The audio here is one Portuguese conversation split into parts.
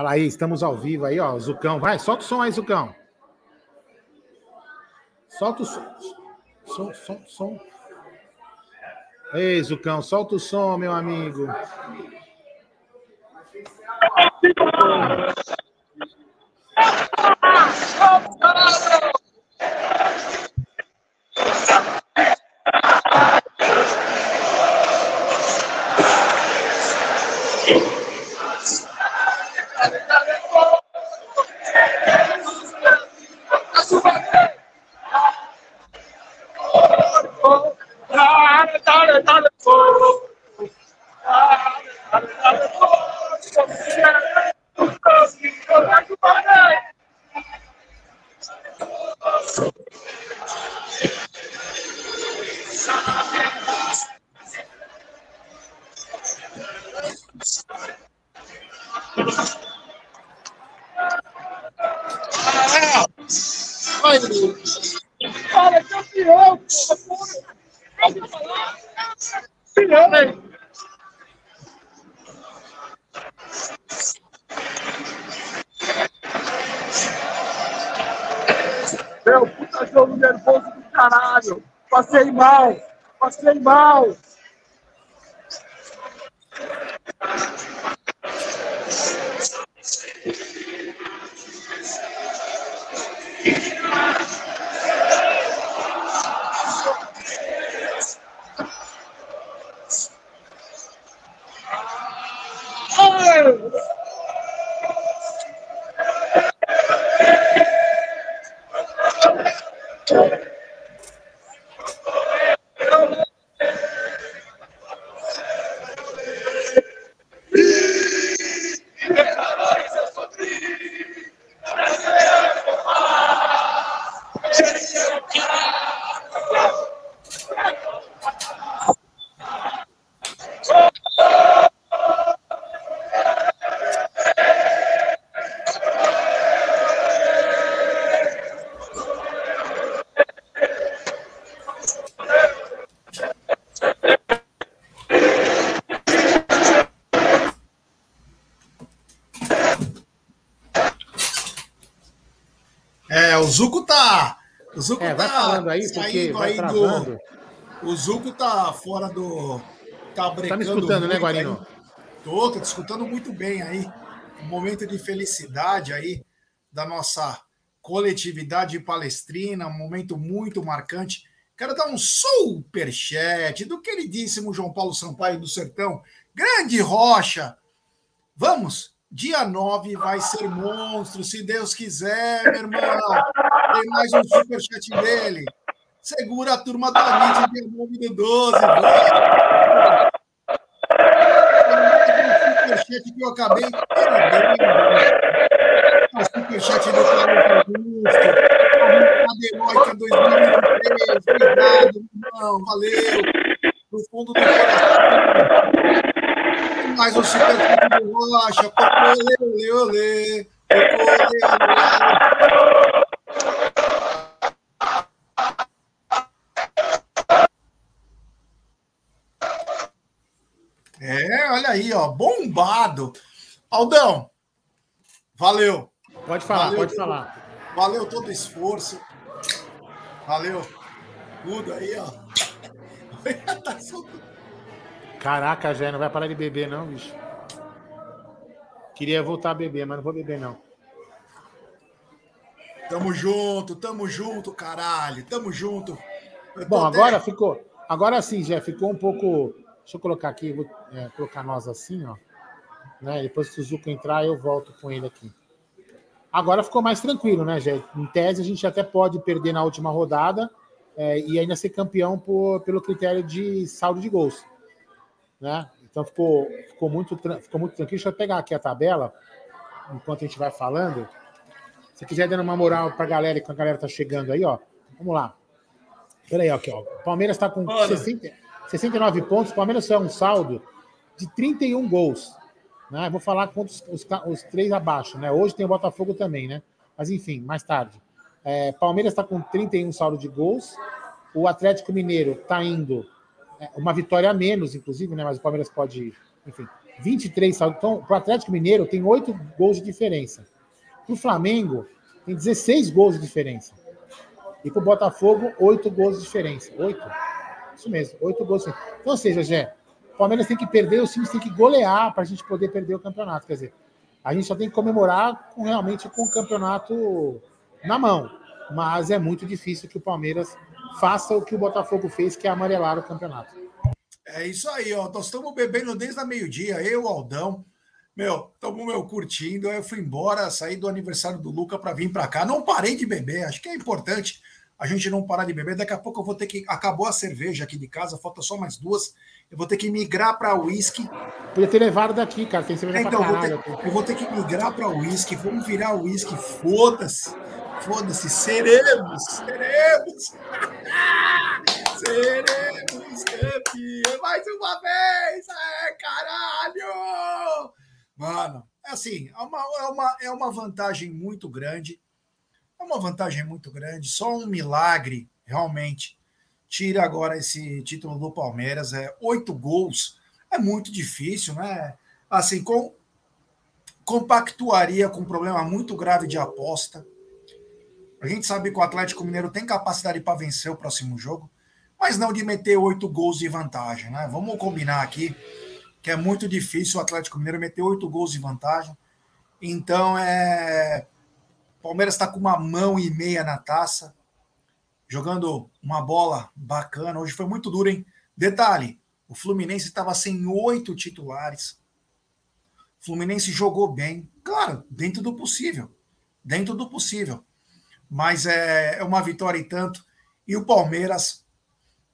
Fala aí, estamos ao vivo aí, ó. Zucão, vai, solta o som aí, Zucão. Solta o som. Som, som, som. Ei, Zucão, solta o som, meu amigo. Passei mal, passei mal. Falando aí, porque vai aí do, O Zuco tá fora do. Tá, tá me escutando, né, Guarino? Aí. Tô, tô te escutando muito bem aí. Um momento de felicidade aí da nossa coletividade palestrina, um momento muito marcante. Quero dar um super chat do queridíssimo João Paulo Sampaio do Sertão. Grande Rocha. Vamos Dia 9 vai ser monstro, se Deus quiser, meu irmão. Tem mais um superchat dele. Segura a turma da Elite, dia 9 do 12. Tem mais um superchat que eu acabei perdendo. O superchat do Carlos Augusto. A Deloitte 2023. Obrigado, irmão. Valeu. No fundo do coração mais um super do Rocha. Olê, olê, olê. É, olha aí, ó, bombado. Aldão, valeu. Pode falar, valeu, pode falar. Valeu todo o esforço. Valeu. Tudo aí, ó. Caraca, já não vai parar de beber, não, bicho. Queria voltar a beber, mas não vou beber, não. Tamo junto, tamo junto, caralho. Tamo junto. Bom, agora até... ficou. Agora sim, já ficou um pouco. Deixa eu colocar aqui, vou é, colocar nós assim, ó. Né? Depois que o Zuko entrar, eu volto com ele aqui. Agora ficou mais tranquilo, né, Jé? Em tese, a gente até pode perder na última rodada é, e ainda ser campeão por, pelo critério de saldo de gols né? Então ficou, ficou, muito, ficou muito tranquilo. Deixa eu pegar aqui a tabela, enquanto a gente vai falando. Se quiser dando uma moral para a galera, que a galera tá chegando aí, ó. Vamos lá. Peraí, aí, ó. O Palmeiras está com 60, 69 pontos. O Palmeiras só é um saldo de 31 gols. Né? Vou falar com os, os, os, três abaixo, né? Hoje tem o Botafogo também, né? Mas enfim, mais tarde. É, Palmeiras está com 31 saldo de gols. O Atlético Mineiro está indo é, uma vitória a menos, inclusive, né? Mas o Palmeiras pode, enfim, 23 saldo. Então, para o Atlético Mineiro tem 8 gols de diferença. Para o Flamengo, tem 16 gols de diferença. E para o Botafogo, 8 gols de diferença. 8? Isso mesmo, 8 gols. Então, ou seja, Gé, Palmeiras tem que perder, os times têm que golear para a gente poder perder o campeonato. Quer dizer, a gente só tem que comemorar com, realmente com o campeonato na mão. Mas é muito difícil que o Palmeiras faça o que o Botafogo fez, que é amarelar o campeonato. É isso aí, ó. Nós estamos bebendo desde a meio-dia, eu, Aldão. Meu, estamos meu, curtindo. Eu fui embora, saí do aniversário do Luca para vir para cá. Não parei de beber, acho que é importante a gente não parar de beber. Daqui a pouco eu vou ter que. Acabou a cerveja aqui de casa, falta só mais duas. Eu vou ter que migrar para uísque. Podia ter levado daqui, cara. Tem cerveja então, pra caralho. Vou ter, eu vou ter que migrar para uísque. Vamos virar uísque. Foda-se. Foda-se. Seremos. Seremos. Seremos campeões mais uma vez! É, caralho! Mano, é assim, é uma, é, uma, é uma vantagem muito grande. É uma vantagem muito grande. Só um milagre, realmente, tira agora esse título do Palmeiras. É oito gols. É muito difícil, né? Assim, com, compactuaria com um problema muito grave de aposta. A gente sabe que o Atlético Mineiro tem capacidade para vencer o próximo jogo mas não de meter oito gols de vantagem, né? Vamos combinar aqui que é muito difícil o Atlético Mineiro meter oito gols de vantagem. Então é. Palmeiras está com uma mão e meia na taça, jogando uma bola bacana. Hoje foi muito duro, hein? Detalhe: o Fluminense estava sem oito titulares. O Fluminense jogou bem, claro, dentro do possível. Dentro do possível. Mas é, é uma vitória e tanto. E o Palmeiras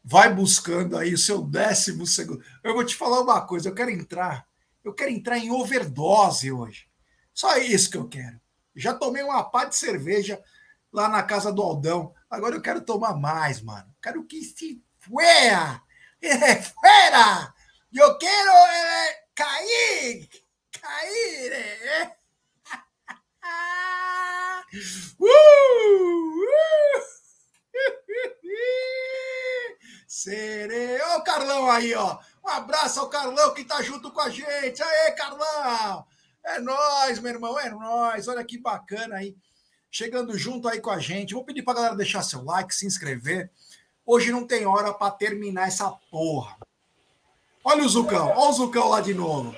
vai buscando aí o seu décimo segundo. Eu vou te falar uma coisa, eu quero entrar, eu quero entrar em overdose hoje. Só isso que eu quero. Já tomei uma pá de cerveja lá na casa do Aldão. Agora eu quero tomar mais, mano. Quero que se fuera. É, fuera. Eu quero é, cair. Cair. É. uh, uh. Serei. Ó, o Carlão aí, ó. Um abraço ao Carlão que tá junto com a gente. Aê, Carlão! É nós, meu irmão, é nós. Olha que bacana aí. Chegando junto aí com a gente. Vou pedir pra galera deixar seu like, se inscrever. Hoje não tem hora para terminar essa porra. Olha o Zucão, olha o Zucão lá de novo.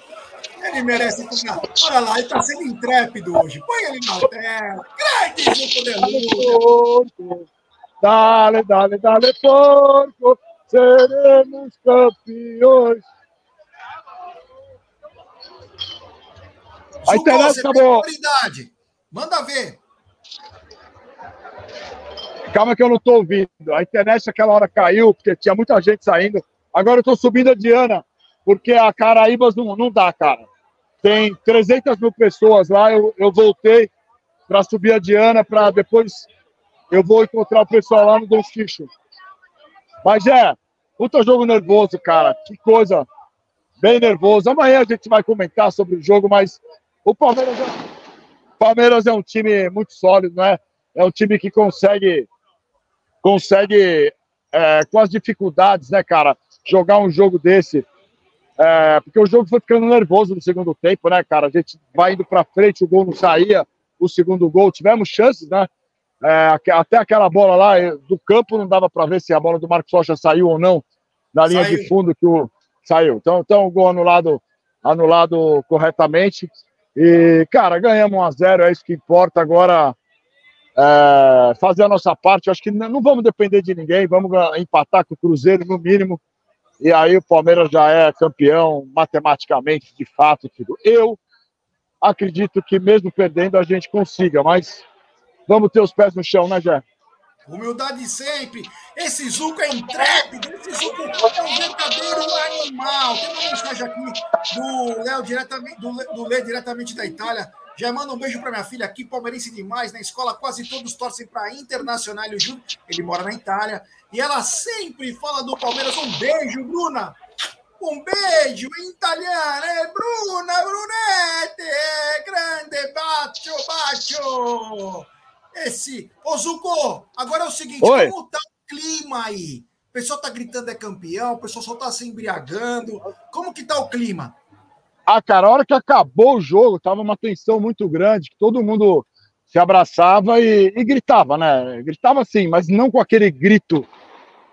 Ele merece ficar. Olha lá, ele tá sendo intrépido hoje. Põe ele na tela. Grande Zucco de Dale, dale, dale, porco seremos campeões. A internet acabou. Manda ver. Calma que eu não estou ouvindo. A internet aquela hora caiu, porque tinha muita gente saindo. Agora eu estou subindo a Diana, porque a Caraíbas não, não dá, cara. Tem 300 mil pessoas lá. Eu, eu voltei para subir a Diana, para depois eu vou encontrar o pessoal lá no Dom Xixo. Mas é, Puta jogo nervoso, cara. Que coisa. Bem nervoso. Amanhã a gente vai comentar sobre o jogo, mas o Palmeiras é, Palmeiras é um time muito sólido, né? É um time que consegue, consegue é, com as dificuldades, né, cara, jogar um jogo desse. É, porque o jogo foi ficando nervoso no segundo tempo, né, cara? A gente vai indo para frente, o gol não saía, o segundo gol. Tivemos chances, né? É, até aquela bola lá eh, do campo não dava para ver se a bola do Marcos Rocha saiu ou não na linha saiu. de fundo que o saiu. Então, então o gol anulado, anulado corretamente. E, cara, ganhamos 1 a 0 é isso que importa. Agora, é, fazer a nossa parte. Acho que não vamos depender de ninguém, vamos empatar com o Cruzeiro no mínimo. E aí o Palmeiras já é campeão matematicamente, de fato. Tudo. Eu acredito que mesmo perdendo a gente consiga, mas Vamos ter os pés no chão, né, Jé? Humildade sempre. Esse Zuco é intrépido. Esse Zuco é um verdadeiro animal. Tem uma mensagem aqui do Léo diretamente, do, do Lê diretamente da Itália. Já manda um beijo para minha filha aqui, palmeirense demais. Na escola quase todos torcem para Internacional e o Júnior. Ele mora na Itália. E ela sempre fala do Palmeiras. Um beijo, Bruna. Um beijo em italiano. É Bruna Brunete. É grande. Bacio, bacio. Esse. Ô, Zuko, agora é o seguinte: Oi. como tá o clima aí? O pessoal tá gritando é campeão, o pessoal só tá se embriagando. Como que tá o clima? Ah, cara, a hora que acabou o jogo, tava uma tensão muito grande, que todo mundo se abraçava e, e gritava, né? Gritava sim, mas não com aquele grito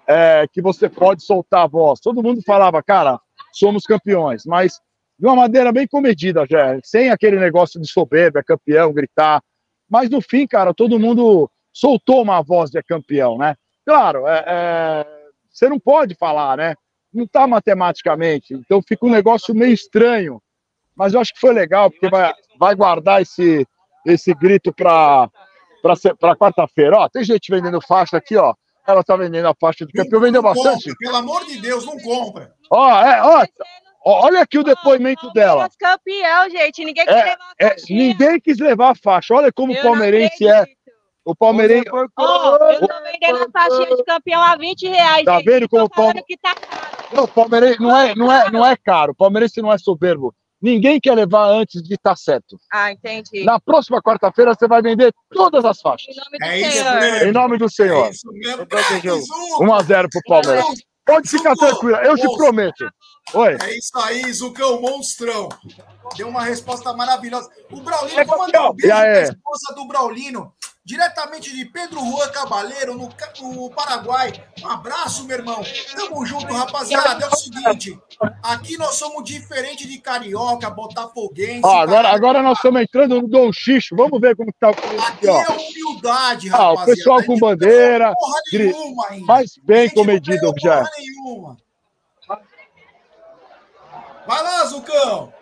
é, que você pode soltar a voz. Todo mundo falava, cara, somos campeões, mas de uma maneira bem comedida, já, sem aquele negócio de soberba, campeão, gritar. Mas no fim, cara, todo mundo soltou uma voz de campeão, né? Claro, é, é, você não pode falar, né? Não tá matematicamente, então fica um negócio meio estranho. Mas eu acho que foi legal, porque vai, vai guardar esse, esse grito para quarta-feira. Ó, tem gente vendendo faixa aqui, ó. Ela tá vendendo a faixa de campeão, vendeu bastante. Compra, pelo amor de Deus, não compra. Ó, é, ó, olha aqui o depoimento dela. campeão, gente. Ninguém quis É, levar a é, faixinha. ninguém quis levar a faixa. Olha como o Eu palmeirense é. O palmeirense. Ó, eu tô vendendo a faixinha de campeão a 20 reais. Tá gente. vendo como Tô falando Palme- que tá. Não, o palmeirense não é, não, é, não é caro. O palmeirense não é soberbo. Ninguém quer levar antes de estar certo. Ah, entendi. Na próxima quarta-feira você vai vender todas as faixas. Em nome do É isso Senhor. mesmo. Em nome do É Senhor. isso mesmo. Então, tem Craque, jogo. Zuco. 1x0 pro Palmeiras. Pode ficar tranquila, eu te prometo. Oi. É isso aí, Zucão, monstrão. Deu uma resposta maravilhosa. O Braulino, É vou mandar um beijo esposa do Braulino, diretamente de Pedro Juan Cabaleiro, no, no Paraguai. Um abraço, meu irmão. Tamo junto, rapaziada. É o seguinte, aqui nós somos diferente de carioca, botafoguense. Ó, agora, agora nós estamos entrando no Dom Xixo. Vamos ver como que tá o Aqui ó. é humildade, Ah, o rapaziada. pessoal com bandeira, Porra nenhuma ainda. Mas bem comedido já. porra nenhuma. Vai lá, Zucão.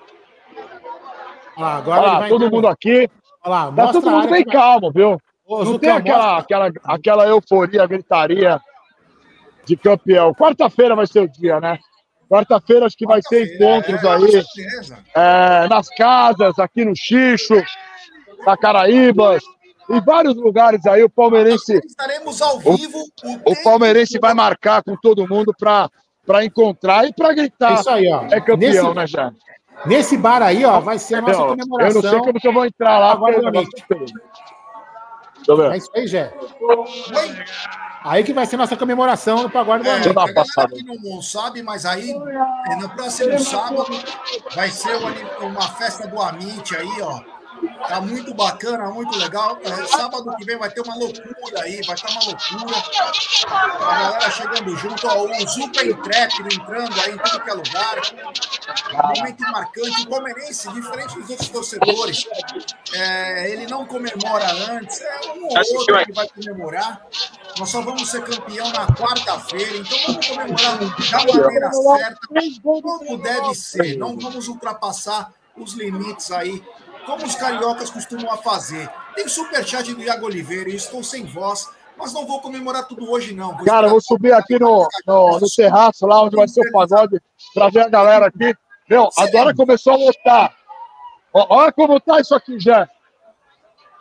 Ah, agora Olha lá, vai todo entrar- mundo aqui. Olha lá, Tá todo mundo bem vai- calmo, viu? Ô, Não Zucão, tem aquela, mostra- aquela, aquela euforia, gritaria de campeão. Quarta-feira vai ser o dia, né? Quarta-feira acho que vai ter encontros É, aí Com certeza. é, nas casas, aqui no Xixo, na Caraíbas, em vários lugares aí. O palmeirense, Estaremos ao vivo. o tempo palmeirense vai marcar com todo mundo para para encontrar e para É gritar. isso aí, ó. É campeão, nesse, né, já? nesse bar aí, ó, vai ser a nossa Eu, eu comemoração. não sei como que eu vou entrar lá. Agora, negócio é eu isso aí, Jé. Oi? Aí que vai ser nossa comemoração no Pagode da É, Deixa eu Noite. dar a uma galera passada. que não sabe, mas aí é, no próximo sábado vai ser uma, uma festa do Amit aí, ó. Tá muito bacana, muito legal. É, sábado que vem vai ter uma loucura aí, vai estar uma loucura. A galera chegando junto, ó, o Zupa Intrépido entrando aí em tudo que é lugar. Um momento marcante. O palmeirense, diferente dos outros torcedores, é, ele não comemora antes, é um ou outro que vai comemorar. Nós só vamos ser campeão na quarta-feira, então vamos comemorar da maneira certa, como deve ser. Não vamos ultrapassar os limites aí, como os cariocas costumam a fazer. Tem superchat do Iago Oliveira, e estou sem voz, mas não vou comemorar tudo hoje, não. Vou Cara, vou subir aqui no, no, no terraço, lá onde vai ser o pagode, para ver a galera aqui. Meu, agora começou a lotar. Olha como tá isso aqui já.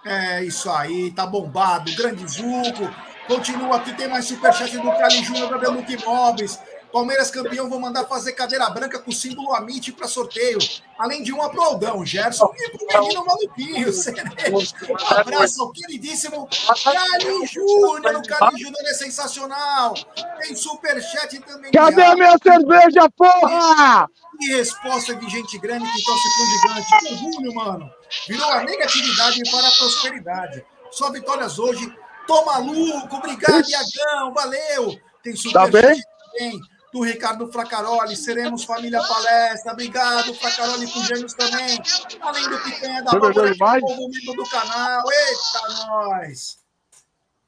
É isso aí, tá bombado. Grande Zuco. Continua aqui, tem mais superchat do Cali Júnior da Deluque Imóveis. Palmeiras campeão, vou mandar fazer cadeira branca com o símbolo Amit para sorteio. Além de uma pro Aldão, Gerson e pro menino maluquinho, Cerejo. Um abraço ao queridíssimo Cali Júnior. O Cali Júnior é sensacional. Tem superchat também. Cadê a minha cerveja, porra? Que resposta de gente grande que torce pro gigante. Orgulho, mano. Virou a negatividade para a prosperidade. Só vitórias hoje. Tô maluco. Obrigado, Iagão. Valeu. Tem Tá bem? também do Ricardo Fracaroli. Seremos família palestra. Obrigado, Fracaroli gêmeos também. Além do Picanha da demais? novo membro do canal. Eita, nós.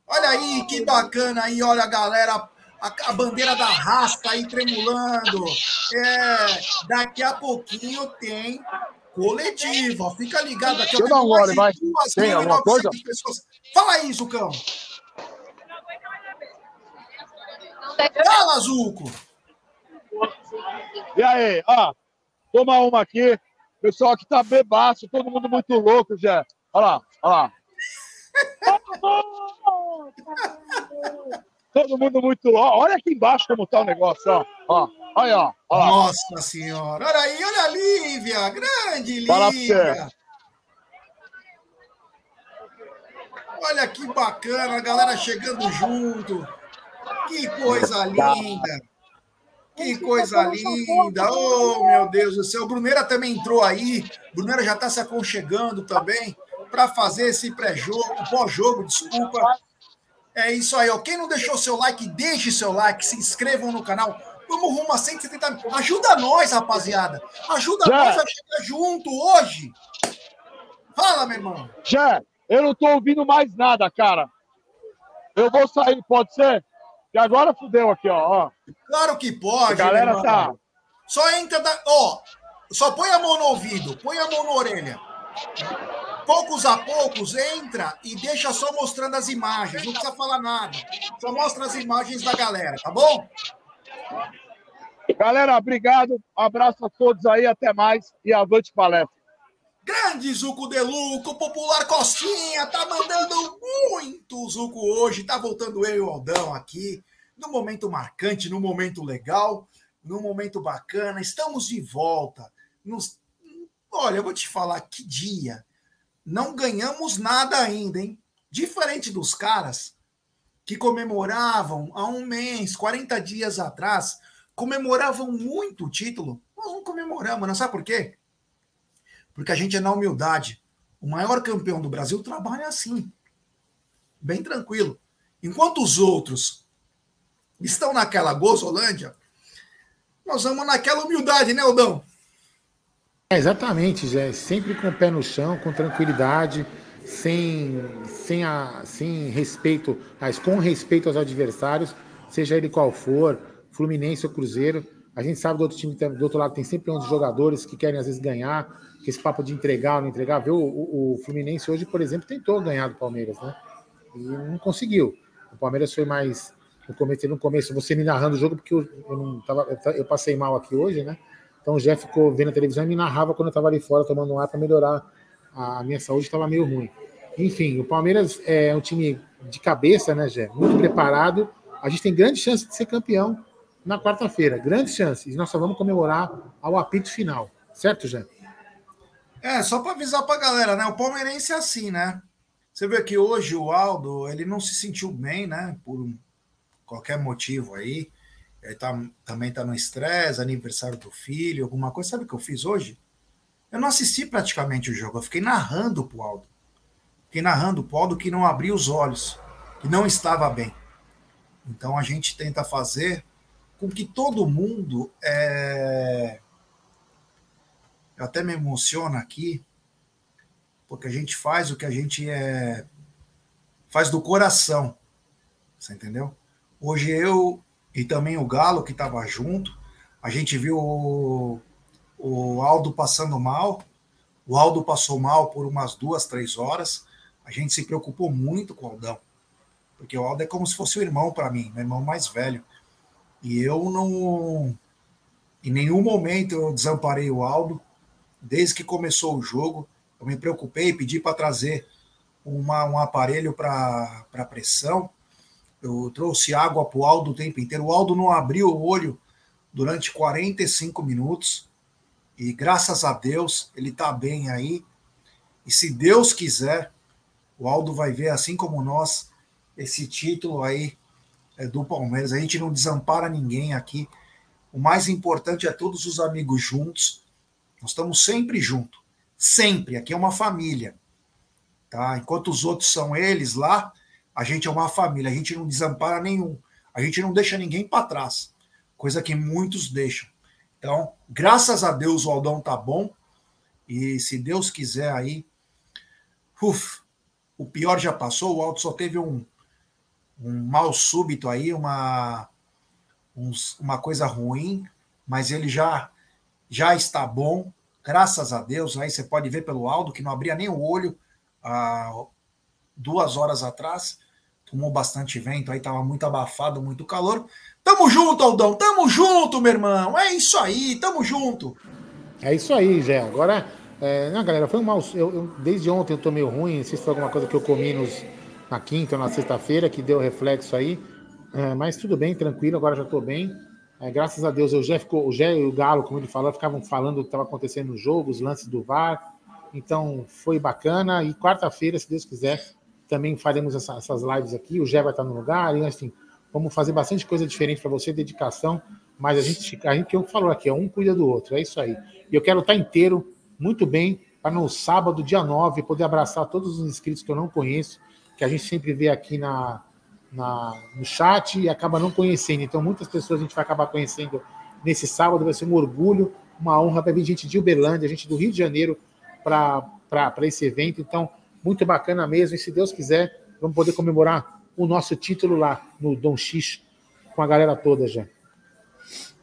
Olha aí, que bacana aí. Olha a galera a, a bandeira da raspa aí tremulando. É, daqui a pouquinho tem coletiva. Fica ligado aqui. Deixa eu dar um gole, vai. 2.900 Tem alguma coisa? pessoas. Fala aí, Zucão. Fala, Zuco. E aí, ó, toma uma aqui. Pessoal aqui tá bebaço, todo mundo muito louco, já. Olha lá, olha lá. todo mundo muito louco. Olha aqui embaixo como tá o negócio, ó. ó olha, ó. Nossa senhora. Olha aí, olha a Lívia. Grande Fala pra Lívia. Olha que bacana, a galera chegando junto. Que coisa linda. Que coisa linda! Oh, meu Deus do céu. O Bruneira também entrou aí. O Bruneira já está se aconchegando também para fazer esse pré-jogo, pós-jogo, desculpa. É isso aí, ó. Quem não deixou seu like, deixe seu like, se inscrevam no canal. Vamos rumo a 170 Ajuda nós, rapaziada. Ajuda Já. nós a chegar junto hoje. Fala, meu irmão. Já, eu não tô ouvindo mais nada, cara. Eu vou sair, pode ser? E agora fudeu aqui, ó. Claro que pode. A galera tá. Só entra da. Ó, só põe a mão no ouvido, põe a mão na orelha. Poucos a poucos, entra e deixa só mostrando as imagens. Não precisa falar nada. Só mostra as imagens da galera, tá bom? Galera, obrigado. abraço a todos aí, até mais e avante palestra. Grande Zuco Deluco, popular Costinha, tá mandando muito Zuco hoje. Tá voltando eu e o Aldão aqui, no momento marcante, no momento legal, no momento bacana. Estamos de volta. Nos... Olha, eu vou te falar que dia. Não ganhamos nada ainda, hein? Diferente dos caras que comemoravam há um mês, 40 dias atrás, comemoravam muito o título. Nós não comemoramos, não sabe por quê? Porque a gente é na humildade. O maior campeão do Brasil trabalha assim, bem tranquilo. Enquanto os outros estão naquela gozolândia, nós vamos naquela humildade, né, Aldão? É, exatamente, Zé. Sempre com o pé no chão, com tranquilidade, sem, sem, a, sem respeito, mas com respeito aos adversários, seja ele qual for, Fluminense ou Cruzeiro. A gente sabe do outro time, do outro lado, tem sempre uns jogadores que querem às vezes ganhar, que esse papo de entregar ou não entregar. Viu? O, o, Fluminense hoje, por exemplo, tentou ganhar do Palmeiras, né? E não conseguiu. O Palmeiras foi mais. No começo, no começo você me narrando o jogo, porque eu, eu não tava, eu passei mal aqui hoje, né? Então o Jeff ficou vendo a televisão e me narrava quando eu estava ali fora tomando ar para melhorar. A minha saúde estava meio ruim. Enfim, o Palmeiras é um time de cabeça, né, Jeff? Muito preparado. A gente tem grande chance de ser campeão na quarta-feira. Grande chance. E nós só vamos comemorar ao apito final. Certo, Jeff? É, só para avisar para a galera, né? O palmeirense é assim, né? Você vê que hoje o Aldo, ele não se sentiu bem, né? Por qualquer motivo aí. Ele tá, também tá no estresse, aniversário do filho, alguma coisa. Sabe o que eu fiz hoje? Eu não assisti praticamente o jogo, eu fiquei narrando pro Aldo. Fiquei narrando pro Aldo que não abriu os olhos, que não estava bem. Então a gente tenta fazer com que todo mundo. É... Eu até me emociono aqui, porque a gente faz o que a gente é... faz do coração. Você entendeu? Hoje eu e também o Galo, que estava junto. A gente viu o, o Aldo passando mal. O Aldo passou mal por umas duas, três horas. A gente se preocupou muito com o Aldão, porque o Aldo é como se fosse o irmão para mim, meu irmão mais velho. E eu não. Em nenhum momento eu desamparei o Aldo. Desde que começou o jogo, eu me preocupei, pedi para trazer uma, um aparelho para pressão eu trouxe água para o Aldo o tempo inteiro. O Aldo não abriu o olho durante 45 minutos. E graças a Deus ele está bem aí. E se Deus quiser, o Aldo vai ver, assim como nós, esse título aí é, do Palmeiras. A gente não desampara ninguém aqui. O mais importante é todos os amigos juntos. Nós estamos sempre juntos. Sempre. Aqui é uma família. Tá? Enquanto os outros são eles lá, a gente é uma família, a gente não desampara nenhum, a gente não deixa ninguém para trás, coisa que muitos deixam. Então, graças a Deus o Aldão tá bom e se Deus quiser aí, uf, o pior já passou, o Aldo só teve um, um mal súbito aí, uma, uns, uma coisa ruim, mas ele já já está bom, graças a Deus. Aí você pode ver pelo Aldo que não abria nem o olho há duas horas atrás tomou bastante vento, aí tava muito abafado, muito calor. Tamo junto, Aldão, tamo junto, meu irmão. É isso aí, tamo junto. É isso aí, Zé. Agora, é, não, galera, foi um mal. Eu, eu, desde ontem eu tô meio ruim, não sei se foi alguma coisa que eu comi nos, na quinta ou na sexta-feira que deu reflexo aí. É, mas tudo bem, tranquilo, agora já tô bem. É, graças a Deus, o Jé, ficou, o Jé e o Galo, como ele falou, ficavam falando o que estava acontecendo no jogo, os lances do VAR. Então foi bacana. E quarta-feira, se Deus quiser, também faremos essa, essas lives aqui. O Gé vai estar no lugar, e assim, vamos fazer bastante coisa diferente para você, dedicação. mas a gente, a gente que eu falou aqui, um cuida do outro, é isso aí. E eu quero estar inteiro, muito bem, para no sábado, dia 9, poder abraçar todos os inscritos que eu não conheço, que a gente sempre vê aqui na, na, no chat e acaba não conhecendo. Então, muitas pessoas a gente vai acabar conhecendo nesse sábado, vai ser um orgulho, uma honra, vai vir gente de Uberlândia, gente do Rio de Janeiro para esse evento. Então, muito bacana mesmo. E se Deus quiser, vamos poder comemorar o nosso título lá no Dom X com a galera toda já.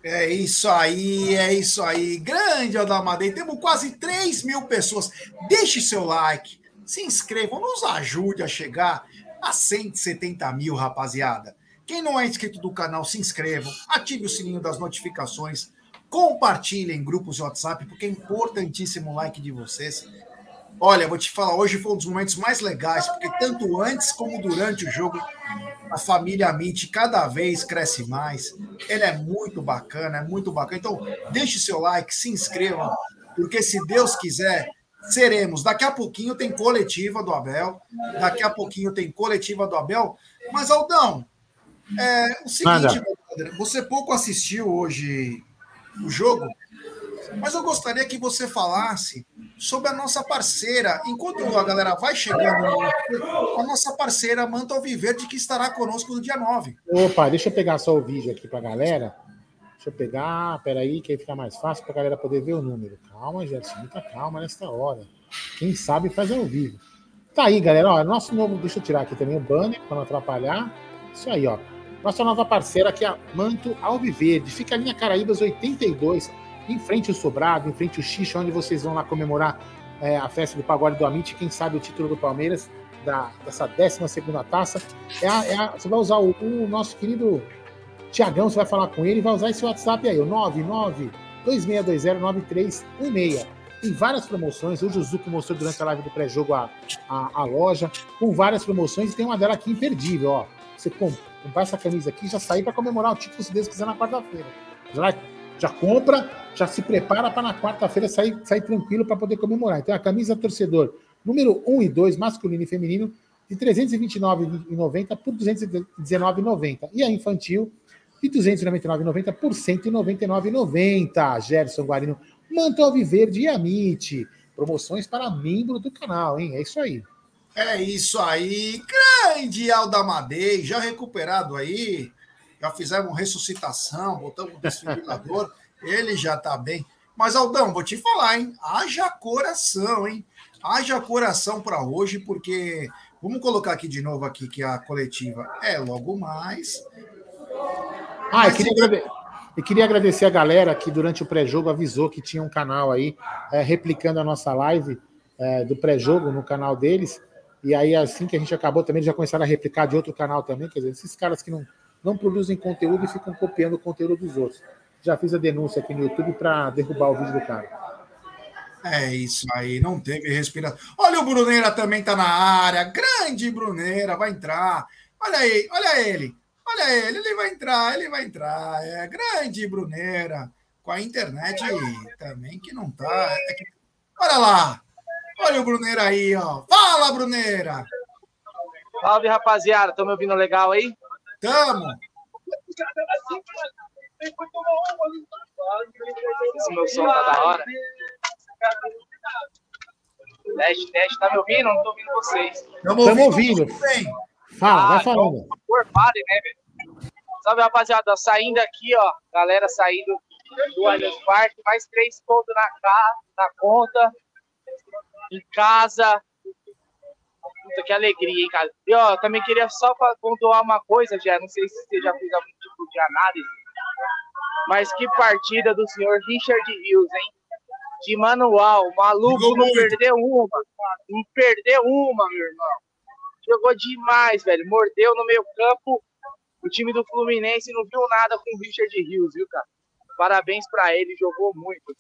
É isso aí, é isso aí. Grande Aldamadei. Temos quase 3 mil pessoas. Deixe seu like, se inscrevam, nos ajude a chegar a 170 mil, rapaziada. Quem não é inscrito do canal, se inscrevam, ative o sininho das notificações, compartilhem em grupos de WhatsApp, porque é importantíssimo o like de vocês. Olha, vou te falar, hoje foi um dos momentos mais legais, porque tanto antes como durante o jogo, a família Amit cada vez cresce mais. Ele é muito bacana, é muito bacana. Então, deixe seu like, se inscreva, porque se Deus quiser, seremos. Daqui a pouquinho tem coletiva do Abel, daqui a pouquinho tem coletiva do Abel. Mas, Aldão, é o seguinte, você pouco assistiu hoje o jogo, mas eu gostaria que você falasse sobre a nossa parceira. Enquanto a galera vai chegando, a nossa parceira Manta Alviverde, que estará conosco no dia 9. Opa, deixa eu pegar só o vídeo aqui para a galera. Deixa eu pegar, peraí, que aí fica mais fácil para a galera poder ver o número. Calma, Gerson, muita calma nesta hora. Quem sabe faz ao vivo. Tá aí, galera. Ó, nosso novo, deixa eu tirar aqui também o banner para não atrapalhar. Isso aí, ó. Nossa nova parceira aqui é a Manto Alviverde. Fica ali na Caraíbas 82 em frente ao Sobrado, em frente ao Xixo, onde vocês vão lá comemorar é, a festa do Pagode do Amit, quem sabe o título do Palmeiras, da, dessa 12 taça. É a, é a, você vai usar o, o nosso querido Tiagão, você vai falar com ele e vai usar esse WhatsApp aí, o 9926209316. Tem várias promoções. O Zuco mostrou durante a live do pré-jogo a, a, a, loja, com várias promoções, e tem uma dela aqui imperdível. Ó. Você comprar essa camisa aqui já sair para comemorar o título, se Deus quiser, na quarta-feira. Já já compra, já se prepara para na quarta-feira sair, sair tranquilo para poder comemorar. Então, a camisa torcedor número 1 e 2, masculino e feminino, de R$ 329,90 por R$ 219,90. E a infantil, R$ 299,90 por R$ 199,90. Gerson Guarino, Manto Alviverde e Amite. Promoções para membro do canal, hein? É isso aí. É isso aí. Grande Aldamadei, já recuperado aí já fizemos ressuscitação, botamos um desfibrilador, ele já está bem. Mas, Aldão, vou te falar, hein? Haja coração, hein? Haja coração para hoje, porque vamos colocar aqui de novo aqui que a coletiva é logo mais. Ah, eu queria, eu queria, agradecer a galera que durante o pré-jogo avisou que tinha um canal aí é, replicando a nossa live é, do pré-jogo no canal deles. E aí, assim que a gente acabou, também já começaram a replicar de outro canal também. Quer dizer, esses caras que não, não produzem conteúdo e ficam copiando o conteúdo dos outros. Já fiz a denúncia aqui no YouTube para derrubar o vídeo do cara. É isso aí, não teve respiração. Olha o Bruneira também tá na área. Grande Bruneira, vai entrar. Olha aí, olha ele. Olha ele, ele vai entrar, ele vai entrar. É grande Bruneira. Com a internet também que não tá. É que... Olha lá. Olha o Bruneira aí, ó. Fala, Bruneira. Salve, rapaziada. Estão me ouvindo legal aí? Tamo! Esse meu som tá da hora. Teste, teste, tá me ouvindo? Não tô ouvindo vocês. Estamos ouvindo. Fala, ah, vai falando. Por vale, né, velho? Salve, rapaziada. Saindo aqui, ó. Galera saindo do Allianz Parque. Mais três pontos na, na conta. Em casa. Puta, que alegria, hein, cara. E, ó, também queria só pontuar uma coisa, já. Não sei se você já fez algum tipo de análise. Mas que partida do senhor Richard Rios, hein? De manual. Maluco não perdeu uma. Não perdeu uma, meu irmão. Jogou demais, velho. Mordeu no meio campo. O time do Fluminense não viu nada com o Richard Rios, viu, cara? Parabéns para ele, jogou muito.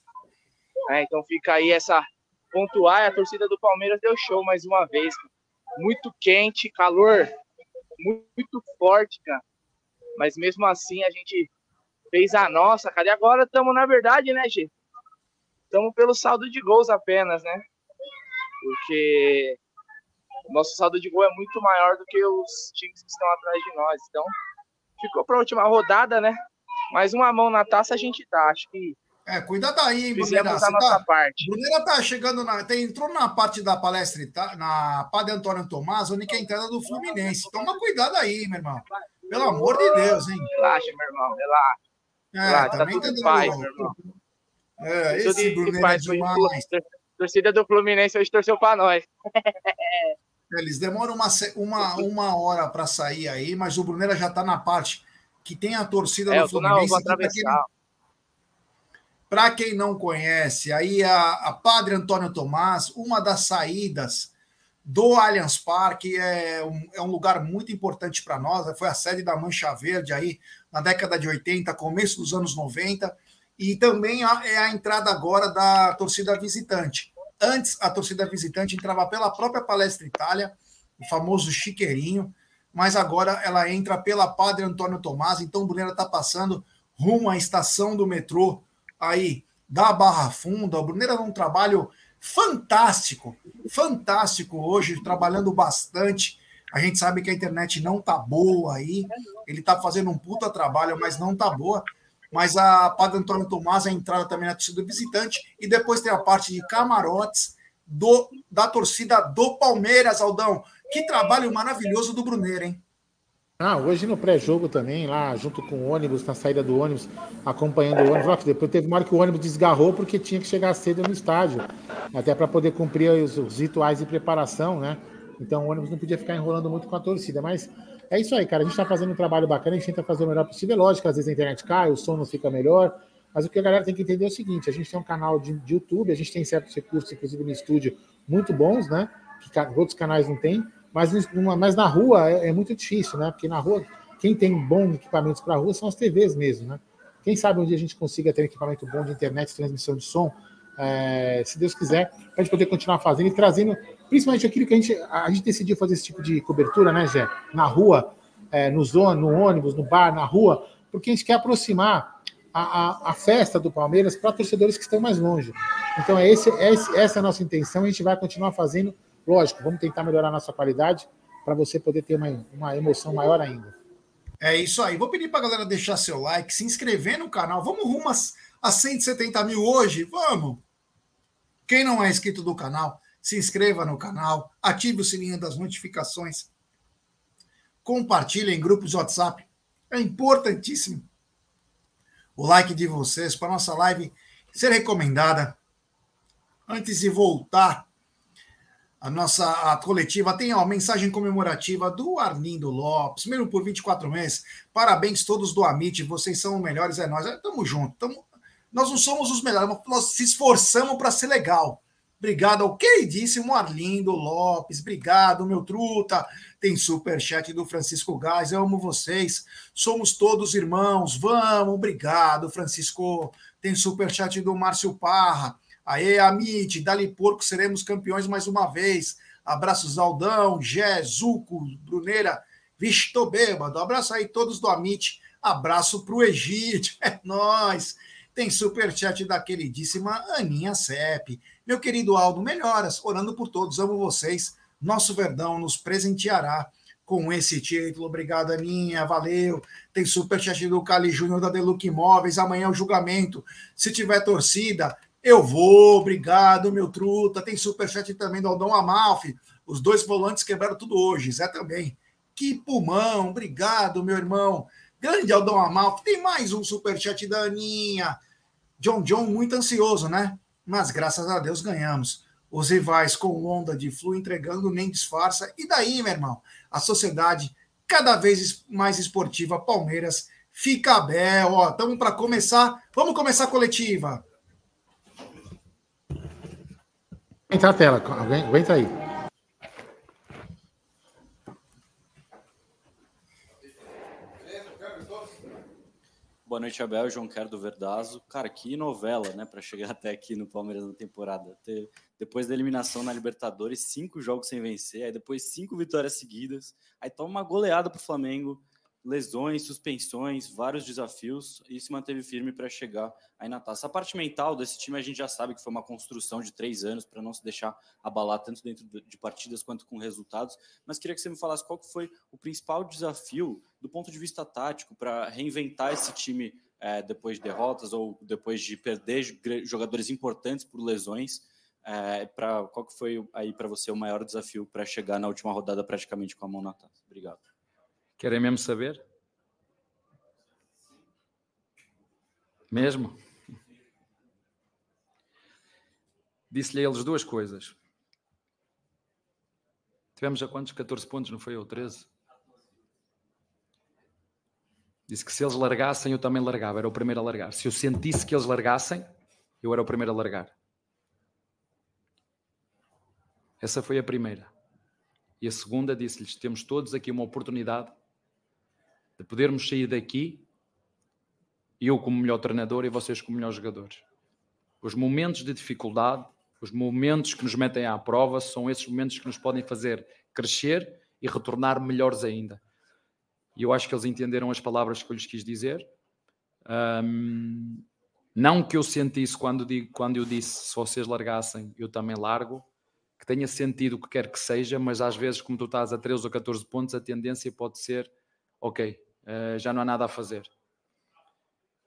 É, então fica aí essa pontuar. A torcida do Palmeiras deu show mais uma vez. Cara muito quente, calor muito forte, cara. Mas mesmo assim a gente fez a nossa, cara. E agora estamos, na verdade, né, gente? Estamos pelo saldo de gols apenas, né? Porque o nosso saldo de gol é muito maior do que os times que estão atrás de nós. Então, ficou para a última rodada, né? Mas uma mão na taça a gente dá. Acho que É, cuida daí, hein, Você a nossa tá, parte. Bruneira tá chegando na. Tem, entrou na parte da palestra, tá, na Padre Antônio Tomás, onde que é a entrada do Fluminense. Toma cuidado aí, meu irmão. Pelo amor de Deus, hein? Relaxa, meu irmão, relaxa. É, relaxa tá também tudo tá dando. paz, meu irmão. É, Tudo esse em Bruneira é demais. tor- Torcida do Fluminense hoje torceu pra nós. Eles demoram uma, uma, uma hora para sair aí, mas o Bruneira já está na parte que tem a torcida É, do Fluminense. que pra quem-. Para quem não conhece, aí a, a Padre Antônio Tomás, uma das saídas do Allianz Parque, é um, é um lugar muito importante para nós. Foi a sede da Mancha Verde aí na década de 80, começo dos anos 90, e também é a entrada agora da torcida visitante. Antes, a torcida visitante entrava pela própria Palestra Itália, o famoso chiqueirinho, mas agora ela entra pela Padre Antônio Tomás, então o Brunera está passando rumo à estação do metrô aí da Barra Funda. O Brunera é um trabalho fantástico, fantástico hoje, trabalhando bastante. A gente sabe que a internet não tá boa aí, ele tá fazendo um puta trabalho, mas não tá boa. Mas a Padre Antônio Tomás, a entrada também na torcida visitante, e depois tem a parte de camarotes do, da torcida do Palmeiras, Aldão. Que trabalho maravilhoso do Brunera, hein? Ah, hoje no pré-jogo também, lá junto com o ônibus, na saída do ônibus, acompanhando o ônibus. Que Depois teve uma hora que o ônibus desgarrou porque tinha que chegar cedo no estádio, até para poder cumprir os, os rituais de preparação, né? Então o ônibus não podia ficar enrolando muito com a torcida. Mas é isso aí, cara. A gente está fazendo um trabalho bacana, a gente tenta fazer o melhor possível. É lógico às vezes a internet cai, o som não fica melhor. Mas o que a galera tem que entender é o seguinte: a gente tem um canal de, de YouTube, a gente tem certos recursos, inclusive no estúdio, muito bons, né? Que outros canais não têm. Mas, numa- mas na rua é, é muito difícil, né? Porque na rua, quem tem bons equipamentos para a rua são as TVs mesmo, né? Quem sabe um dia a gente consiga ter um equipamento bom de internet, transmissão de som, é, se Deus quiser, para a gente poder continuar fazendo e trazendo, principalmente aquilo que a gente, a gente decidiu fazer esse tipo de cobertura, né, Gé? Na rua, é, no, zona, no ônibus, no bar, na rua, porque a gente quer aproximar a, a, a festa do Palmeiras para torcedores que estão mais longe. Então, é esse, é esse- essa é a nossa intenção, a gente vai continuar fazendo. Lógico, vamos tentar melhorar a nossa qualidade para você poder ter uma, uma emoção maior ainda. É isso aí. Vou pedir para a galera deixar seu like, se inscrever no canal. Vamos rumo às- a 170 mil hoje? Vamos! Quem não é inscrito do canal, se inscreva no canal, ative o sininho das notificações, compartilhe em grupos de WhatsApp. É importantíssimo o like de vocês para nossa live ser recomendada. Antes de voltar a nossa a coletiva tem ó, mensagem comemorativa do Arlindo Lopes, mesmo por 24 meses. Parabéns todos do Amit, vocês são os melhores, é nós. É, Tamo junto. Tamo... Nós não somos os melhores, nós se esforçamos para ser legal. Obrigado ao queridíssimo Arlindo Lopes. Obrigado, meu truta. Tem superchat do Francisco Gás. Eu amo vocês. Somos todos irmãos. Vamos. Obrigado, Francisco. Tem superchat do Márcio Parra. Aê, Amit, dali porco, seremos campeões mais uma vez. Abraços, Aldão, Gé, Zuco, Bruneira. Vixe, tô bêbado. Abraço aí todos do Amit. Abraço pro Egito. É nóis. Tem superchat da queridíssima Aninha Sepp. Meu querido Aldo, melhoras. Orando por todos, amo vocês. Nosso Verdão nos presenteará com esse título. Obrigado, Aninha. Valeu. Tem superchat do Cali Júnior da Deluxe Imóveis. Amanhã é o julgamento. Se tiver torcida, eu vou. Obrigado, meu truta. Tem superchat também do Aldão Amalfi. Os dois volantes quebraram tudo hoje. Zé também. Que pulmão. Obrigado, meu irmão. Grande Aldão Amalfi. Tem mais um superchat da Aninha. John John muito ansioso, né? Mas graças a Deus ganhamos. Os rivais com onda de flu entregando nem disfarça. E daí, meu irmão? A sociedade cada vez mais esportiva, Palmeiras, fica bel. Ó, estamos para começar. Vamos começar a coletiva. Entra a tela, aguenta aí. Boa noite, Abel. João Quero do Verdazo. Cara, que novela, né, para chegar até aqui no Palmeiras na temporada. Ter, depois da eliminação na Libertadores, cinco jogos sem vencer, aí depois cinco vitórias seguidas, aí toma uma goleada pro Flamengo, lesões, suspensões, vários desafios e se manteve firme para chegar aí na taça. A parte mental desse time a gente já sabe que foi uma construção de três anos para não se deixar abalar tanto dentro de partidas quanto com resultados. Mas queria que você me falasse qual que foi o principal desafio do ponto de vista tático para reinventar esse time é, depois de derrotas ou depois de perder jogadores importantes por lesões. É, pra, qual que foi aí para você o maior desafio para chegar na última rodada praticamente com a mão na taça? Obrigado. Querem mesmo saber? Mesmo? Disse-lhe a eles duas coisas. Tivemos a quantos? 14 pontos, não foi? Ou 13? Disse que se eles largassem, eu também largava. Era o primeiro a largar. Se eu sentisse que eles largassem, eu era o primeiro a largar. Essa foi a primeira. E a segunda disse-lhes: temos todos aqui uma oportunidade de podermos sair daqui, eu como melhor treinador e vocês como melhores jogadores. Os momentos de dificuldade, os momentos que nos metem à prova, são esses momentos que nos podem fazer crescer e retornar melhores ainda. E eu acho que eles entenderam as palavras que eu lhes quis dizer. Um, não que eu sentisse quando, digo, quando eu disse se vocês largassem, eu também largo, que tenha sentido o que quer que seja, mas às vezes, como tu estás a 13 ou 14 pontos, a tendência pode ser: ok, uh, já não há nada a fazer.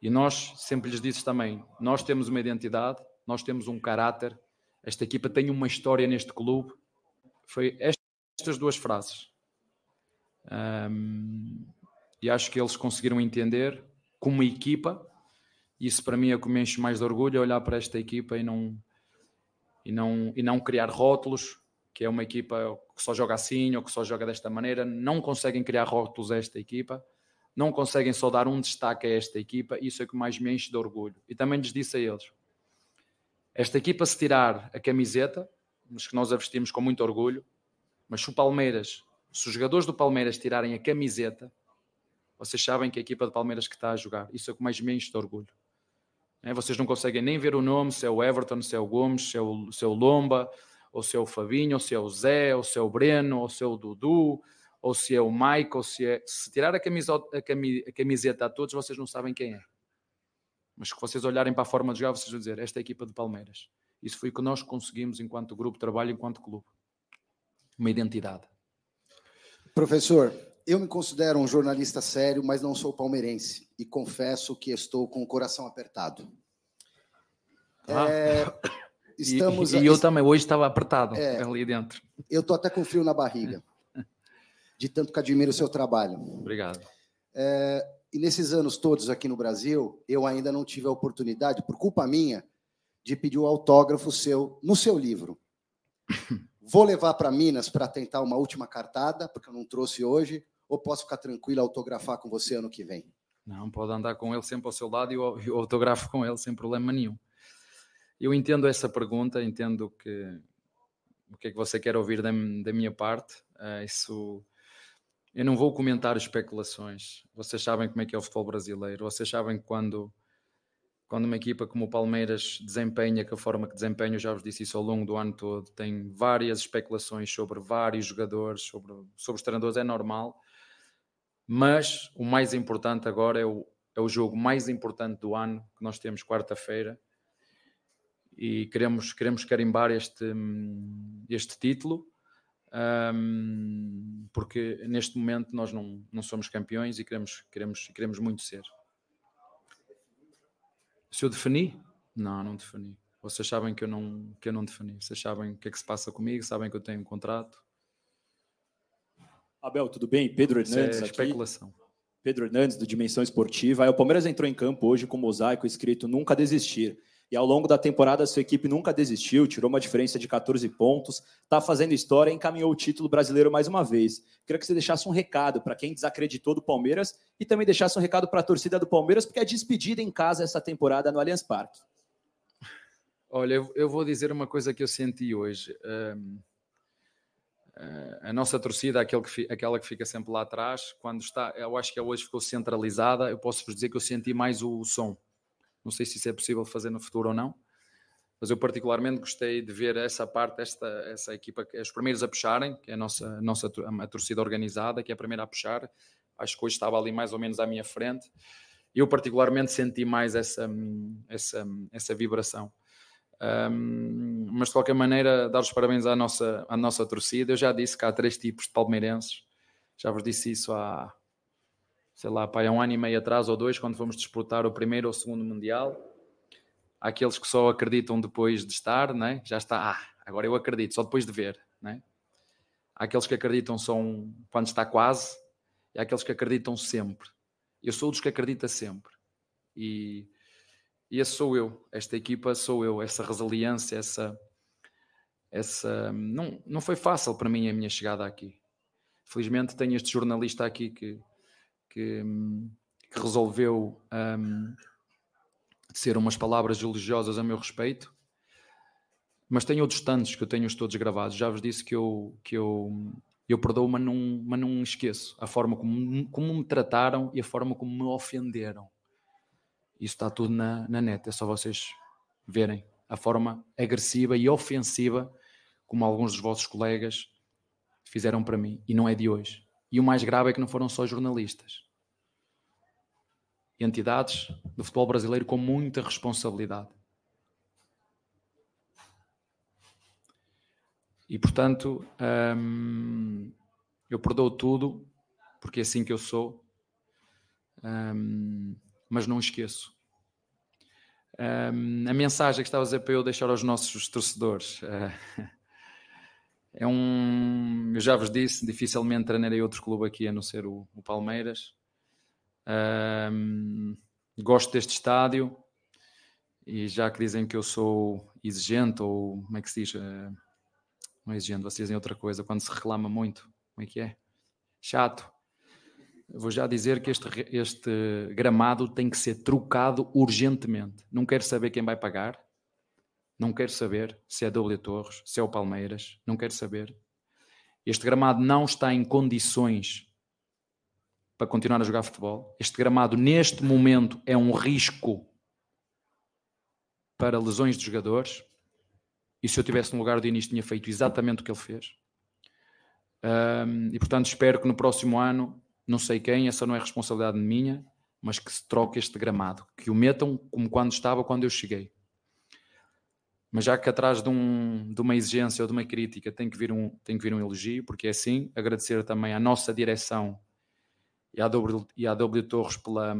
E nós sempre lhes disse também: nós temos uma identidade, nós temos um caráter, esta equipa tem uma história neste clube. Foi estas duas frases. Um, e acho que eles conseguiram entender como equipa. Isso para mim é o que me enche mais de orgulho, é olhar para esta equipa e não e não, e não criar rótulos, que é uma equipa que só joga assim ou que só joga desta maneira. Não conseguem criar rótulos a esta equipa, não conseguem só dar um destaque a esta equipa. Isso é o que mais me enche de orgulho. E também lhes disse a eles: esta equipa, se tirar a camiseta, mas que nós a vestimos com muito orgulho, mas se o Palmeiras, se os jogadores do Palmeiras tirarem a camiseta, vocês sabem que a equipa do Palmeiras que está a jogar. Isso é o que mais me enche de orgulho. É, vocês não conseguem nem ver o nome, se é o Everton, se é o Gomes, se é o, se é o Lomba, ou se é o Fabinho, ou se é o Zé, ou se é o Breno, ou se é o Dudu, ou se é o Mike, ou se é... Se tirar a, camiseta, a camiseta a todos, vocês não sabem quem é. Mas se vocês olharem para a forma de jogar, vocês vão dizer, esta é a equipa de Palmeiras. Isso foi o que nós conseguimos enquanto grupo de trabalho, enquanto clube. Uma identidade. Professor, eu me considero um jornalista sério, mas não sou palmeirense e confesso que estou com o coração apertado. Ah. É, estamos e, e eu também hoje estava apertado é, ali dentro. Eu estou até com frio na barriga, de tanto que admiro o seu trabalho. Obrigado. É, e nesses anos todos aqui no Brasil, eu ainda não tive a oportunidade, por culpa minha, de pedir o autógrafo seu no seu livro. Vou levar para Minas para tentar uma última cartada, porque eu não trouxe hoje ou posso ficar tranquilo autografar com você ano que vem? Não, pode andar com ele sempre ao seu lado e eu, autografo com ele sem problema nenhum. Eu entendo essa pergunta, entendo que o que é que você quer ouvir da, da minha parte. Uh, isso eu não vou comentar especulações. Vocês sabem como é que é o futebol brasileiro. Vocês sabem quando quando uma equipa como o Palmeiras desempenha que a forma que desempenha, eu já vos disse isso ao longo do ano todo, tem várias especulações sobre vários jogadores, sobre, sobre os treinadores, é normal. Mas o mais importante agora é o, é o jogo mais importante do ano que nós temos quarta-feira e queremos, queremos carimbar este, este título um, porque neste momento nós não, não somos campeões e queremos, queremos, queremos muito ser. Se eu defini? Não, não defini. Vocês sabem que eu não, que eu não defini. Vocês sabem o que é que se passa comigo, sabem que eu tenho um contrato. Abel, tudo bem? Pedro Hernandes é especulação. Aqui. Pedro Hernandes, do Dimensão Esportiva. Aí o Palmeiras entrou em campo hoje com o mosaico escrito Nunca Desistir. E ao longo da temporada, sua equipe nunca desistiu, tirou uma diferença de 14 pontos, está fazendo história e encaminhou o título brasileiro mais uma vez. Queria que você deixasse um recado para quem desacreditou do Palmeiras e também deixasse um recado para a torcida do Palmeiras, porque é despedida em casa essa temporada no Allianz Parque. Olha, eu vou dizer uma coisa que eu senti hoje. Um a nossa torcida, aquela que fica sempre lá atrás, quando está, eu acho que hoje ficou centralizada, eu posso vos dizer que eu senti mais o som. Não sei se isso é possível fazer no futuro ou não, mas eu particularmente gostei de ver essa parte, esta, essa equipa, os primeiros a puxarem, que é a nossa, nossa a torcida organizada, que é a primeira a puxar. Acho que hoje estava ali mais ou menos à minha frente. Eu particularmente senti mais essa, essa, essa vibração. Um, mas de qualquer maneira, dar os parabéns à nossa, à nossa torcida. Eu já disse que há três tipos de palmeirenses, já vos disse isso há, sei lá, pá, há um ano e meio atrás ou dois, quando fomos disputar o primeiro ou segundo Mundial. Há aqueles que só acreditam depois de estar, né? já está, ah, agora eu acredito, só depois de ver. Né? Há aqueles que acreditam só um, quando está quase, e há aqueles que acreditam sempre. Eu sou dos que acredita sempre. E, e esse sou eu, esta equipa sou eu, essa resiliência, essa. essa não, não foi fácil para mim a minha chegada aqui. Felizmente tenho este jornalista aqui que, que, que resolveu um, ser umas palavras elogiosas a meu respeito, mas tenho outros tantos que eu tenho todos gravados. Já vos disse que eu, que eu, eu perdoo, mas não, mas não esqueço a forma como, como me trataram e a forma como me ofenderam. Isso está tudo na, na net, é só vocês verem a forma agressiva e ofensiva como alguns dos vossos colegas fizeram para mim, e não é de hoje. E o mais grave é que não foram só jornalistas. Entidades do futebol brasileiro com muita responsabilidade. E portanto, hum, eu perdoo tudo, porque é assim que eu sou, hum, mas não esqueço. Hum, a mensagem que estava a para eu deixar aos nossos torcedores. Uh, é um. Eu já vos disse, dificilmente treinarei outro clube aqui a não ser o, o Palmeiras. Um, gosto deste estádio e já que dizem que eu sou exigente ou como é que se diz? Uh, não é exigente, vocês dizem outra coisa quando se reclama muito. Como é que é? Chato. Vou já dizer que este, este gramado tem que ser trocado urgentemente. Não quero saber quem vai pagar não quero saber se é W Torres, se é o Palmeiras. Não quero saber. Este gramado não está em condições para continuar a jogar futebol. Este gramado, neste momento, é um risco para lesões de jogadores. E se eu tivesse no lugar do início, tinha feito exatamente o que ele fez. Um, e portanto, espero que no próximo ano, não sei quem, essa não é responsabilidade minha, mas que se troque este gramado, que o metam como quando estava quando eu cheguei. Mas já que atrás de, um, de uma exigência ou de uma crítica tem que, vir um, tem que vir um elogio, porque é assim, agradecer também à nossa direção e à W, e à w Torres pela,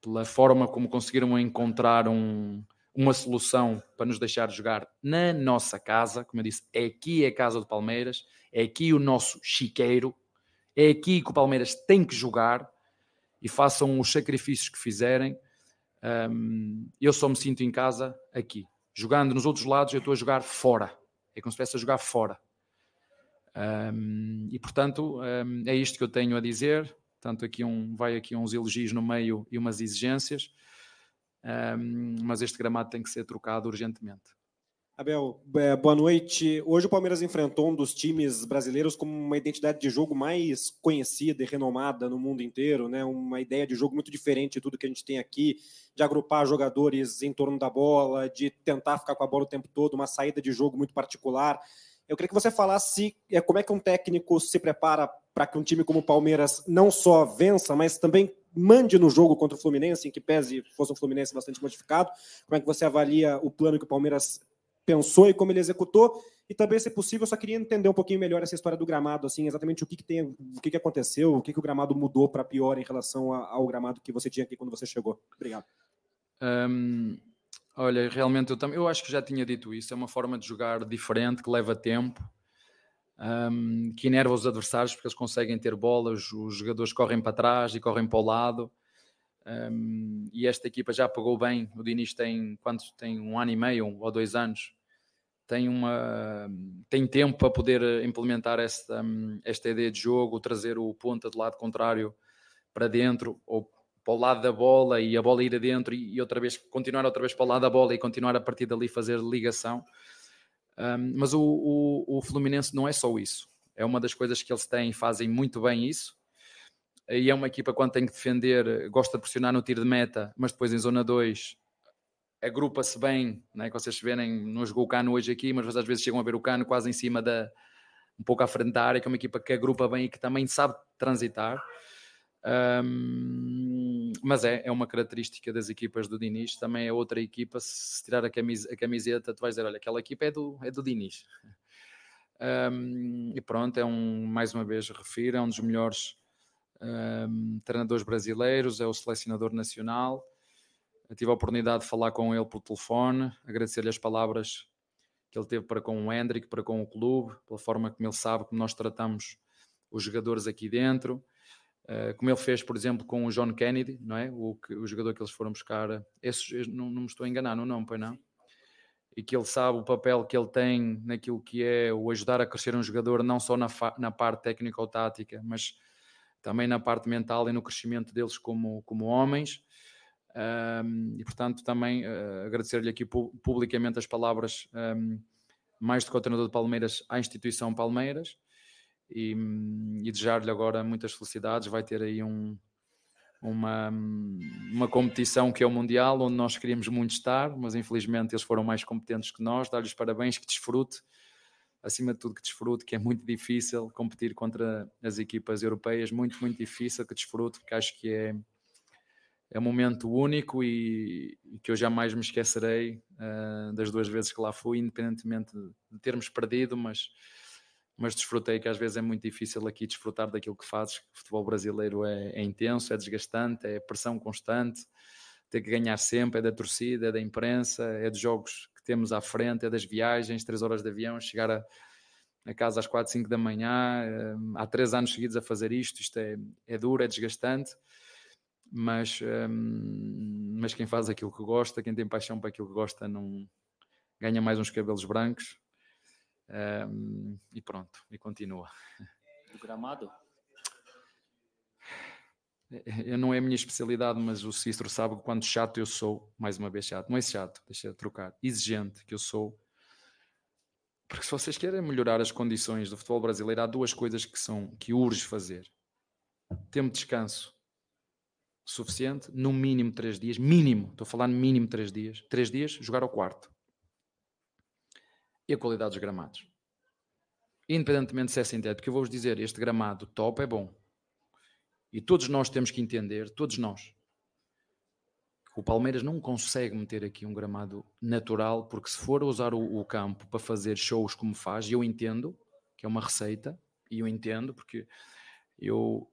pela forma como conseguiram encontrar um, uma solução para nos deixar jogar na nossa casa. Como eu disse, é aqui a casa do Palmeiras, é aqui o nosso chiqueiro, é aqui que o Palmeiras tem que jogar e façam os sacrifícios que fizerem. Um, eu só me sinto em casa aqui jogando nos outros lados, eu estou a jogar fora. É como se estivesse a jogar fora. Um, e portanto, um, é isto que eu tenho a dizer. Tanto aqui um, vai aqui uns elogios no meio e umas exigências. Um, mas este gramado tem que ser trocado urgentemente. Abel, é, boa noite. Hoje o Palmeiras enfrentou um dos times brasileiros com uma identidade de jogo mais conhecida e renomada no mundo inteiro, né? Uma ideia de jogo muito diferente de tudo que a gente tem aqui, de agrupar jogadores em torno da bola, de tentar ficar com a bola o tempo todo, uma saída de jogo muito particular. Eu queria que você falasse é, como é que um técnico se prepara para que um time como o Palmeiras não só vença, mas também mande no jogo contra o Fluminense, em que pese fosse um Fluminense bastante modificado. Como é que você avalia o plano que o Palmeiras pensou e como ele executou. E também, se possível, eu só queria entender um pouquinho melhor essa história do gramado, assim, exatamente o que, que tem, o que, que aconteceu, o que, que o gramado mudou para pior em relação ao gramado que você tinha aqui quando você chegou. Obrigado. Um, olha, realmente eu também, eu acho que já tinha dito isso. É uma forma de jogar diferente que leva tempo. Um, que enerva os adversários porque eles conseguem ter bolas, os jogadores correm para trás e correm para o lado. Um, e esta equipa já pagou bem. O Diniz tem quantos? Tem um ano e meio ou dois anos tem, uma, tem tempo para poder implementar esta, esta ideia de jogo, trazer o ponta do lado contrário para dentro ou para o lado da bola e a bola ir adentro e, outra vez continuar outra vez para o lado da bola e continuar a partir dali fazer ligação. Um, mas o, o, o, Fluminense não é só isso. É uma das coisas que eles têm, fazem muito bem isso. E é uma equipa quando tem que defender, gosta de pressionar no tiro de meta, mas depois em zona 2 agrupa-se bem, né? que vocês verem, não jogou o Cano hoje aqui, mas às vezes chegam a ver o Cano quase em cima da, um pouco à frente da área, que é uma equipa que agrupa bem e que também sabe transitar. Um, mas é, é uma característica das equipas do Diniz, também é outra equipa, se tirar a, a camiseta, tu vais dizer, olha, aquela equipa é do, é do Diniz. Um, e pronto, é um, mais uma vez refiro, é um dos melhores um, treinadores brasileiros, é o selecionador nacional. Eu tive a oportunidade de falar com ele por telefone, agradecer-lhe as palavras que ele teve para com o Hendrick, para com o clube, pela forma como ele sabe que nós tratamos os jogadores aqui dentro. Uh, como ele fez, por exemplo, com o John Kennedy, não é? O, o jogador que eles foram buscar. Esse, não, não me estou a enganar no nome, pois não? E que ele sabe o papel que ele tem naquilo que é o ajudar a crescer um jogador, não só na, na parte técnica ou tática, mas também na parte mental e no crescimento deles como, como homens. Um, e portanto, também uh, agradecer-lhe aqui publicamente as palavras, um, mais do que ao treinador de Palmeiras, à instituição Palmeiras e, e desejar-lhe agora muitas felicidades. Vai ter aí um, uma, uma competição que é o Mundial, onde nós queríamos muito estar, mas infelizmente eles foram mais competentes que nós. Dar-lhes parabéns, que desfrute, acima de tudo, que desfrute, que é muito difícil competir contra as equipas europeias, muito, muito difícil, que desfrute, porque acho que é, é um momento único e, e que eu jamais me esquecerei uh, das duas vezes que lá fui, independentemente de termos perdido, mas mas desfrutei que às vezes é muito difícil aqui desfrutar daquilo que fazes. O futebol brasileiro é, é, intenso, é desgastante, é pressão constante, ter que ganhar sempre, é da torcida, é da imprensa, é dos jogos que temos à frente, é das viagens, três horas de avião, chegar a, a casa às quatro, cinco da manhã, eh, há três anos seguidos a fazer isto, isto é, é duro, é desgastante, mas, um, mas quem faz aquilo que gosta, quem tem paixão para aquilo que gosta, não ganha mais uns cabelos brancos, um, e pronto, e continua. Do gramado? É, não é a minha especialidade, mas o Cistro sabe que quando chato eu sou, mais uma vez chato, não é chato, deixa eu trocar, exigente que eu sou. Porque se vocês querem melhorar as condições do futebol brasileiro, há duas coisas que são que urge fazer. Tempo de descanso suficiente, no mínimo três dias, mínimo, estou a falar no mínimo três dias. Três dias, jogar ao quarto e a qualidade dos gramados. Independentemente se é sintético, eu vou-vos dizer, este gramado top é bom. E todos nós temos que entender, todos nós, o Palmeiras não consegue meter aqui um gramado natural, porque se for usar o, o, campo para fazer shows como faz, eu entendo que é uma receita, e eu entendo, porque eu,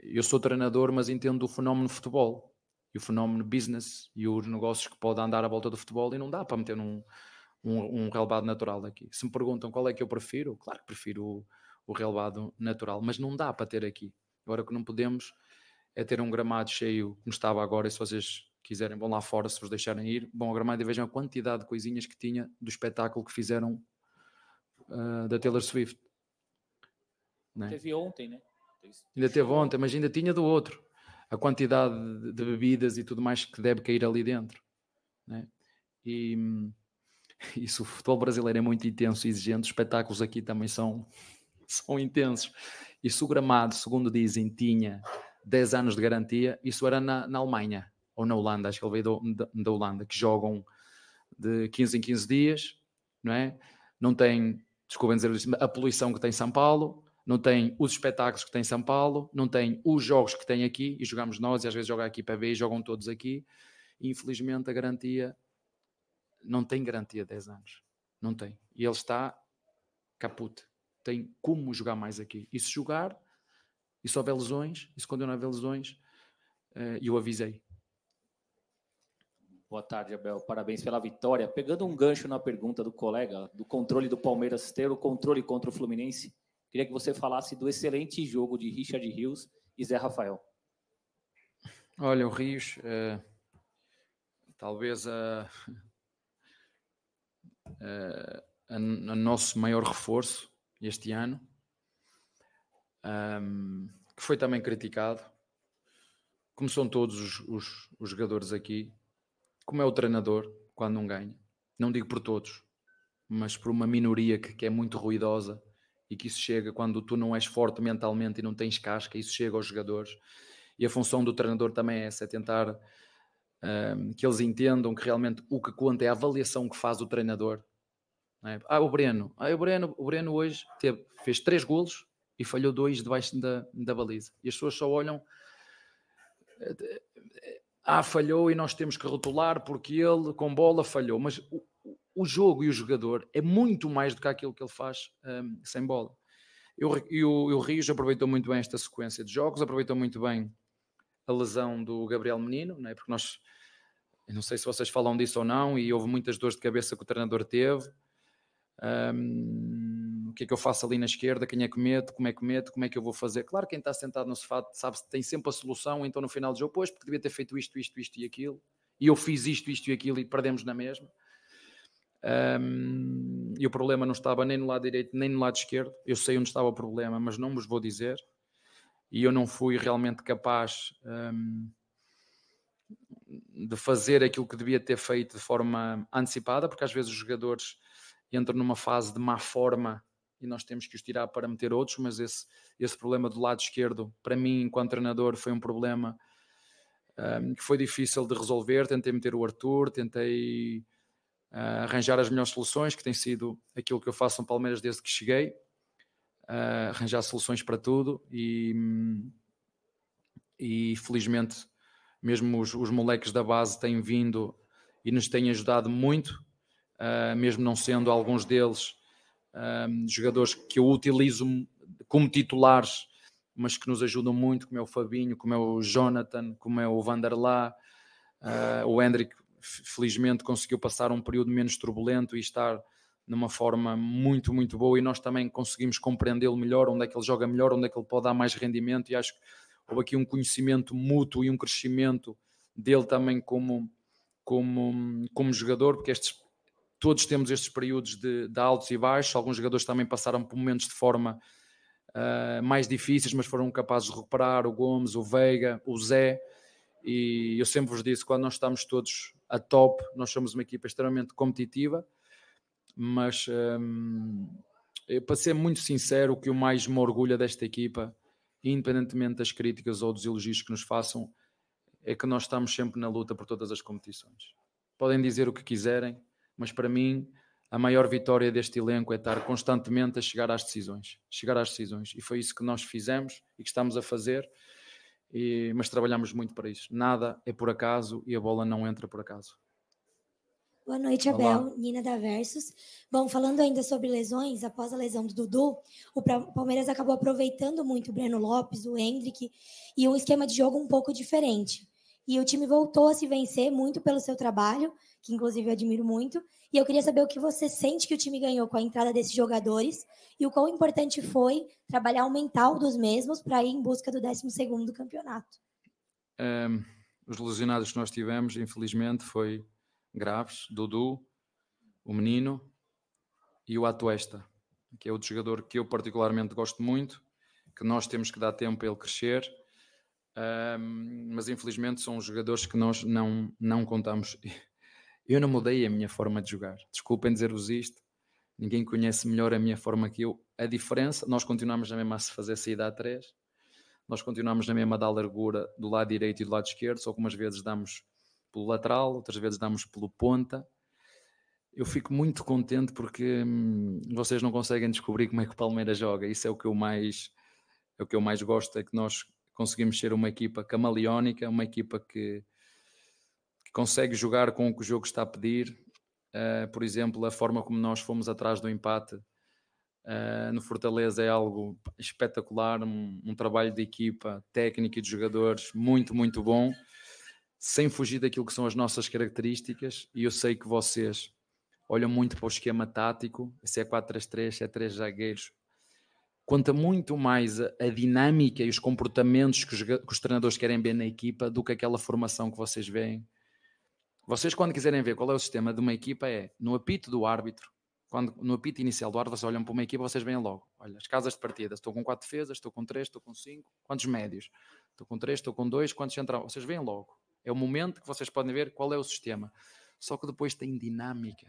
eu sou treinador, mas entendo o fenómeno futebol, e o fenómeno business, e os negócios que podem andar à volta do futebol, e não dá para meter num, um, um relevado natural daqui. Se me perguntam qual é que eu prefiro, claro que prefiro o, o relevado natural, mas não dá para ter aqui. Agora o que não podemos é ter um gramado cheio como estava agora, e se vocês quiserem, vão lá fora, se vos deixarem ir, vão ao gramado e vejam a quantidade de coisinhas que tinha do espetáculo que fizeram uh, da Taylor Swift. Né? Teve ontem, né? Ainda teve ontem, mas ainda tinha do outro. A quantidade de bebidas e tudo mais que deve cair ali dentro. Né? E isso, o futebol brasileiro é muito intenso e exigente, os espetáculos aqui também são, são intensos. E se o gramado, segundo dizem, tinha 10 anos de garantia, isso era na, na Alemanha ou na Holanda, acho que ele veio da, da Holanda, que jogam de 15 em 15 dias, não é? Não tem, desculpem dizer a poluição que tem São Paulo, não tem os espetáculos que tem São Paulo, não tem os jogos que tem aqui, e jogamos nós, e às vezes joga aqui para B e jogam todos aqui. Infelizmente a garantia não tem garantia 10 anos. Não tem. E ele está caput. Tem como jogar mais aqui. E se jogar, e se houver lesões, e se continuar a haver lesões, uh, eu avisei. Boa tarde, Abel. Parabéns pela vitória. Pegando um gancho na pergunta do colega, do controle do Palmeiras ter o controle contra o Fluminense, queria que você falasse do excelente jogo de Richard Rios e Zé Rafael. Olha, o Rios, uh, talvez a, uh, uh, a, a nosso maior reforço este ano, um, que foi também criticado, como são todos os, os, os, jogadores aqui, como é o treinador quando não ganha. Não digo por todos, mas por uma minoria que, que é muito ruidosa e que isso chega quando tu não és forte mentalmente e não tens casca, isso chega aos jogadores. E a função do treinador também é essa, é tentar um, que eles entendam que realmente o que conta é a avaliação que faz o treinador. É? Ah, o Breno. Ah, o Breno, o Breno hoje teve, fez três golos e falhou dois debaixo da, da baliza. E as pessoas só olham. Ah, falhou e nós temos que rotular porque ele com bola falhou. Mas o, o jogo e o jogador é muito mais do que aquilo que ele faz um, sem bola. E o, e o, e o Rios aproveitou muito bem esta sequência de jogos, aproveitou muito bem a lesão do Gabriel Menino, não é? porque nós, não sei se vocês falam disso ou não, e houve muitas dores de cabeça que o treinador teve. Um, o que é que eu faço ali na esquerda? Quem é que meto? Como é que meto? Como é que eu vou fazer? Claro, quem está sentado no sofá sabe tem sempre a solução, então no final do jogo, pois, porque devia ter feito isto, isto, isto e aquilo, e eu fiz isto, isto e aquilo e perdemos na mesma. Um, e o problema não estava nem no lado direito nem no lado esquerdo. Eu sei onde estava o problema, mas não vos vou dizer. E eu não fui realmente capaz um, de fazer aquilo que devia ter feito de forma antecipada, porque às vezes os jogadores entram numa fase de má forma e nós temos que os tirar para meter outros. Mas esse, esse problema do lado esquerdo, para mim, enquanto treinador, foi um problema um, que foi difícil de resolver. Tentei meter o Arthur, tentei uh, arranjar as melhores soluções, que tem sido aquilo que eu faço no Palmeiras desde que cheguei, uh, arranjar soluções para tudo e, e felizmente mesmo os, os moleques da base têm vindo e nos têm ajudado muito, uh, mesmo não sendo alguns deles jogadores que eu utilizo como titulares, mas que nos ajudam muito, como é o Fabinho, como é o Jonathan, como é o Vanderlá, uh, o Hendrick felizmente conseguiu passar um período menos turbulento e estar numa forma muito, muito boa e nós também conseguimos compreendê-lo melhor, onde é que ele joga melhor, onde é que ele pode dar mais rendimento e acho que houve aqui um conhecimento mútuo e um crescimento dele também como, como, como jogador, porque estes, todos temos estes períodos de, de altos e baixos, alguns jogadores também passaram por momentos de forma uh, mais difíceis, mas foram capazes de recuperar, o Gomes, o Veiga, o Zé, e eu sempre vos disse, quando nós estamos todos a top. Nós somos uma equipa extremamente competitiva, mas um, eu, para ser muito sincero, o que eu mais me orgulha desta equipa, independentemente das críticas ou dos elogios que nos façam, é que nós estamos sempre na luta por todas as competições. Podem dizer o que quiserem, mas para mim a maior vitória deste elenco é estar constantemente a chegar às decisões, chegar às decisões. E foi isso que nós fizemos e que estamos a fazer e, mas trabalhamos muito para isso. Nada é por acaso e a bola não entra por acaso. Boa noite, Abel. Olá. Nina da Versus. Bom, falando ainda sobre lesões, após a lesão do Dudu, o Palmeiras acabou aproveitando muito o Breno Lopes, o Hendrick, e um esquema de jogo um pouco diferente. E o time voltou a se vencer muito pelo seu trabalho, que inclusive eu admiro muito. E eu queria saber o que você sente que o time ganhou com a entrada desses jogadores e o quão importante foi trabalhar o mental dos mesmos para ir em busca do 12 do campeonato. Um, os lesionados que nós tivemos, infelizmente, foi graves. Dudu, o menino e o Atuesta, que é outro jogador que eu particularmente gosto muito, que nós temos que dar tempo para ele crescer um, mas infelizmente são jogadores que nós não, não contamos. Eu não mudei a minha forma de jogar. Desculpem dizer-vos isto. Ninguém conhece melhor a minha forma que eu. A diferença, nós continuamos na mesma a se fazer saída a três, nós continuamos na mesma a dar largura do lado direito e do lado esquerdo, só vezes damos pelo lateral, outras vezes damos pelo ponta. Eu fico muito contente porque hum, vocês não conseguem descobrir como é que o Palmeiras joga. Isso é o que eu mais é o que eu mais gosto, é que nós conseguimos ser uma equipa camaleónica, uma equipa que, que consegue jogar com o que o jogo está a pedir. Uh, por exemplo, a forma como nós fomos atrás do empate uh, no Fortaleza é algo espetacular, um, um, trabalho de equipa, técnico e de jogadores muito, muito bom, sem fugir daquilo que são as nossas características. E eu sei que vocês olham muito para o esquema tático, se é 4-3-3, se é 3 zagueiros, conta muito mais a, a dinâmica e os comportamentos que os, que os, treinadores querem ver na equipa do que aquela formação que vocês veem. Vocês, quando quiserem ver qual é o sistema de uma equipa, é no apito do árbitro, quando, no apito inicial do árbitro, vocês olham para uma equipa, vocês veem logo. Olha, as casas de partida, estou com quatro defesas, estou com três, estou com cinco, quantos médios? Estou com três, estou com dois, quantos central? Vocês veem logo. É o momento que vocês podem ver qual é o sistema. Só que depois tem dinâmica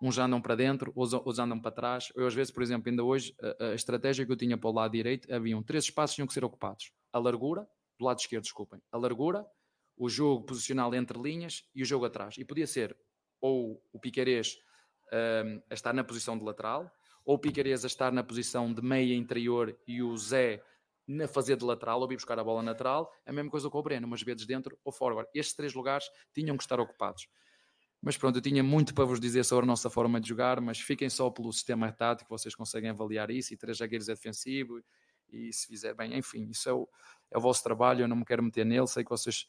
uns andam para dentro, outros andam para trás. Eu, às vezes, por exemplo, ainda hoje, a, a, estratégia que eu tinha para o lado direito, haviam três espaços que tinham que ser ocupados. A largura, do lado esquerdo, desculpem, a largura, o jogo posicional entre linhas e o jogo atrás. E podia ser ou o Piquerez um, a estar na posição de lateral, ou o Piquerez a estar na posição de meia interior e o Zé na fazer de lateral, ou vir buscar a bola lateral, a mesma coisa com o Breno, umas vezes dentro ou forward. Estes três lugares tinham que estar ocupados. Mas pronto, eu tinha muito para vos dizer sobre a nossa forma de jogar, mas fiquem só pelo sistema tático, vocês conseguem avaliar isso, e três zagueiros é defensivo, e se fizer bem, enfim, isso é o, é o vosso trabalho, eu não me quero meter nele, sei que vocês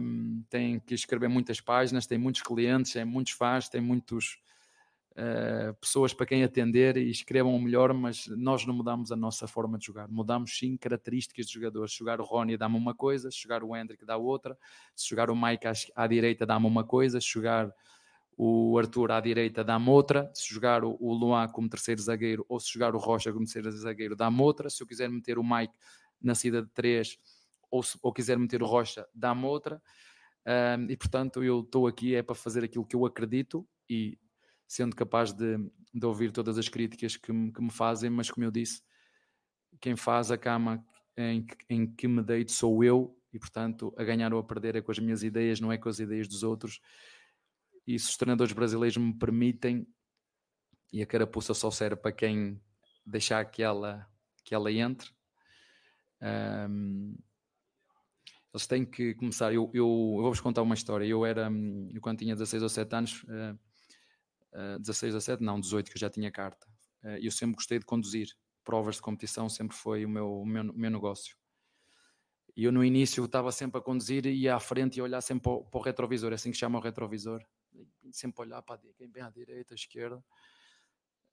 um, têm que escrever muitas páginas, têm muitos clientes, têm muitos fãs, têm muitos uh, pessoas para quem atender e escrevam melhor, mas nós não mudamos a nossa forma de jogar, mudamos sim características de jogadores. Se jogar o Rony dá-me uma coisa, se jogar o Hendrick dá outra, se jogar o Mike à, à direita dá-me uma coisa, se jogar o Arthur à direita dá-me outra, se jogar o, o Luan como terceiro zagueiro ou se jogar o Rocha como terceiro zagueiro dá-me outra, se eu quiser meter o Mike na saída de três ou, se, ou quiser meter o Rocha dá-me outra, um, e portanto eu estou aqui é para fazer aquilo que eu acredito e sendo capaz de, de ouvir todas as críticas que me, que me fazem, mas como eu disse, quem faz a cama em, em que me deito sou eu, e portanto a ganhar ou a perder é com as minhas ideias, não é com as ideias dos outros. E se os treinadores brasileiros me permitem, e a carapuça só serve para quem deixar que ela, que ela entre, um, eles têm que começar. Eu, eu, eu vou-vos contar uma história. Eu era, eu quando tinha 16 ou 17 anos, uh, uh, 16, 17, não, 18, que eu já tinha carta. Uh, eu sempre gostei de conduzir. Provas de competição sempre foi o meu, o meu, o meu negócio. E eu no início estava sempre a conduzir e ia à frente e olhar sempre para o, para o retrovisor, é assim que chama o retrovisor. Sempre olhar para quem bem à direita, à esquerda.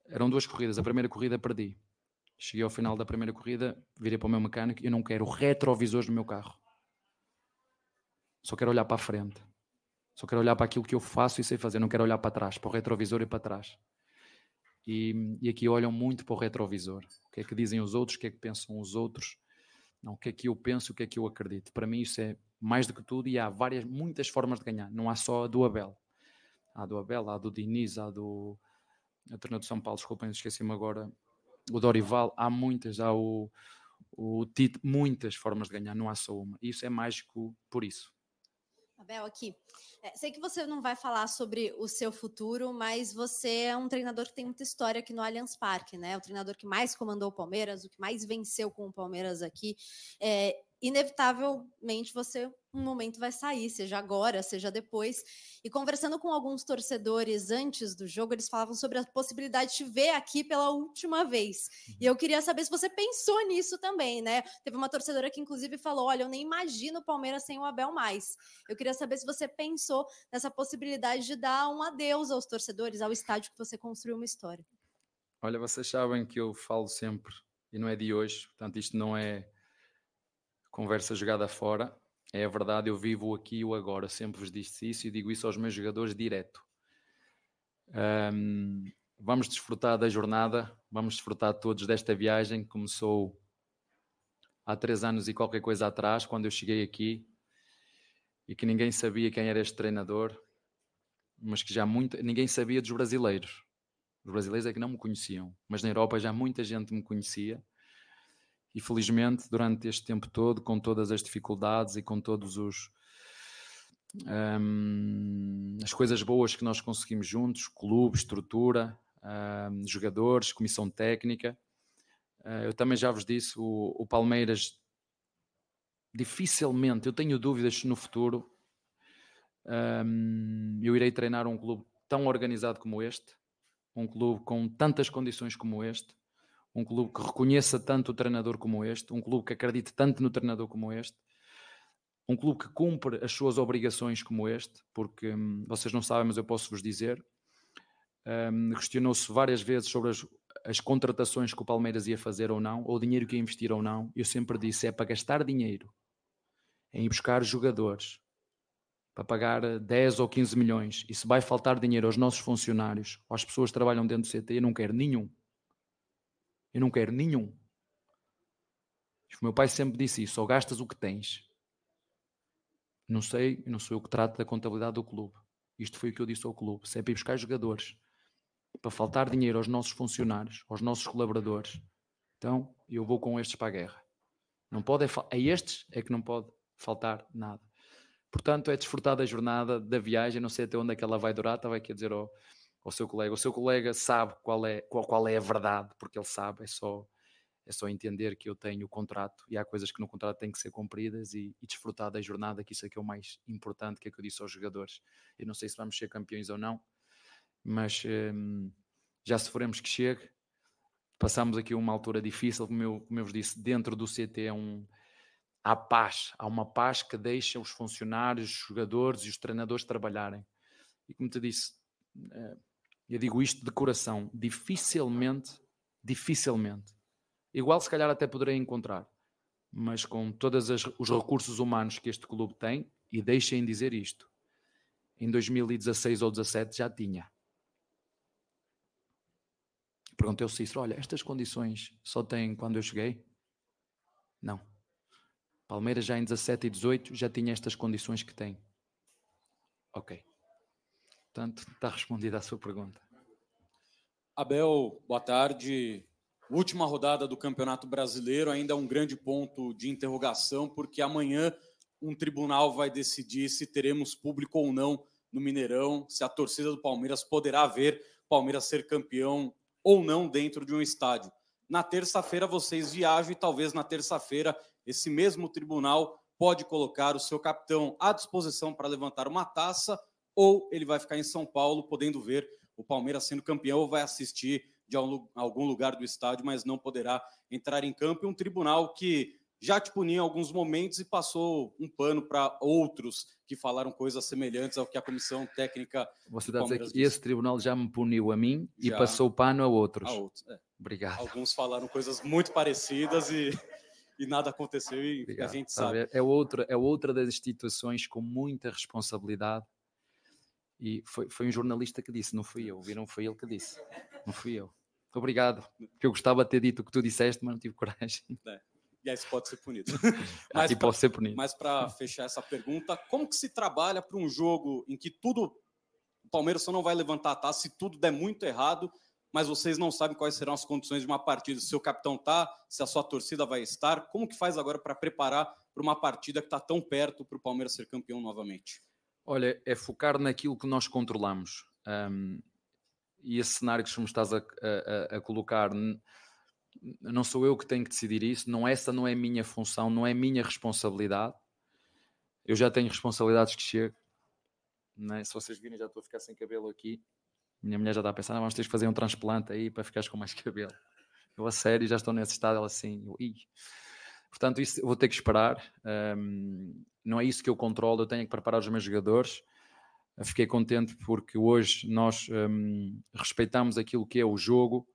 Eram duas corridas. A primeira corrida perdi. Cheguei ao final da primeira corrida, virei para o meu mecânico e eu não quero retrovisores no meu carro. Só quero olhar para a frente. Só quero olhar para aquilo que eu faço e sei fazer, não quero olhar para trás, para o retrovisor e para trás. E, e aqui olham muito para o retrovisor. O que é que dizem os outros, o que é que pensam os outros, não, o que é que eu penso, o que é que eu acredito. Para mim isso é mais do que tudo e há várias, muitas formas de ganhar. Não há só a do Abel. Há a do Abel, há a do Diniz, há a do a treinador de São Paulo, desculpem, esqueci-me agora, o Dorival, há muitas, há o, o muitas formas de ganhar, não há só uma. Isso é mágico por isso. Abel, aqui. É, sei que você não vai falar sobre o seu futuro, mas você é um treinador que tem muita história aqui no Allianz Parque, né? O treinador que mais comandou o Palmeiras, o que mais venceu com o Palmeiras aqui. É, inevitavelmente você um momento vai sair, seja agora, seja depois. E conversando com alguns torcedores antes do jogo, eles falavam sobre a possibilidade de ver aqui pela última vez. E eu queria saber se você pensou nisso também, né? Teve uma torcedora que inclusive falou: "Olha, eu nem imagino o Palmeiras sem o Abel mais". Eu queria saber se você pensou nessa possibilidade de dar um adeus aos torcedores, ao estádio que você construiu uma história. Olha, vocês sabem que eu falo sempre e não é de hoje, portanto isto não é conversa jogada fora. É a verdade, eu vivo aqui o agora. Sempre vos disse isso e digo isso aos meus jogadores direto. Um, vamos desfrutar da jornada, vamos desfrutar todos desta viagem que começou há três anos e qualquer coisa atrás, quando eu cheguei aqui e que ninguém sabia quem era este treinador, mas que já muito, ninguém sabia dos brasileiros. Os brasileiros é que não me conheciam, mas na Europa já muita gente me conhecia e felizmente durante este tempo todo, com todas as dificuldades e com todos os um, as coisas boas que nós conseguimos juntos, clube, estrutura, um, jogadores, comissão técnica. Uh, eu também já vos disse, o, o, Palmeiras dificilmente, eu tenho dúvidas no futuro um, eu irei treinar um clube tão organizado como este, um clube com tantas condições como este, um clube que reconheça tanto o treinador como este, um clube que acredite tanto no treinador como este, um clube que cumpre as suas obrigações como este, porque hum, vocês não sabem, mas eu posso vos dizer, hum, questionou-se várias vezes sobre as, as, contratações que o Palmeiras ia fazer ou não, ou o dinheiro que ia investir ou não. Eu sempre disse: é para gastar dinheiro em ir buscar jogadores para pagar 10 ou 15 milhões, e se vai faltar dinheiro aos nossos funcionários, às pessoas que trabalham dentro do CT, eu não quero nenhum. Eu não quero nenhum. O meu pai sempre disse isso: só gastas o que tens. Não sei, não sou eu que trato da contabilidade do clube. Isto foi o que eu disse ao clube: sempre ir buscar jogadores para faltar dinheiro aos nossos funcionários, aos nossos colaboradores. Então eu vou com estes para a guerra. Não pode é a estes é que não pode faltar nada. Portanto, é desfrutar da jornada, da viagem. Não sei até onde é que ela vai durar. Estava aqui a dizer ao, ao seu colega. O seu colega sabe qual é, qual, qual é a verdade, porque ele sabe, é só, É só entender que eu tenho o contrato e há coisas que no contrato têm que ser cumpridas e, e desfrutar da jornada, que isso é que é o mais importante, que é que eu disse aos jogadores. Eu não sei se vamos ser campeões ou não, mas hum, já sofremos que chegue. Passamos aqui uma altura difícil, como eu, como eu vos disse, dentro do CT é um, há paz, há uma paz que deixa os funcionários, os jogadores e os treinadores trabalharem. E como te disse, eh, eu digo isto de coração, dificilmente, dificilmente, igual se calhar até poderei encontrar, mas com todos os recursos humanos que este clube tem, e deixem dizer isto, em 2016 ou 2017 já tinha. Perguntei ao Cícero, olha, estas condições só tem quando eu cheguei? Não. Palmeiras já em 17 e 18 já tinha estas condições que tem. Ok. Portanto, está respondida a sua pergunta. Abel, boa tarde. Última rodada do Campeonato Brasileiro, ainda é um grande ponto de interrogação, porque amanhã um tribunal vai decidir se teremos público ou não no Mineirão, se a torcida do Palmeiras poderá ver Palmeiras ser campeão ou não dentro de um estádio. Na terça-feira vocês viajam e talvez na terça-feira esse mesmo tribunal pode colocar o seu capitão à disposição para levantar uma taça ou ele vai ficar em São Paulo podendo ver o Palmeiras sendo campeão ou vai assistir de algum lugar do estádio, mas não poderá entrar em campo. E um tribunal que já te punia em alguns momentos e passou um pano para outros que falaram coisas semelhantes ao que a comissão técnica. Você está a dizer que disse. esse tribunal já me puniu a mim já e passou o pano a outros. A outros é. Obrigado. Alguns falaram coisas muito parecidas e, e nada aconteceu e Obrigado. a gente sabe. É outra, é outra das instituições com muita responsabilidade e foi, foi um jornalista que disse, não fui eu. Viram? Foi ele que disse. Não fui eu. Obrigado. Porque eu gostava de ter dito o que tu disseste, mas não tive coragem. É. E aí isso pode ser punido. mas pode ser punido. Mas para fechar essa pergunta, como que se trabalha para um jogo em que tudo. O Palmeiras só não vai levantar a taça se tudo der muito errado, mas vocês não sabem quais serão as condições de uma partida. Se o seu capitão tá, se a sua torcida vai estar, como que faz agora para preparar para uma partida que está tão perto para o Palmeiras ser campeão novamente? Olha, é focar naquilo que nós controlamos. Um, e esse cenário que me estás a, a, a, colocar, não sou eu que tenho que decidir isso, não essa não é minha função, não é minha responsabilidade. Eu já tenho responsabilidades que chego. É? Se vocês virem, já estou a ficar sem cabelo aqui. Minha mulher já está a pensar, ah, vamos ter que fazer um transplante aí para ficares com mais cabelo. Eu a sério já estou nesse estado, ela assim, eu, Portanto, isso vou ter que esperar. Um, não é isso que eu controlo, eu tenho que preparar os meus jogadores. Fiquei contente porque hoje nós um, respeitamos aquilo que é o jogo.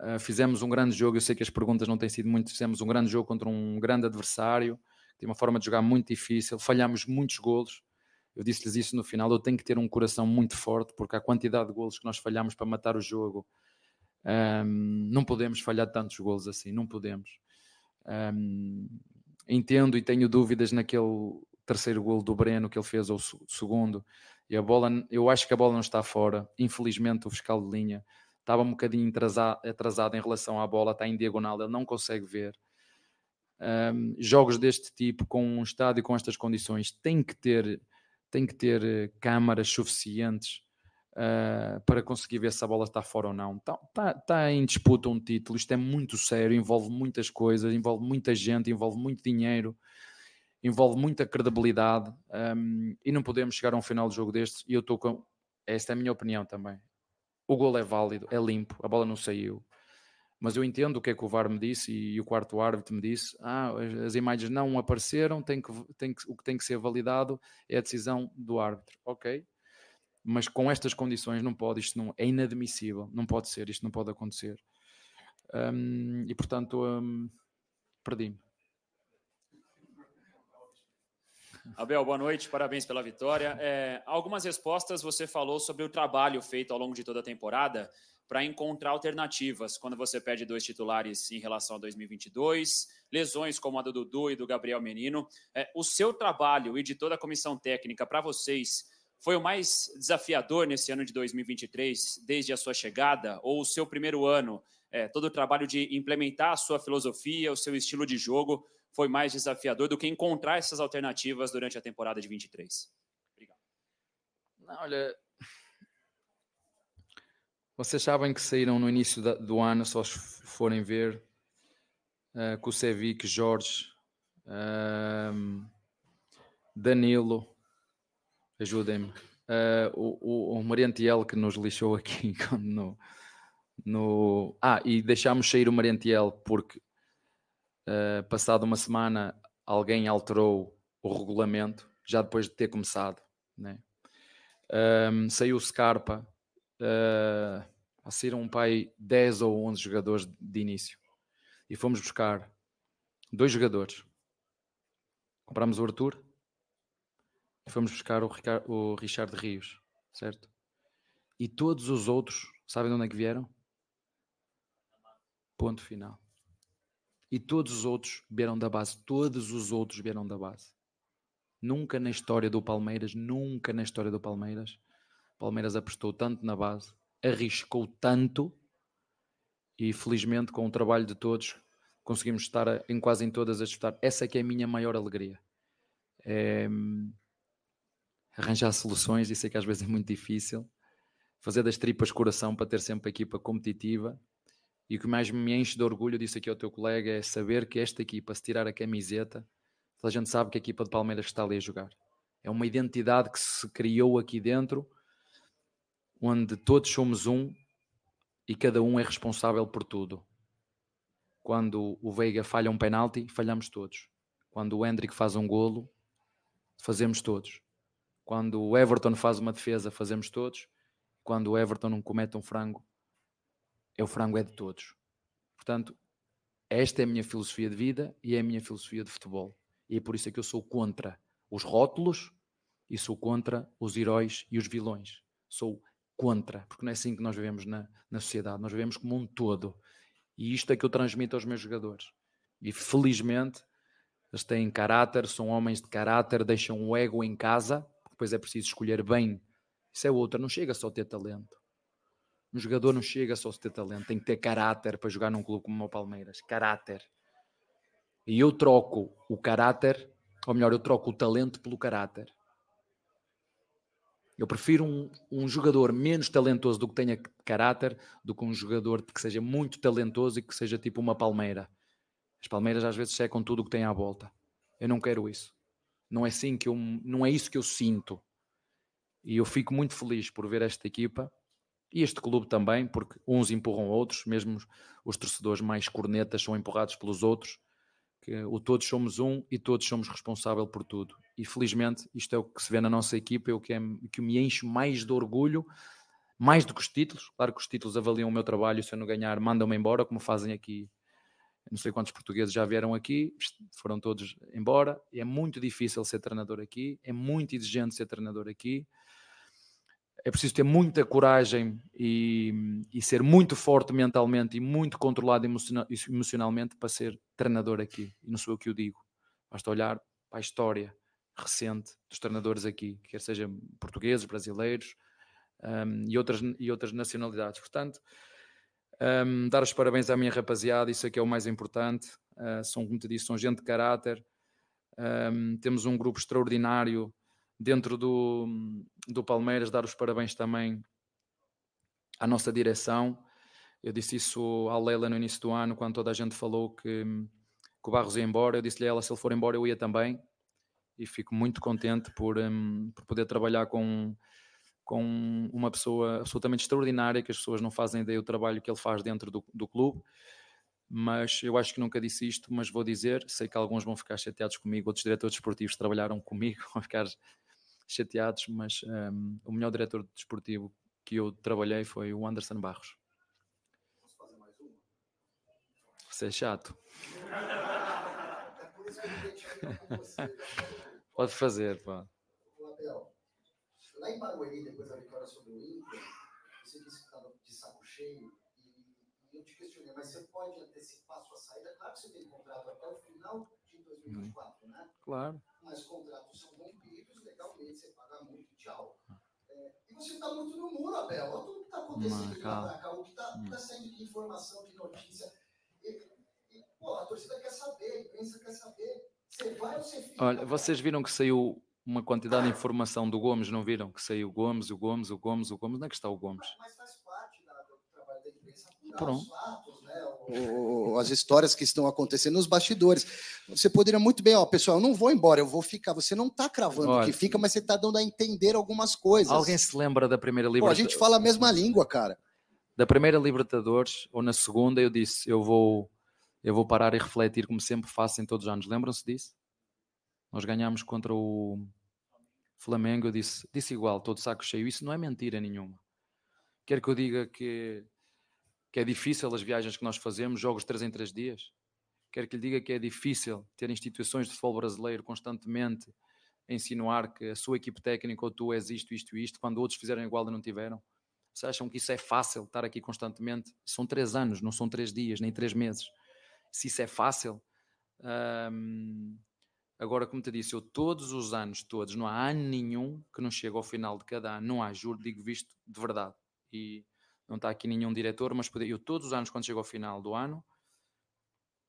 Uh, fizemos um grande jogo. Eu sei que as perguntas não têm sido muito. Fizemos um grande jogo contra um grande adversário. Tem uma forma de jogar muito difícil. Falhamos muitos golos. Eu disse-lhes isso no final. Eu tenho que ter um coração muito forte porque a quantidade de golos que nós falhamos para matar o jogo, um, não podemos falhar tantos golos assim. Não podemos. Um, entendo e tenho dúvidas naquele terceiro golo do Breno que ele fez, ou segundo, e a bola, eu acho que a bola não está fora. Infelizmente, o fiscal de linha estava um bocadinho atrasado, atrasado em relação à bola, está em diagonal, ele não consegue ver. Um, jogos deste tipo, com um estádio com estas condições, tem que ter, tem que ter eh, câmaras suficientes uh, para conseguir ver se a bola está fora ou não. Está, está, está em disputa um título, isto é muito sério, envolve muitas coisas, envolve muita gente, envolve muito dinheiro, envolve muita credibilidade um, e não podemos chegar a um final de jogo destes. E eu estou com. Esta é a minha opinião também. O gol é válido, é limpo, a bola não saiu. Mas eu entendo o que é que o VAR me disse e, e o quarto árbitro me disse: ah, as imagens não apareceram, tem que, tem que, o que tem que ser validado é a decisão do árbitro. Ok, mas com estas condições não pode, isto não, é inadmissível, não pode ser, isto não pode acontecer. Um, e portanto, um, perdi-me. Abel, boa noite, parabéns pela vitória. É, algumas respostas você falou sobre o trabalho feito ao longo de toda a temporada para encontrar alternativas quando você perde dois titulares em relação a 2022, lesões como a do Dudu e do Gabriel Menino. É, o seu trabalho e de toda a comissão técnica para vocês foi o mais desafiador nesse ano de 2023, desde a sua chegada, ou o seu primeiro ano? É, todo o trabalho de implementar a sua filosofia, o seu estilo de jogo, foi mais desafiador do que encontrar essas alternativas durante a temporada de 23? Obrigado. Não, olha, vocês sabem que saíram no início do ano, só forem ver, uh, Kusevic, Jorge, um, Danilo, ajudem-me. Uh, o, o, o que nos lixou aqui no, no. Ah, e deixámos sair o Mariantiel porque uh, passado uma semana alguém alterou o regulamento, já depois de ter começado. Né? Um, saiu o Scarpa, uh, a saíram um pai 10 ou 11 jogadores de início e fomos buscar dois jogadores. Comprámos o Arthur fomos buscar o, Ricardo, o Richard Rios, certo? E todos os outros, sabem de onde é que vieram? Ponto final. E todos os outros vieram da base. Todos os outros vieram da base. Nunca na história do Palmeiras, nunca na história do Palmeiras, Palmeiras apostou tanto na base, arriscou tanto e felizmente com o trabalho de todos conseguimos estar em quase em todas as estar. Essa é que é a minha maior alegria. É, arranjar soluções, e sei que às vezes é muito difícil. Fazer das tripas coração para ter sempre a equipa competitiva. E o que mais me enche de orgulho, disse aqui ao teu colega, é saber que esta equipa, se tirar a camiseta, toda a gente sabe que a equipa de Palmeiras está ali a jogar. É uma identidade que se criou aqui dentro, onde todos somos um e cada um é responsável por tudo. Quando o Veiga falha um penalti, falhamos todos. Quando o Hendrick faz um golo, fazemos todos. Quando o Everton faz uma defesa, fazemos todos. Quando o Everton não comete um frango, é o frango é de todos. Portanto, esta é a minha filosofia de vida e é a minha filosofia de futebol. E é por isso é que eu sou contra os rótulos e sou contra os heróis e os vilões. Sou contra, porque não é assim que nós vivemos na, na sociedade. Nós vivemos como um todo. E isto é que eu transmito aos meus jogadores. E felizmente eles têm caráter, são homens de caráter, deixam o ego em casa, depois é preciso escolher bem. Isso é outra, não chega só a ter talento. Um jogador não chega só a ter talento, tem que ter caráter para jogar num clube como o Palmeiras. Caráter. E eu troco o caráter, ou melhor, eu troco o talento pelo caráter. Eu prefiro um, um, jogador menos talentoso do que tenha caráter do que um jogador que seja muito talentoso e que seja tipo uma palmeira. As palmeiras às vezes secam tudo o que tem à volta. Eu não quero isso. Não é assim que eu, não é isso que eu sinto. E eu fico muito feliz por ver esta equipa e este clube também, porque uns empurram outros, mesmo os torcedores mais cornetas são empurrados pelos outros que o todos somos um e todos somos responsáveis por tudo. E felizmente isto é o que se vê na nossa equipa, é o que, é, que me enche mais de orgulho, mais do que os títulos. Claro que os títulos avaliam o meu trabalho, se eu não ganhar, mandam-me embora, como fazem aqui. Não sei quantos portugueses já vieram aqui, foram todos embora. É muito difícil ser treinador aqui, é muito exigente ser treinador aqui é preciso ter muita coragem e, e, ser muito forte mentalmente e muito controlado emocionalmente para ser treinador aqui. E não sou eu que o digo. Basta olhar para a história recente dos treinadores aqui, quer sejam portugueses, brasileiros um, e, outras, e outras nacionalidades. Portanto, um, dar os parabéns à minha rapaziada, isso aqui é o mais importante. Uh, são, como te disse, são gente de caráter. Um, temos um grupo extraordinário dentro do, do Palmeiras, dar os parabéns também à nossa direção. Eu disse isso à Leila no início do ano, quando toda a gente falou que, que o Barros ia embora. Eu disse-lhe a ela: se ele for embora, eu ia também. E fico muito contente por, um, por poder trabalhar com, com uma pessoa absolutamente extraordinária, que as pessoas não fazem ideia do trabalho que ele faz dentro do, do clube mas eu acho que nunca disse isto, mas vou dizer, sei que alguns vão ficar chateados comigo, outros diretores esportivos trabalharam comigo, vão ficar chateados, mas um, o melhor diretor desportivo que eu trabalhei foi o Anderson Barros. Você é chato. Pode fazer, pá. Lá em Barueri, depois da vitória sobre o Inter, você disse que estava de saco cheio e eu te questionei, mas você pode antecipar sua saída? Claro que você tem contrato até o final de 2024, né? Claro. Mas contratos são rompidos, legalmente você paga muito, tchau. É, e você está muito no muro, Abel. Olha tudo que está acontecendo para cá, o que está tá saindo de informação, de notícia. E, e, pô, a torcida quer saber, a imprensa quer saber. Você vai ou você fica? Olha, vocês viram que saiu uma quantidade de informação do Gomes, não viram? Que saiu o Gomes, o Gomes, o Gomes, o Gomes. Onde é que está o Gomes? Mas faz parte da, do trabalho da imprensa Pronto. fatos, né? o- as histórias que estão acontecendo nos bastidores. Você poderia muito bem, ó, pessoal, eu não vou embora, eu vou ficar. Você não está cravando Olha. que fica, mas você está dando a entender algumas coisas. Alguém se lembra da primeira Pô, a Libertadores? gente fala a mesma língua, cara. Da primeira Libertadores ou na segunda eu disse, eu vou eu vou parar e refletir como sempre faço em todos os anos. Lembram-se disso? Nós ganhámos contra o Flamengo, eu disse, disse igual, todo saco cheio. Isso não é mentira nenhuma. Quer que eu diga que, que é difícil as viagens que nós fazemos, jogos 3 em 3 dias? Quer que lhe diga que é difícil ter instituições de futebol brasileiro constantemente a insinuar que a sua equipe técnica ou tu és isto, isto isto, quando outros fizeram igual e não tiveram? Vocês acham que isso é fácil, estar aqui constantemente? São três anos, não são três dias, nem três meses. Se isso é fácil... hum, Agora, como te disse, eu todos os anos, todos, não há ano nenhum que não chegue ao final de cada ano, não há, juro, digo visto de verdade. E não está aqui nenhum diretor, mas eu todos os anos, quando chego ao final do ano,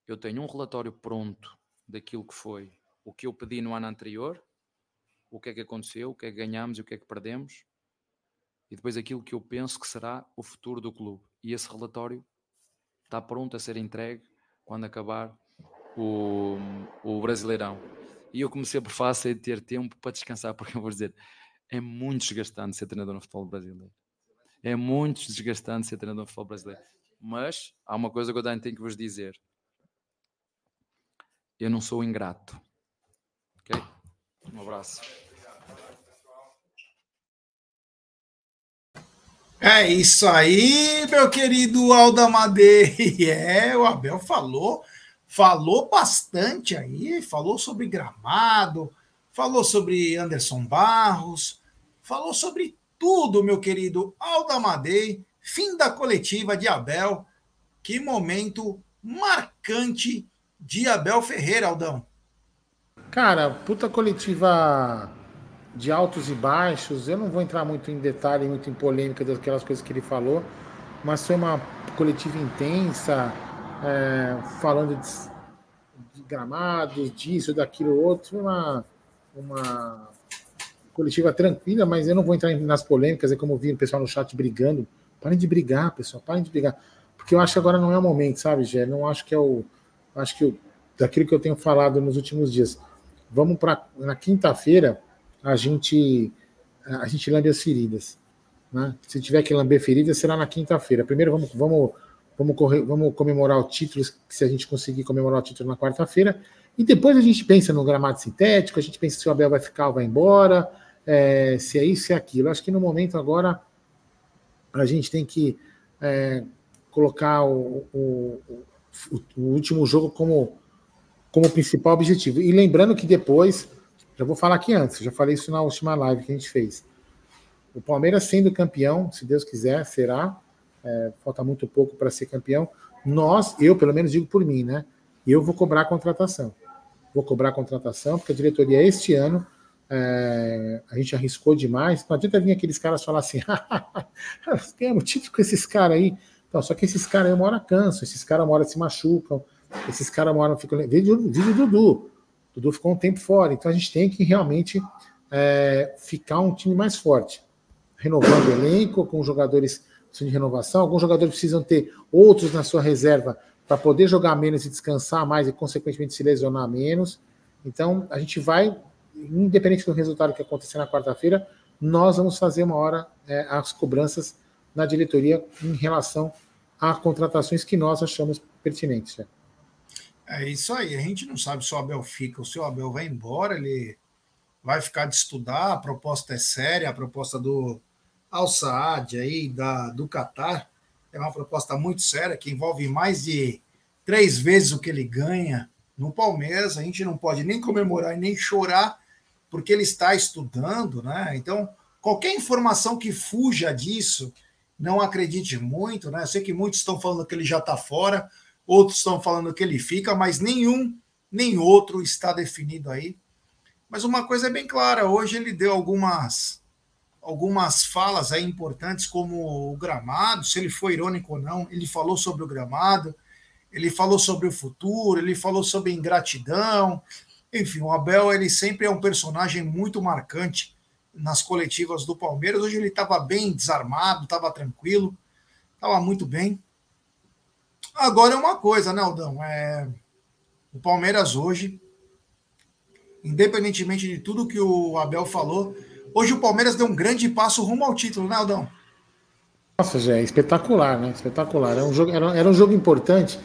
eu tenho um relatório pronto daquilo que foi o que eu pedi no ano anterior, o que é que aconteceu, o que é que ganhamos e o que é que perdemos, e depois aquilo que eu penso que será o futuro do clube. E esse relatório está pronto a ser entregue quando acabar o, o Brasileirão. E eu, como sempre faço, é ter tempo para descansar, porque eu vou dizer, é muito desgastante ser treinador no futebol brasileiro. É muito desgastante ser treinador no futebol brasileiro. Mas há uma coisa que eu tenho que vos dizer. Eu não sou ingrato. Ok? Um abraço. É isso aí, meu querido Aldamadei. É, o Abel falou, falou bastante aí, falou sobre gramado, falou sobre Anderson Barros, falou sobre tudo, meu querido Aldamadei. Fim da coletiva de Abel. Que momento marcante de Abel Ferreira, Aldão. Cara, puta coletiva de altos e baixos. Eu não vou entrar muito em detalhe, muito em polêmica daquelas coisas que ele falou, mas foi uma coletiva intensa, é, falando de, de gramados, disso, daquilo, outro. Uma, uma coletiva tranquila, mas eu não vou entrar nas polêmicas, é como eu vi o pessoal no chat brigando. Parem de brigar, pessoal, parem de brigar. Porque eu acho que agora não é o momento, sabe, Gé? Não acho que é o. Acho que o, daquilo que eu tenho falado nos últimos dias. Vamos para. Na quinta-feira, a gente. A gente lambe as feridas. Né? Se tiver que lamber feridas, será na quinta-feira. Primeiro vamos, vamos, vamos, correr, vamos comemorar o título, se a gente conseguir comemorar o título na quarta-feira. E depois a gente pensa no gramado sintético, a gente pensa se o Abel vai ficar ou vai embora, é, se é isso, se é aquilo. Acho que no momento agora a gente tem que é, colocar o, o, o, o, último jogo como, como principal objetivo. E lembrando que depois, já vou falar aqui antes, já falei isso na última live que a gente fez. O Palmeiras sendo campeão, se Deus quiser, será. É, falta muito pouco para ser campeão. Nós, eu pelo menos digo por mim, né? Eu vou cobrar a contratação. Vou cobrar a contratação, porque a diretoria este ano é, a gente arriscou demais. Não adianta vir aqueles caras falar assim, ganhamos título com esses caras aí. Então, só que esses caras aí uma hora cansam, esses caras uma hora se machucam, esses caras uma hora ficam. Vídeo, do Dudu. Dudu ficou um tempo fora. Então a gente tem que realmente é, ficar um time mais forte. Renovando o elenco, com jogadores de renovação. Alguns jogadores precisam ter outros na sua reserva para poder jogar menos e descansar mais e, consequentemente, se lesionar menos. Então, a gente vai, independente do resultado que acontecer na quarta-feira, nós vamos fazer uma hora é, as cobranças na diretoria em relação a contratações que nós achamos pertinentes. Já. É isso aí. A gente não sabe se o Abel fica ou se o Abel vai embora. Ele vai ficar de estudar. A proposta é séria. A proposta do Al Saad aí da do Catar é uma proposta muito séria que envolve mais de três vezes o que ele ganha no Palmeiras. A gente não pode nem comemorar e nem chorar porque ele está estudando, né? Então qualquer informação que fuja disso não acredite muito, né? Eu sei que muitos estão falando que ele já está fora, outros estão falando que ele fica, mas nenhum nem outro está definido aí. Mas uma coisa é bem clara, hoje ele deu algumas algumas falas aí importantes como o gramado, se ele foi irônico ou não, ele falou sobre o gramado, ele falou sobre o futuro, ele falou sobre ingratidão. Enfim, o Abel ele sempre é um personagem muito marcante nas coletivas do Palmeiras. Hoje ele estava bem desarmado, estava tranquilo, estava muito bem. Agora é uma coisa, né, Aldão? É... O Palmeiras hoje, independentemente de tudo que o Abel falou, hoje o Palmeiras deu um grande passo rumo ao título, né, Aldão? Nossa, já é espetacular, né? Espetacular. Era um jogo, era, era um jogo importante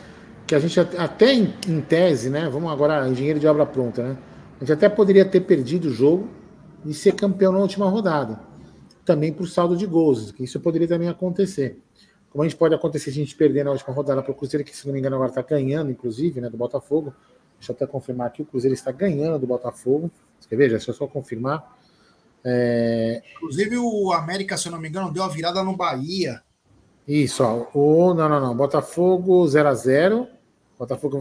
que a gente até em, em, tese, né? Vamos agora, engenheiro de obra pronta, né? A gente até poderia ter perdido o jogo e ser campeão na última rodada. Também por saldo de gols, que isso poderia também acontecer. Como a gente pode acontecer se a gente perder na última rodada para o Cruzeiro, que se não me engano agora está ganhando, inclusive, né, do Botafogo. Deixa eu até confirmar aqui, o Cruzeiro está ganhando do Botafogo. Você quer só confirmar. É... Inclusive o América, se eu não me engano, deu a virada no Bahia. Isso, ó. O, não, não, não. Botafogo 0x0. Botafogo,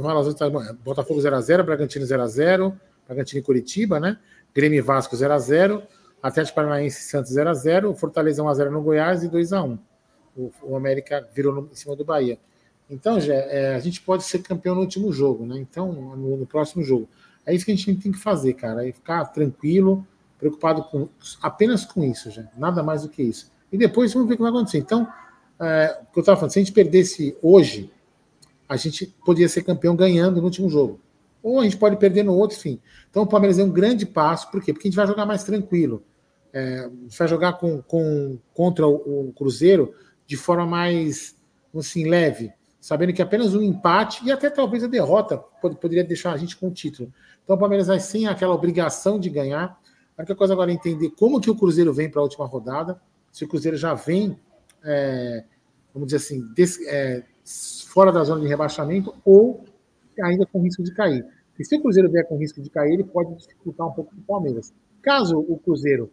Botafogo 0x0, Bragantino 0x0, Bragantino e Curitiba, né? Grêmio Vasco 0x0, Atlético Paranaense Santos 0x0, Fortaleza 1x0 no Goiás e 2x1 o, o América virou no, em cima do Bahia. Então, já, é, a gente pode ser campeão no último jogo, né? Então, no, no, próximo jogo. É isso que a gente tem que fazer, cara. É ficar tranquilo, preocupado com, apenas com isso, já. Nada mais do que isso. E depois vamos ver o que vai acontecer. Então, é, o que eu estava falando, se a gente perdesse hoje, a gente poderia ser campeão ganhando no último jogo. Ou a gente pode perder no outro, enfim. Então o Palmeiras é um grande passo, por quê? Porque a gente vai jogar mais tranquilo. É, a gente vai jogar com, com, contra o, o Cruzeiro de forma mais assim, leve, sabendo que apenas um empate e até talvez a derrota poderia deixar a gente com o título. Então o Palmeiras vai sem aquela obrigação de ganhar. A única coisa agora é entender como que o Cruzeiro vem para a última rodada, se o Cruzeiro já vem, é, vamos dizer assim, des, é, fora da zona de rebaixamento ou ainda com risco de cair. E se o Cruzeiro vier com risco de cair, ele pode dificultar um pouco o Palmeiras. Caso o Cruzeiro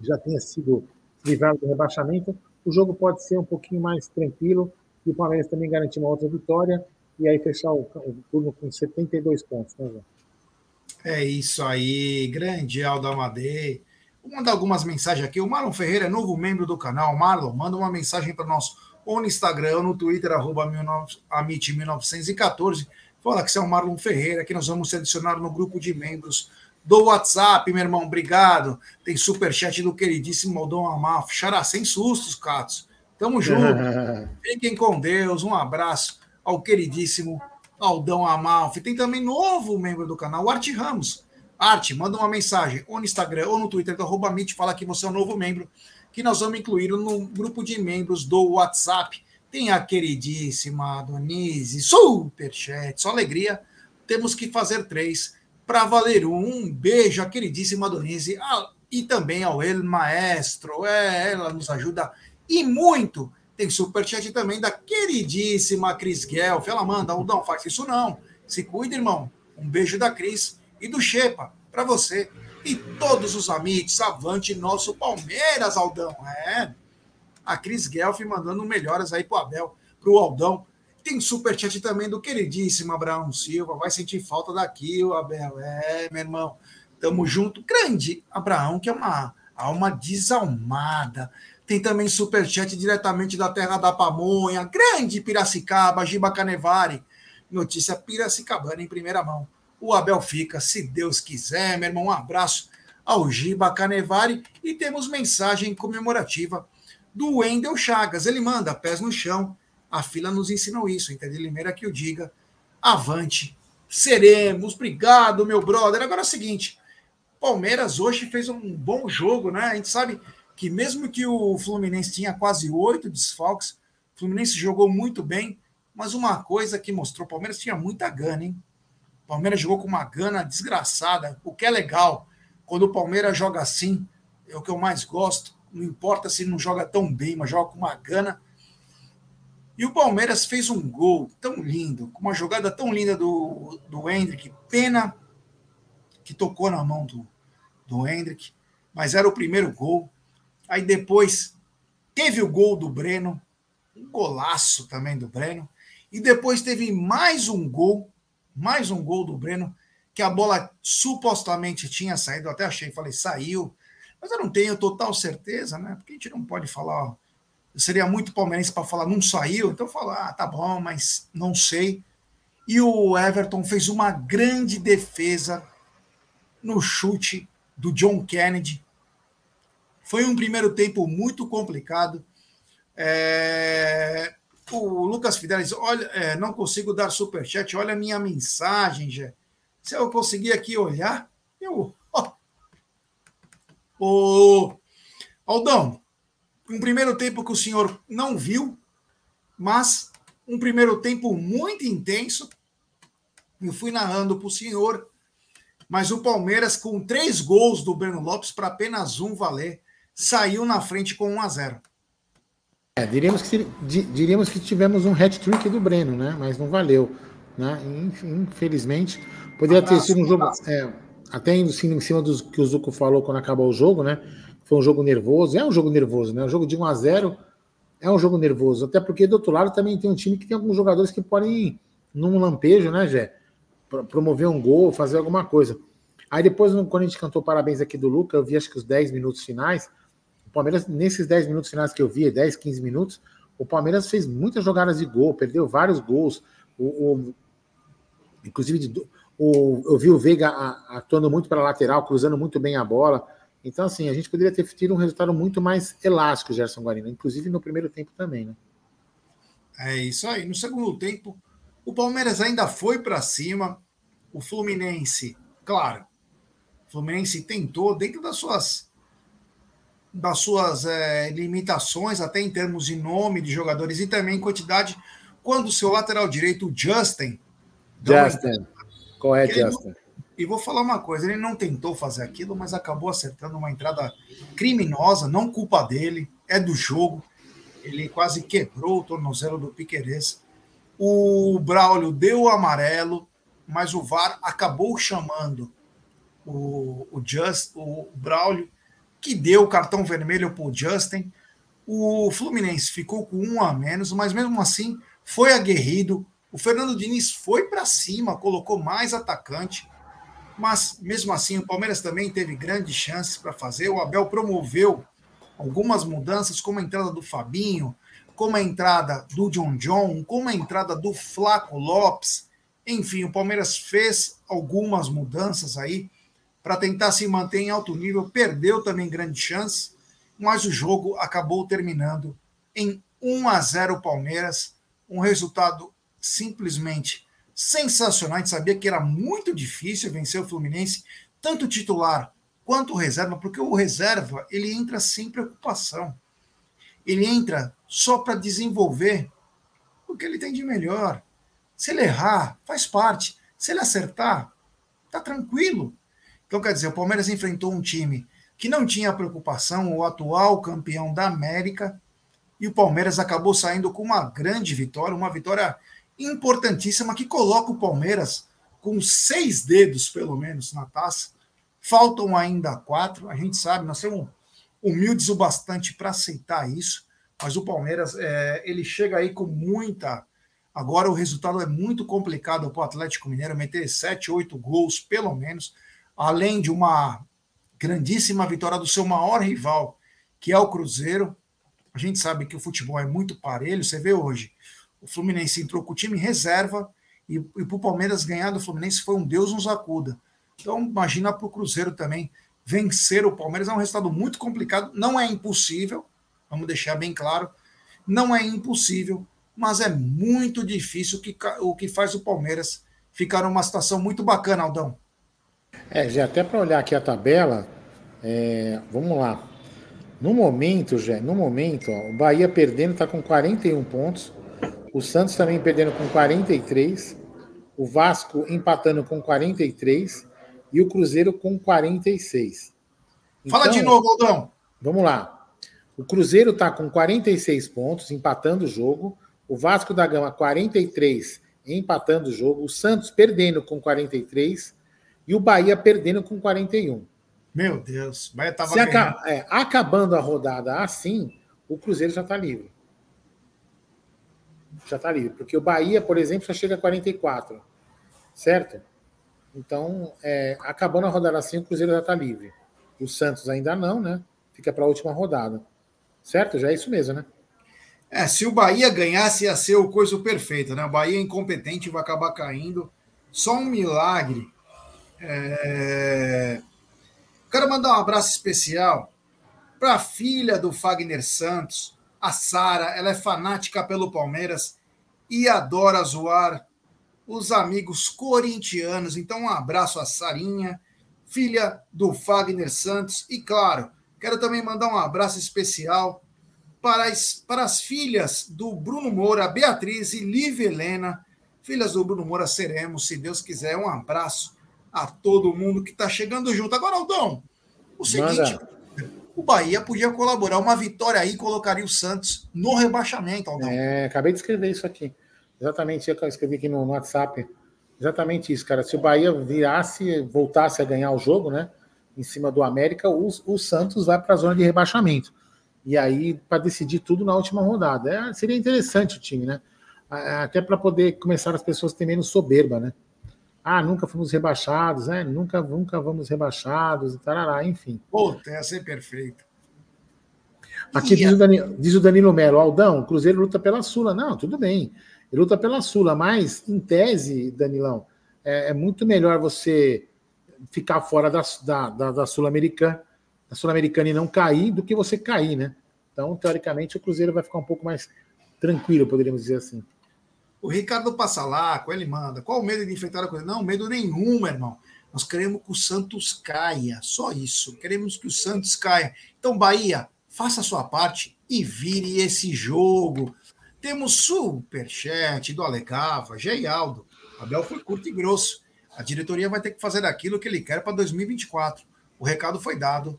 já tenha sido livrado do rebaixamento, o jogo pode ser um pouquinho mais tranquilo e o Palmeiras também garantir uma outra vitória e aí fechar o, o turno com 72 pontos, né, João? É isso aí, grande Aldo Amadei. Vou mandar algumas mensagens aqui. O Marlon Ferreira é novo membro do canal. Marlon, manda uma mensagem para nós ou no Instagram ou no Twitter, arroba amit1914. Fala que você é o Marlon Ferreira, que nós vamos selecionar no grupo de membros do WhatsApp, meu irmão, obrigado. Tem superchat do queridíssimo Aldão Amalfi. Xará, sem sustos, Catos. Tamo junto. Fiquem com Deus. Um abraço ao queridíssimo Aldão Amalfi. Tem também novo membro do canal, o Arte Ramos. Arte, manda uma mensagem ou no Instagram ou no Twitter do arroba Meet, fala que você é um novo membro, que nós vamos incluir no grupo de membros do WhatsApp. Tem a queridíssima Donise, superchat, só alegria. Temos que fazer três para valer um beijo à queridíssima Donise ah, e também ao El Maestro. É, ela nos ajuda e muito. Tem superchat também da queridíssima Cris Guelph. Ela manda, não faz isso não. Se cuida, irmão. Um beijo da Cris e do Shepa para você. E todos os amigos, avante nosso Palmeiras, Aldão. É. A Cris Guelph mandando melhoras aí pro Abel, pro Aldão. Tem superchat também do queridíssimo Abraão Silva. Vai sentir falta daqui, o Abel. É, meu irmão. Tamo junto. Grande Abraão, que é uma alma desalmada. Tem também superchat diretamente da terra da pamonha. Grande Piracicaba, Giba Canevari. Notícia Piracicabana em primeira mão. O Abel fica, se Deus quiser, meu irmão. Um abraço ao Giba Canevari. E temos mensagem comemorativa do Wendel Chagas. Ele manda pés no chão a fila nos ensinou isso, entendeu? Limeira que o diga. Avante, seremos. Obrigado, meu brother. Agora é o seguinte: Palmeiras hoje fez um bom jogo, né? A gente sabe que mesmo que o Fluminense tinha quase oito desfalques, o Fluminense jogou muito bem, mas uma coisa que mostrou: o Palmeiras tinha muita gana, hein? O Palmeiras jogou com uma gana desgraçada, o que é legal. Quando o Palmeiras joga assim, é o que eu mais gosto. Não importa se não joga tão bem, mas joga com uma gana e o Palmeiras fez um gol tão lindo, com uma jogada tão linda do, do Hendrick. Pena que tocou na mão do, do Hendrick, mas era o primeiro gol. Aí depois teve o gol do Breno, um golaço também do Breno. E depois teve mais um gol, mais um gol do Breno, que a bola supostamente tinha saído. Eu até achei, falei, saiu. Mas eu não tenho total certeza, né? Porque a gente não pode falar. Ó, seria muito palmeirense para falar, não saiu, então falar, ah, tá bom, mas não sei. E o Everton fez uma grande defesa no chute do John Kennedy. Foi um primeiro tempo muito complicado. É... o Lucas Fidelis, olha, é, não consigo dar superchat, olha a minha mensagem, já. Se eu conseguir aqui olhar, eu. Aldão, um primeiro tempo que o senhor não viu, mas um primeiro tempo muito intenso. Eu fui narrando para o senhor, mas o Palmeiras, com três gols do Breno Lopes para apenas um valer, saiu na frente com 1 a 0 É, diríamos, que, diríamos que tivemos um hat-trick do Breno, né? Mas não valeu. Né? Infelizmente, poderia ter sido um jogo. É, até indo assim, em cima do que o Zuco falou quando acabou o jogo, né? Foi um jogo nervoso. É um jogo nervoso, né? Um jogo de 1 a 0 é um jogo nervoso. Até porque do outro lado também tem um time que tem alguns jogadores que podem, num lampejo, né, Jé? Promover um gol, fazer alguma coisa. Aí depois, quando a gente cantou parabéns aqui do Luca, eu vi acho que os 10 minutos finais. O Palmeiras, nesses 10 minutos finais que eu vi, 10, 15 minutos, o Palmeiras fez muitas jogadas de gol, perdeu vários gols. O, o inclusive, de, o, eu vi o Veiga atuando muito para a lateral, cruzando muito bem a bola. Então, assim, a gente poderia ter tido um resultado muito mais elástico, Gerson Guarino, inclusive no primeiro tempo também, né? É isso aí. No segundo tempo, o Palmeiras ainda foi para cima. O Fluminense, claro, o Fluminense tentou, dentro das suas das suas é, limitações, até em termos de nome de jogadores e também quantidade, quando o seu lateral direito, o Justin. Justin. Qual é, Justin? E vou falar uma coisa: ele não tentou fazer aquilo, mas acabou acertando uma entrada criminosa, não culpa dele, é do jogo. Ele quase quebrou o tornozelo do Piqueires. O Braulio deu o amarelo, mas o VAR acabou chamando o, o, Just, o Braulio, que deu o cartão vermelho para o Justin. O Fluminense ficou com um a menos, mas mesmo assim foi aguerrido. O Fernando Diniz foi para cima, colocou mais atacante mas mesmo assim o Palmeiras também teve grandes chances para fazer. O Abel promoveu algumas mudanças, como a entrada do Fabinho, como a entrada do John John, como a entrada do Flaco Lopes. Enfim, o Palmeiras fez algumas mudanças aí para tentar se manter em alto nível. Perdeu também grandes chances, mas o jogo acabou terminando em 1 a 0 Palmeiras, um resultado simplesmente sensacional. A gente sabia que era muito difícil vencer o Fluminense, tanto titular quanto reserva, porque o reserva ele entra sem preocupação. Ele entra só para desenvolver o que ele tem de melhor. Se ele errar, faz parte. Se ele acertar, tá tranquilo. Então, quer dizer, o Palmeiras enfrentou um time que não tinha preocupação, o atual campeão da América, e o Palmeiras acabou saindo com uma grande vitória, uma vitória importantíssima que coloca o Palmeiras com seis dedos, pelo menos, na taça. Faltam ainda quatro. A gente sabe, nós somos humildes o bastante para aceitar isso, mas o Palmeiras é, ele chega aí com muita. Agora o resultado é muito complicado para o Atlético Mineiro meter sete, oito gols, pelo menos, além de uma grandíssima vitória do seu maior rival, que é o Cruzeiro. A gente sabe que o futebol é muito parelho. Você vê hoje o Fluminense entrou com o time reserva e, e para o Palmeiras ganhar do Fluminense foi um Deus nos acuda. Então, imagina para o Cruzeiro também vencer o Palmeiras é um resultado muito complicado. Não é impossível, vamos deixar bem claro, não é impossível, mas é muito difícil que, o que faz o Palmeiras ficar numa situação muito bacana, Aldão. É, já até para olhar aqui a tabela, é, vamos lá. No momento, já, no momento, ó, o Bahia perdendo está com 41 pontos, o Santos também perdendo com 43, o Vasco empatando com 43 e o Cruzeiro com 46. Então, Fala de então, novo, Aldão. Vamos lá. O Cruzeiro está com 46 pontos, empatando o jogo. O Vasco da Gama, 43, empatando o jogo. O Santos perdendo com 43 e o Bahia perdendo com 41. Meu Deus, Bahia estava é, Acabando a rodada assim, o Cruzeiro já está livre já está livre. Porque o Bahia, por exemplo, já chega a 44, certo? Então, é, acabando a rodada assim, o Cruzeiro já está livre. O Santos ainda não, né? Fica para a última rodada. Certo? Já é isso mesmo, né? É, se o Bahia ganhasse, ia ser o coisa perfeita, né? O Bahia é incompetente vai acabar caindo. Só um milagre. É... Quero mandar um abraço especial para a filha do Fagner Santos, a Sara, ela é fanática pelo Palmeiras e adora zoar os amigos corintianos. Então, um abraço a Sarinha, filha do Fagner Santos. E, claro, quero também mandar um abraço especial para as, para as filhas do Bruno Moura, Beatriz e Lívia Helena. Filhas do Bruno Moura seremos, se Deus quiser. Um abraço a todo mundo que está chegando junto. Agora, Aldão, o seguinte: Manda. o Bahia podia colaborar. Uma vitória aí colocaria o Santos no rebaixamento, Aldão. É, acabei de escrever isso aqui. Exatamente, eu escrevi aqui no, WhatsApp. Exatamente isso, cara. Se o Bahia virasse, voltasse a ganhar o jogo, né? Em cima do América, o, o Santos vai para a zona de rebaixamento. E aí, para decidir tudo na última rodada. É, seria interessante o time, né? Até para poder começar as pessoas a ter menos soberba, né? Ah, nunca fomos rebaixados, né? Nunca, nunca vamos rebaixados e tarará, enfim. Puta, ia ser perfeito. Aqui diz o, Danilo, diz o Danilo Melo, Aldão, o Cruzeiro luta pela Sula. Não, tudo bem. Ele luta pela Sula, mas, em tese, Danilão, é, é muito melhor você ficar fora da, da, da, da Sul-Americana da Sul-Americana e não cair do que você cair, né? Então, teoricamente, o Cruzeiro vai ficar um pouco mais tranquilo, poderíamos dizer assim. O Ricardo Passalaco, ele manda. Qual o medo de enfrentar a coisa? Não, medo nenhum, irmão. Nós queremos que o Santos caia, só isso. Queremos que o Santos caia. Então, Bahia, faça a sua parte e vire esse jogo. Temos superchat do Alegava, Geialdo. Abel foi curto e grosso. A diretoria vai ter que fazer aquilo que ele quer para 2024. O recado foi dado.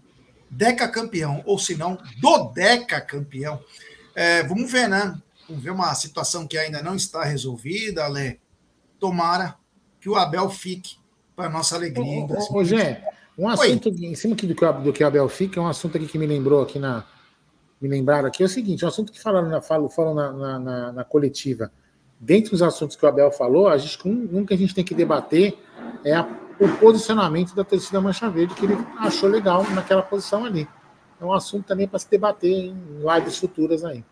Deca campeão, ou se não, do Deca campeão. É, vamos ver, né? Vamos ver uma situação que ainda não está resolvida, Ale. Tomara que o Abel fique para nossa alegria. Ô, ô, ô Gê, um assunto Oi. em cima do que, do que o Abel fica, é um assunto aqui que me lembrou aqui na, me lembraram aqui é o seguinte: um assunto que falaram na, falam, falam na, na, na, na coletiva. Dentre os assuntos que o Abel falou, a gente, um, um que a gente tem que debater é a, o posicionamento da torcida Mancha Verde, que ele achou legal naquela posição ali. É um assunto também para se debater em lives futuras aí.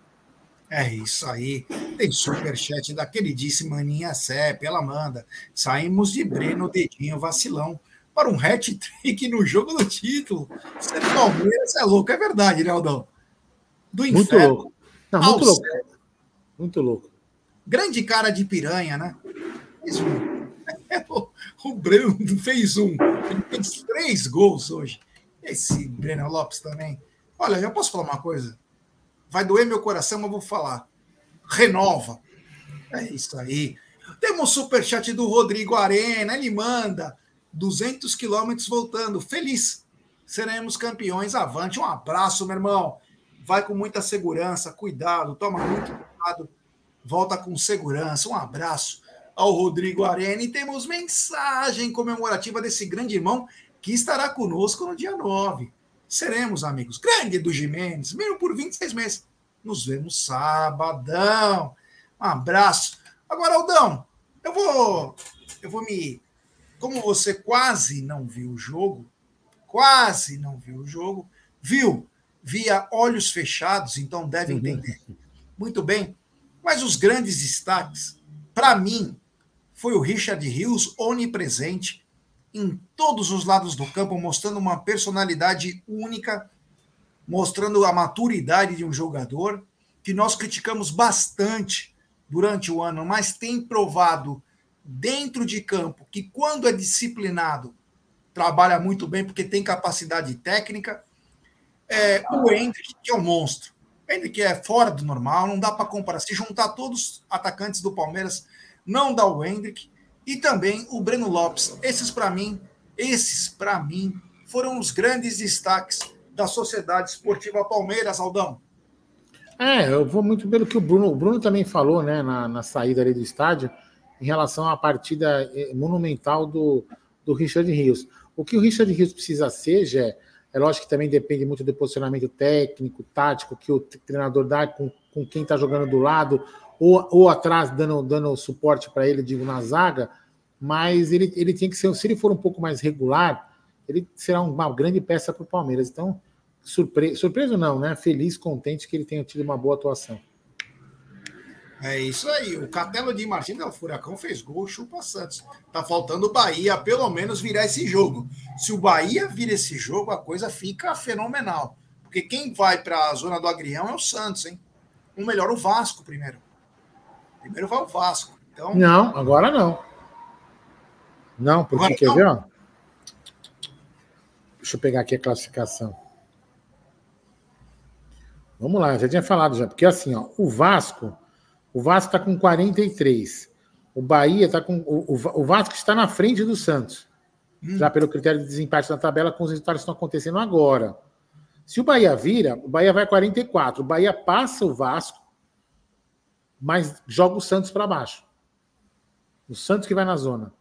É isso aí. Tem superchat da queridíssima Aninha Sepp. Ela manda. Saímos de Breno, dedinho, vacilão, para um hat-trick no jogo do título. Ser Palmeiras é louco, é verdade, né, Aldão? do inferno. Muito louco. Não, muito louco. Céu. Muito louco. Grande cara de piranha, né? Fez um. o Breno fez um. Ele fez três gols hoje. Esse Breno Lopes também. Olha, eu posso falar uma coisa? Vai doer meu coração, mas vou falar. Renova. É isso aí. Temos superchat do Rodrigo Arena. Ele manda 200 quilômetros voltando. Feliz. Seremos campeões. Avante. Um abraço, meu irmão vai com muita segurança, cuidado, toma muito cuidado, volta com segurança. Um abraço ao Rodrigo Arena e temos mensagem comemorativa desse grande irmão que estará conosco no dia 9. Seremos amigos. Grande do Jimenez, mesmo por 26 meses. Nos vemos sabadão. Um abraço. Agora, Aldão, eu vou eu vou me como você quase não viu o jogo, quase não viu o jogo, viu via olhos fechados, então deve uhum. entender. Muito bem. Mas os grandes destaques, para mim, foi o Richard Rios onipresente em todos os lados do campo, mostrando uma personalidade única, mostrando a maturidade de um jogador que nós criticamos bastante durante o ano, mas tem provado dentro de campo que quando é disciplinado, trabalha muito bem porque tem capacidade técnica é, o Hendrick, que é um monstro. O Hendrick é fora do normal, não dá para comparar. Se juntar todos os atacantes do Palmeiras, não dá o Hendrick. E também o Breno Lopes. Esses, para mim, esses, para mim, foram os grandes destaques da Sociedade Esportiva Palmeiras, Aldão. É, eu vou muito pelo que o Bruno, o Bruno também falou, né, na, na saída ali do estádio, em relação à partida eh, monumental do, do Richard Rios. O que o Richard Rios precisa ser, Jé, é lógico que também depende muito do posicionamento técnico, tático, que o treinador dá com, com quem está jogando do lado, ou, ou atrás, dando, dando suporte para ele, digo, na zaga. Mas ele, ele tem que ser, se ele for um pouco mais regular, ele será uma grande peça para o Palmeiras. Então, surpre, surpreso não, né? Feliz, contente que ele tenha tido uma boa atuação. É isso aí. O Catelo de Martins do Furacão fez gol, chupa Santos. Tá faltando o Bahia, pelo menos, virar esse jogo. Se o Bahia vira esse jogo, a coisa fica fenomenal. Porque quem vai para a zona do Agrião é o Santos, hein? o melhor o Vasco primeiro. Primeiro vai o Vasco. Então, Não, agora não. Não, porque Agora quer não? ver, ó? Deixa eu pegar aqui a classificação. Vamos lá, eu já tinha falado já, porque assim, ó, o Vasco, o Vasco está com 43. O Bahia está com. O, o, o Vasco está na frente do Santos. Já pelo critério de desempate na tabela, com os resultados que estão acontecendo agora. Se o Bahia vira, o Bahia vai 44. O Bahia passa o Vasco, mas joga o Santos para baixo. O Santos que vai na zona.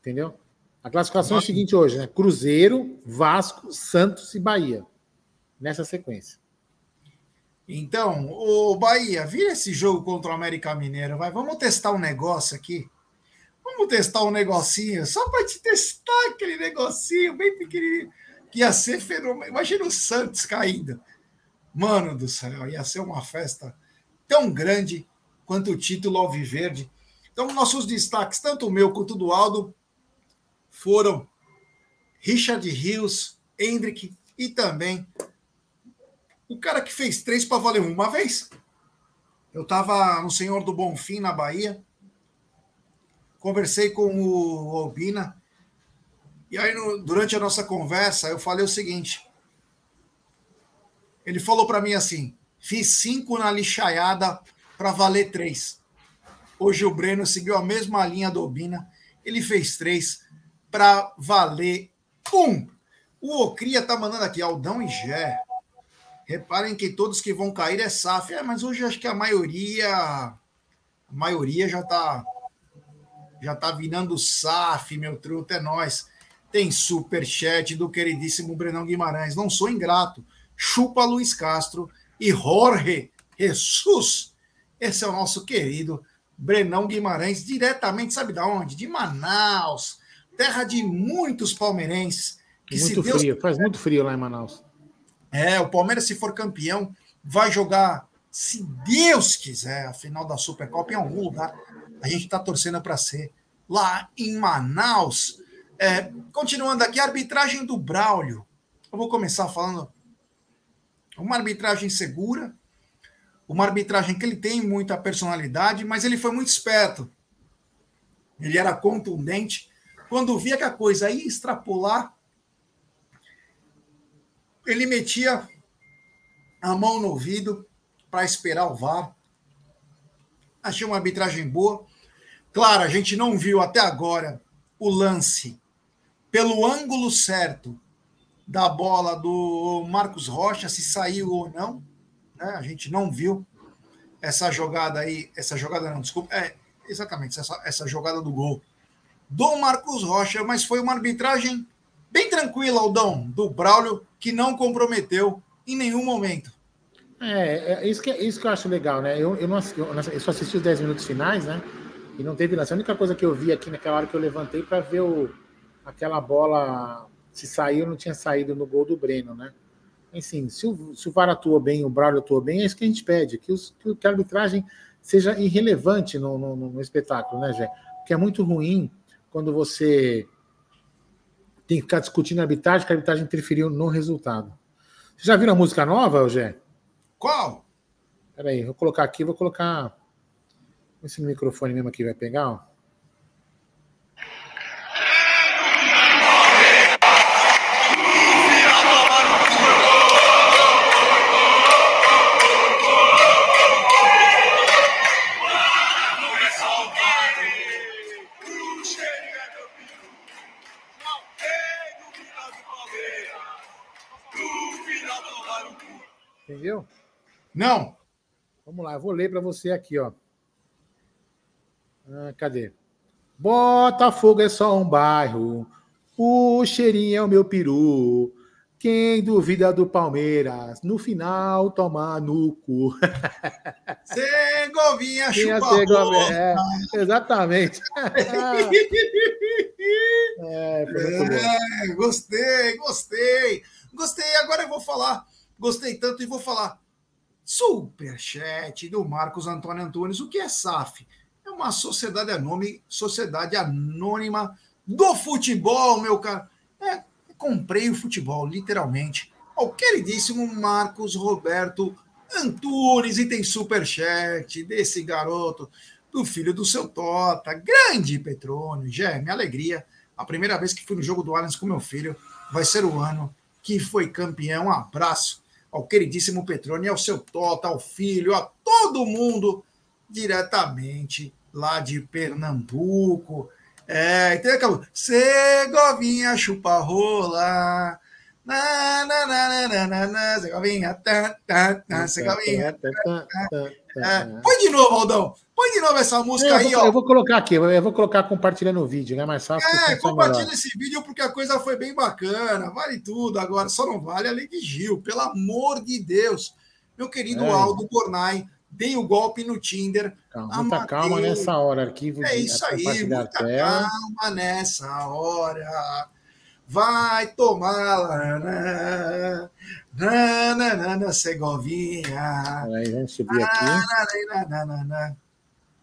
Entendeu? A classificação é a seguinte hoje, né? Cruzeiro, Vasco, Santos e Bahia. Nessa sequência. Então, o Bahia, vira esse jogo contra o América Mineiro, vai. Vamos testar um negócio aqui. Vamos testar um negocinho, só para te testar aquele negocinho bem pequenininho, que ia ser fenômeno. Imagina o Santos caindo. Mano do céu, ia ser uma festa tão grande quanto o título Alviverde. Então, nossos destaques, tanto o meu quanto o do Aldo, foram Richard Rios, Hendrick e também o cara que fez três para valer um. uma vez. Eu estava no Senhor do Bonfim, na Bahia. Conversei com o Albina. E aí, no- durante a nossa conversa, eu falei o seguinte. Ele falou para mim assim: fiz cinco na lixaiada para valer três. Hoje o Breno seguiu a mesma linha do Albina. Ele fez três para valer um. O Ocria tá mandando aqui, Aldão e Gé. Reparem que todos que vão cair é SAF. É, mas hoje acho que a maioria. A maioria já tá. Já tá virando SAF, meu truto, é nós. Tem superchat do queridíssimo Brenão Guimarães. Não sou ingrato. Chupa Luiz Castro e Jorge Jesus. Esse é o nosso querido Brenão Guimarães, diretamente, sabe da onde? De Manaus, terra de muitos palmeirenses. Que se muito Deus frio, faz muito frio lá em Manaus. é, o Palmeiras, se for campeão, vai jogar, se Deus quiser, a final da Supercopa em algum lugar. A gente está torcendo para ser lá em Manaus. É, continuando aqui, a arbitragem do Braulio. Eu vou começar falando. Uma arbitragem segura, uma arbitragem que ele tem muita personalidade, mas ele foi muito esperto. Ele era contundente. Quando via que a coisa ia extrapolar, ele metia a mão no ouvido para esperar o VAR. Achei uma arbitragem boa. Claro, a gente não viu até agora o lance pelo ângulo certo da bola do Marcos Rocha, se saiu ou não. Né? A gente não viu essa jogada aí, essa jogada não, desculpa, é exatamente essa, essa jogada do gol do Marcos Rocha, mas foi uma arbitragem bem tranquila, Aldão, do Braulio, que não comprometeu em nenhum momento. É, é isso, que, isso que eu acho legal, né? Eu, eu, não, eu, só assisti os 10 minutos finais, né? E não teve lance. A única coisa que eu vi aqui naquela hora que eu levantei para ver o, aquela bola se saiu ou não tinha saído no gol do Breno, né? Enfim, se o, se o VAR atuou bem, o Braulio atuou bem, é isso que a gente pede, que, os, que, a arbitragem seja irrelevante no, no, no- no espetáculo, né, Jé? Porque é muito ruim quando você tem que ficar discutindo a arbitragem, que a arbitragem interferiu no resultado. Você já viram a música nova, Gé? Qual? Peraí, vou colocar aqui, vou colocar. Esse microfone mesmo aqui vai pegar, ó. Não. Vamos lá, eu vou ler para você aqui, ó. Ah, cadê? Botafogo é só um bairro, o cheirinho é o meu peru. Quem duvida do Palmeiras, no final toma no cu. Segovinha Quem é chupa Segovinha? É, exatamente. É. É, gostei, gostei. Gostei, agora eu vou falar. Gostei tanto e vou falar. Superchat do Marcos Antônio Antunes. O que é SAF? É uma sociedade anônima, sociedade anônima do futebol, meu cara. É, comprei o futebol, literalmente. Ao queridíssimo Marcos Roberto Antunes e tem superchat desse garoto, do filho do seu Tota, grande Petrônio. Jé, minha alegria. A primeira vez que fui no jogo do Allianz com meu filho vai ser o ano que foi campeão. Um abraço ao queridíssimo Petrônio, ao seu Tota, ao filho, a todo mundo diretamente lá de Pernambuco. É, então acabou. Segovinha chupa rola. Na, na, na, na, na, na, na, Segovinha, tá, tá, tá, Segovinha. Põe de novo, Aldão. Põe de novo essa música aí, ó. Eu vou colocar aqui, eu vou colocar compartilhando o vídeo, né? Mais fácil. É, compartilha esse vídeo porque a coisa foi bem bacana. Vale tudo agora, só não vale a de Gil, pelo amor de Deus. Meu querido É. Aldo Bornai, dei o golpe no Tinder. Calma, muita calma nessa hora. Arquivo É isso aí, muita calma nessa hora. Vai tomar lá, na, na, na, na, na Segovinha. Peraí, vamos subir aqui.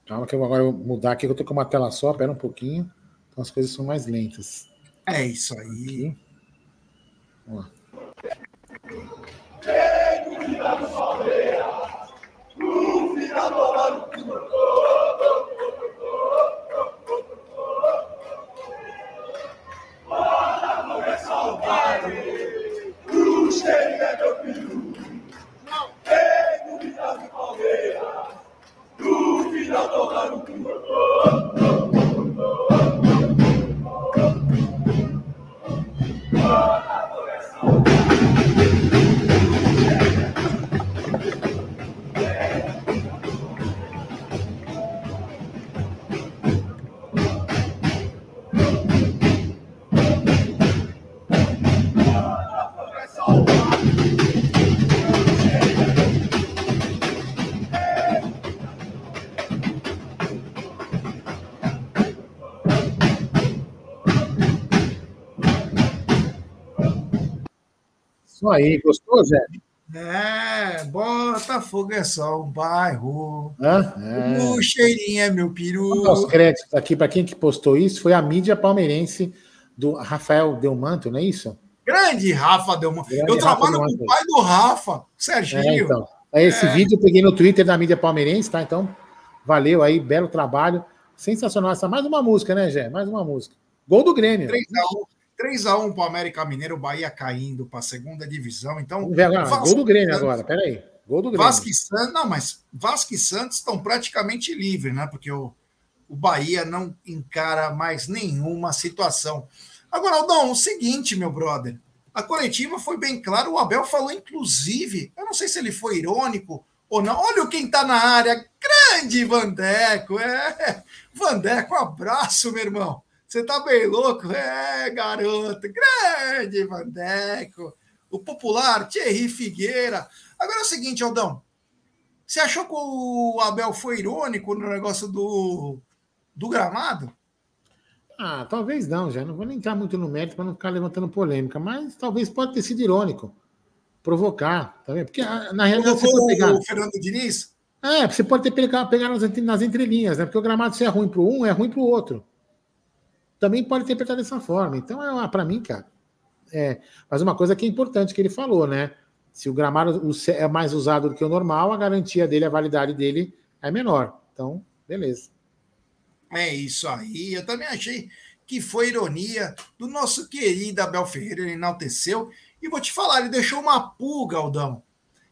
Calma que eu vou agora vou mudar aqui, que eu tô com uma tela só, pera um pouquinho. Então as coisas são mais lentas. É isso aí. Vamos lá. Michele é meu filho. Ei, no final do Palmeiras, no final do Rádio Aí, gostou, Zé? É, Botafogo é só um bairro. Hã? É. O cheirinho é meu peru. Os créditos aqui para quem que postou isso. Foi a mídia palmeirense do Rafael Delmanto, não é isso? Grande Rafa Delman. Grande Eu Rafa trabalho com Delmanto. o pai do Rafa, Serginho. É, então. É, Esse É. vídeo eu peguei no Twitter da mídia palmeirense, tá? Então, valeu aí, belo trabalho. Sensacional. Essa mais uma música, né, Gé? Mais uma música. Gol do Grêmio. 3x1 3x1 para o América Mineiro, o Bahia caindo para a segunda divisão. Então, ver. Vasco Gol do Grêmio Santos- agora, peraí. Gol do Grêmio. Vasco e Santos, não, mas Vasco e Santos estão praticamente livres, né? Porque o, o Bahia não encara mais nenhuma situação. Agora, Aldão, o seguinte, meu brother. A coletiva foi bem clara, o Abel falou, inclusive, eu não sei se ele foi irônico ou não. Olha quem tá na área, grande Vandeco, é. Vandeco, um abraço, meu irmão. Você tá bem louco? É, garoto, grande Vandeco. O popular Thierry Figueira. Agora é o seguinte, Aldão. Você achou que o Abel foi irônico no negócio do, do gramado? Ah, talvez não, já. Não vou nem entrar muito no mérito para não ficar levantando polêmica, mas talvez pode ter sido irônico. Provocar, tá vendo? Porque ah, na realidade você Provocou pode pegar. o Fernando Diniz? É, você pode ter pegar, pegar nas, nas entrelinhas, né? Porque o gramado, se é ruim para um, é ruim para o outro. Também pode interpretar dessa forma. Então, é para mim, cara. É, mas uma coisa que é importante que ele falou, né? Se o gramado é mais usado do que o normal, a garantia dele, a validade dele é menor. Então, beleza. É isso aí. Eu também achei que foi ironia do nosso querido Abel Ferreira. Ele enalteceu. E vou te falar, ele deixou uma pulga, Aldão.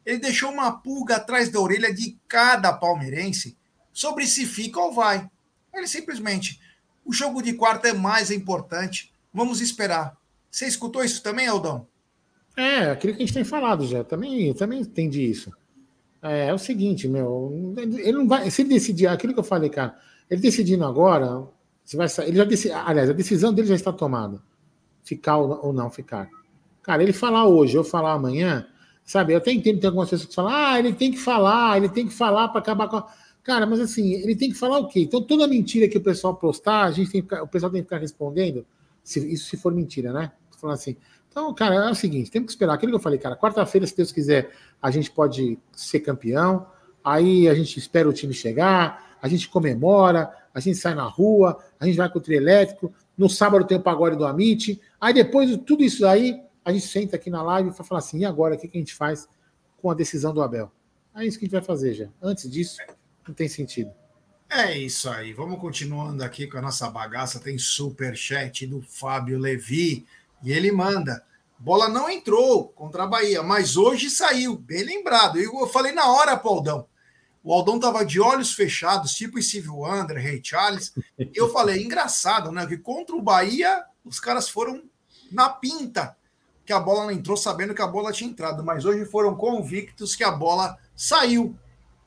Ele deixou uma pulga atrás da orelha de cada palmeirense sobre se fica ou vai. Ele simplesmente, o jogo de quarta é mais importante. Vamos esperar. Você escutou isso também, Aldão? É, aquilo que a gente tem falado já. Também, também entendi isso. É, é o seguinte, meu. Ele não vai. Se ele decidir, aquilo que eu falei, cara, ele decidindo agora, se vai. Ele já deci, aliás, a decisão dele já está tomada. Ficar ou não ficar. Cara, ele falar hoje, eu falar amanhã, sabe? Eu até entendo que tem algumas pessoas que falam, ah, ele tem que falar, ele tem que falar para acabar com. a-" Cara, mas assim, ele tem que falar o quê? Então, toda mentira que o pessoal postar, a gente tem que o pessoal tem que ficar respondendo, se, isso se for mentira, né? Falando assim. Então, cara, é o seguinte, temos que esperar. Aquilo que eu falei, cara, quarta-feira, se Deus quiser, a gente pode ser campeão. Aí a gente espera o time chegar, a gente comemora, a gente sai na rua, a gente vai com o trio elétrico. No sábado tem o pagode do Amit. Aí depois de tudo isso aí, a gente senta aqui na live e vai falar assim: e agora? O que a gente faz com a decisão do Abel? É isso que a gente vai fazer já. Antes disso, não tem sentido. É isso aí. Vamos continuando aqui com a nossa bagaça. Tem super chat do Fábio Levi e ele manda. Bola não entrou contra a Bahia, mas hoje saiu. Bem lembrado. Eu falei na hora, Paudão. O Aldão tava de olhos fechados, tipo Steve Wonder, Ray Charles. E eu falei, engraçado, né? Que contra o Bahia, os caras foram na pinta que a bola não entrou, sabendo que a bola tinha entrado. Mas hoje foram convictos que a bola saiu.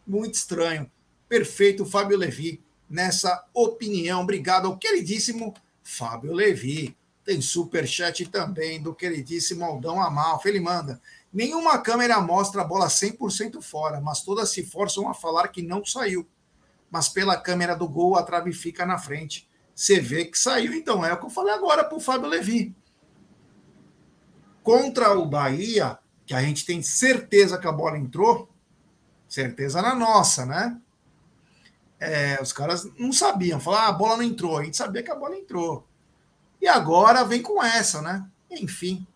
Muito estranho. Perfeito, Fábio Levi, nessa opinião. Obrigado ao queridíssimo Fábio Levi. Tem super chat também do queridíssimo Aldão Amalfi. Ele manda. Nenhuma câmera mostra a bola 100% fora, mas todas se forçam a falar que não saiu. Mas pela câmera do gol, a trave fica na frente. Você vê que saiu. Então, é o que eu falei agora para o Fábio Levi. Contra o Bahia, que a gente tem certeza que a bola entrou, certeza na nossa, né? É, os caras não sabiam, falar ah, a bola não entrou, a gente sabia que a bola entrou. E agora vem com essa, né? Enfim.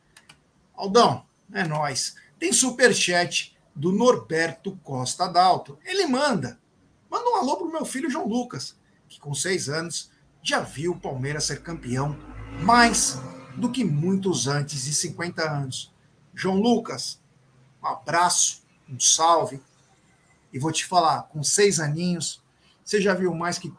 Aldão, é nós. Tem super chat do Norberto Costa Dalto. Ele manda. Manda um alô pro meu filho João Lucas, que com seis anos já viu o Palmeiras ser campeão mais do que muitos antes de 50 anos. João Lucas, um abraço, um salve. E vou te falar, com seis aninhos, você já viu mais que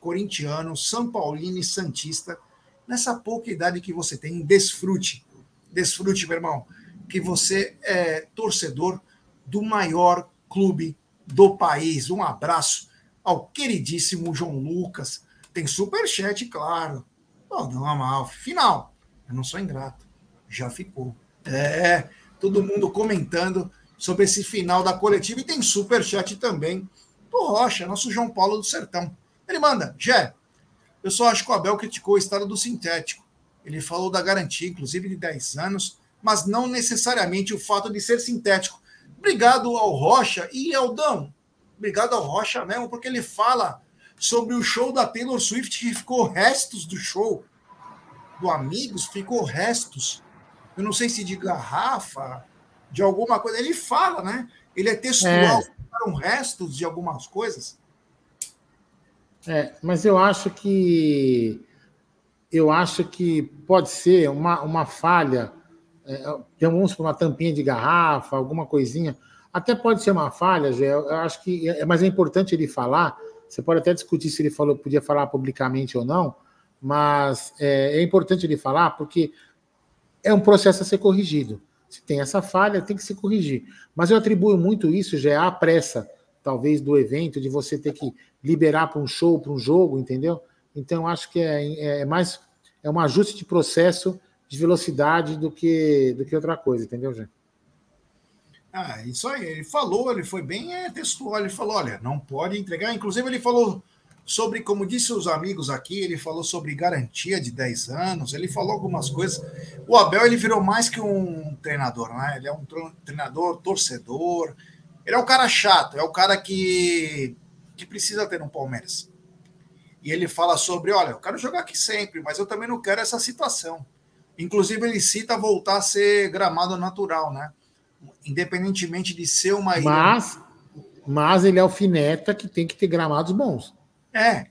corintiano, São Paulino e Santista nessa pouca idade que você tem. Desfrute. Desfrute, meu irmão que você é torcedor do maior clube do país. Um abraço ao queridíssimo João Lucas. Tem superchat, claro. Oh, não mal. Final. Eu não sou ingrato. Já ficou. É, todo mundo comentando sobre esse final da coletiva e tem superchat também do Rocha, nosso João Paulo do Sertão. Ele manda, Jé, eu só acho que o Abel criticou o estado do sintético. Ele falou da garantia, inclusive de 10 anos, mas não necessariamente o fato de ser sintético. Obrigado ao Rocha e Aldão. Obrigado ao Rocha mesmo, porque ele fala sobre o show da Taylor Swift que ficou restos do show do Amigos, ficou restos. Eu não sei se de garrafa, de alguma coisa. Ele fala, né? Ele é textual, é. Ficaram restos de algumas coisas. É, mas eu acho que eu acho que pode ser uma, uma falha é, alguns uma tampinha de garrafa, alguma coisinha. Até pode ser uma falha, Gé, eu acho que é, mas é importante ele falar. Você pode até discutir se ele falou, podia falar publicamente ou não, mas é, é importante ele falar porque é um processo a ser corrigido. Se tem essa falha, tem que se corrigir. Mas eu atribuo muito isso já à pressa, talvez, do evento, de você ter que liberar para um show, para um jogo, entendeu? Então, acho que é, é mais é um ajuste de processo de velocidade do que, do que outra coisa, entendeu, gente? Ah, isso aí. Ele falou, ele foi bem é, textual. Ele falou: olha, não pode entregar. Inclusive, ele falou sobre, como disse os amigos aqui, ele falou sobre garantia de 10 anos, ele falou algumas coisas. O Abel ele virou mais que um treinador, né? Ele é um treinador torcedor. Ele é o cara chato, é o cara que, que precisa ter um Palmeiras. E ele fala sobre: olha, eu quero jogar aqui sempre, mas eu também não quero essa situação. Inclusive, ele cita voltar a ser gramado natural, né? Independentemente de ser uma ilha. Mas, mas ele é alfineta que tem que ter gramados bons. É.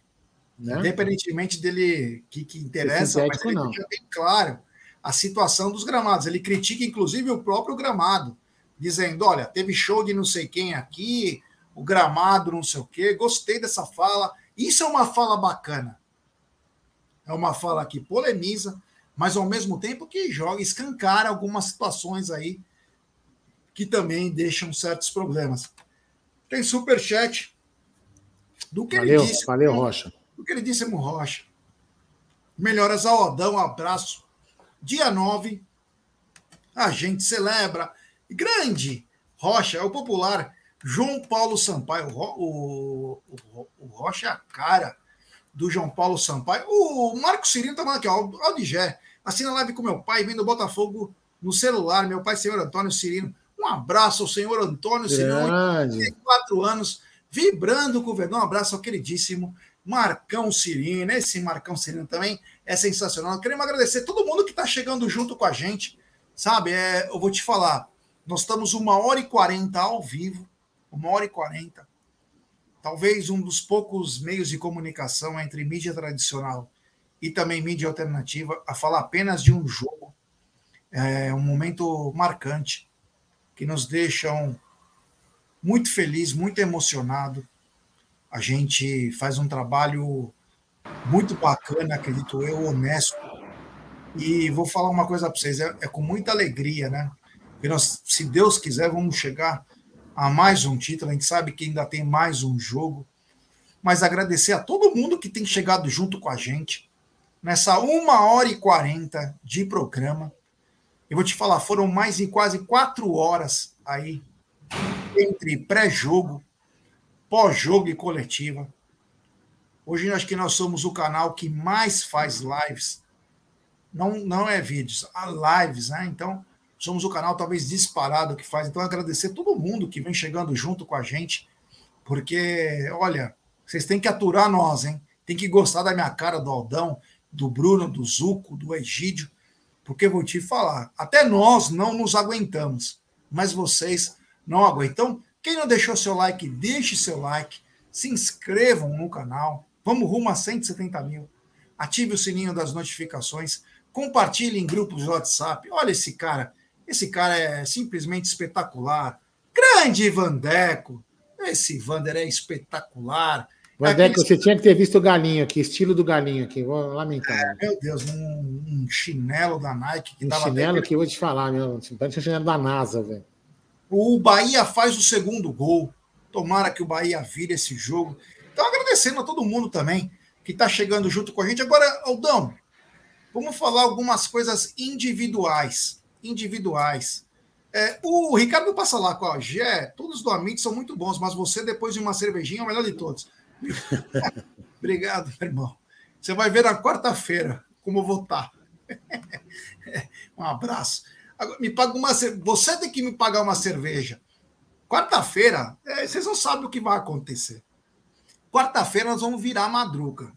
Né? Independentemente dele que, que interessa, mas ele não. deixa bem claro a situação dos gramados. Ele critica, inclusive, o próprio gramado, dizendo: olha, teve show de não sei quem aqui, o gramado não sei o quê. Gostei dessa fala. Isso é uma fala bacana. É uma fala que polemiza, mas ao mesmo tempo que joga, escancara algumas situações aí que também deixam certos problemas. Tem superchat do que valeu, ele disse. Valeu, Rocha. Do que ele disse, Rocha. Melhoras ao Odão, um abraço. Dia 9, a gente celebra. Grande Rocha, é o popular João Paulo Sampaio. O, o, o Rocha é a cara do João Paulo Sampaio. O Marco Cirino tá falando aqui, ó, Aldigé. Assina live com meu pai, vendo Botafogo no celular. Meu pai, senhor Antônio Cirino. Um abraço ao senhor Antônio Cirino, 34 anos, vibrando com o Verdão. Um abraço ao queridíssimo Marcão Cirino. Esse Marcão Cirino também é sensacional. Queremos agradecer todo mundo que está chegando junto com a gente. Sabe, é, eu vou te falar, nós estamos uma hora e quarenta ao vivo. uma hora e quarenta. Talvez um dos poucos meios de comunicação entre mídia tradicional e também mídia alternativa a falar apenas de um jogo. É um momento marcante que nos deixam muito feliz, muito emocionado. A gente faz um trabalho muito bacana, acredito eu, honesto. E vou falar uma coisa para vocês, é, é, com muita alegria, né? Que nós, se Deus quiser, vamos chegar a mais um título. A gente sabe que ainda tem mais um jogo. Mas agradecer a todo mundo que tem chegado junto com a gente nessa uma hora e quarenta de programa. Eu vou te falar, foram mais de quase quatro horas aí entre pré-jogo, pós-jogo e coletiva. Hoje acho que nós somos o canal que mais faz lives. Não, não é vídeos, há lives, né? Então, somos o canal talvez disparado que faz. Então, agradecer todo mundo que vem chegando junto com a gente, porque, olha, vocês têm que aturar nós, hein? Tem que gostar da minha cara, do Aldão, do Bruno, do Zuco, do Egídio, porque vou te falar, até nós não nos aguentamos, mas vocês não aguentam. Quem não deixou seu like, deixe seu like, se inscrevam no canal, Vamos rumo a 170 mil. Ative o sininho das notificações. Compartilhe em grupos de WhatsApp. Olha esse cara. Esse cara é simplesmente espetacular. Grande Vandeco. Esse Vander é espetacular. Vandeco, é você tinha que ter visto o galinho aqui, estilo do galinho aqui. Vou lamentar. É, meu Deus, um, um, chinelo da Nike que um tava. chinelo que eu vou te falar, meu. Parece um chinelo da NASA, velho. O Bahia faz o segundo gol. Tomara que o Bahia vire esse jogo. Então, agradecendo a todo mundo também que está chegando junto com a gente. Agora, Aldão, vamos falar algumas coisas individuais. Individuais. É, o Ricardo passa lá com a Gé, todos do Amit são muito bons, mas você, depois de uma cervejinha, é o melhor de todos. Obrigado, meu irmão. Você vai ver na quarta-feira como vou estar. um abraço. Agora, me paga uma Você tem que me pagar uma cerveja. Quarta-feira, é, vocês não sabem o que vai acontecer. Quarta-feira nós vamos virar madruga.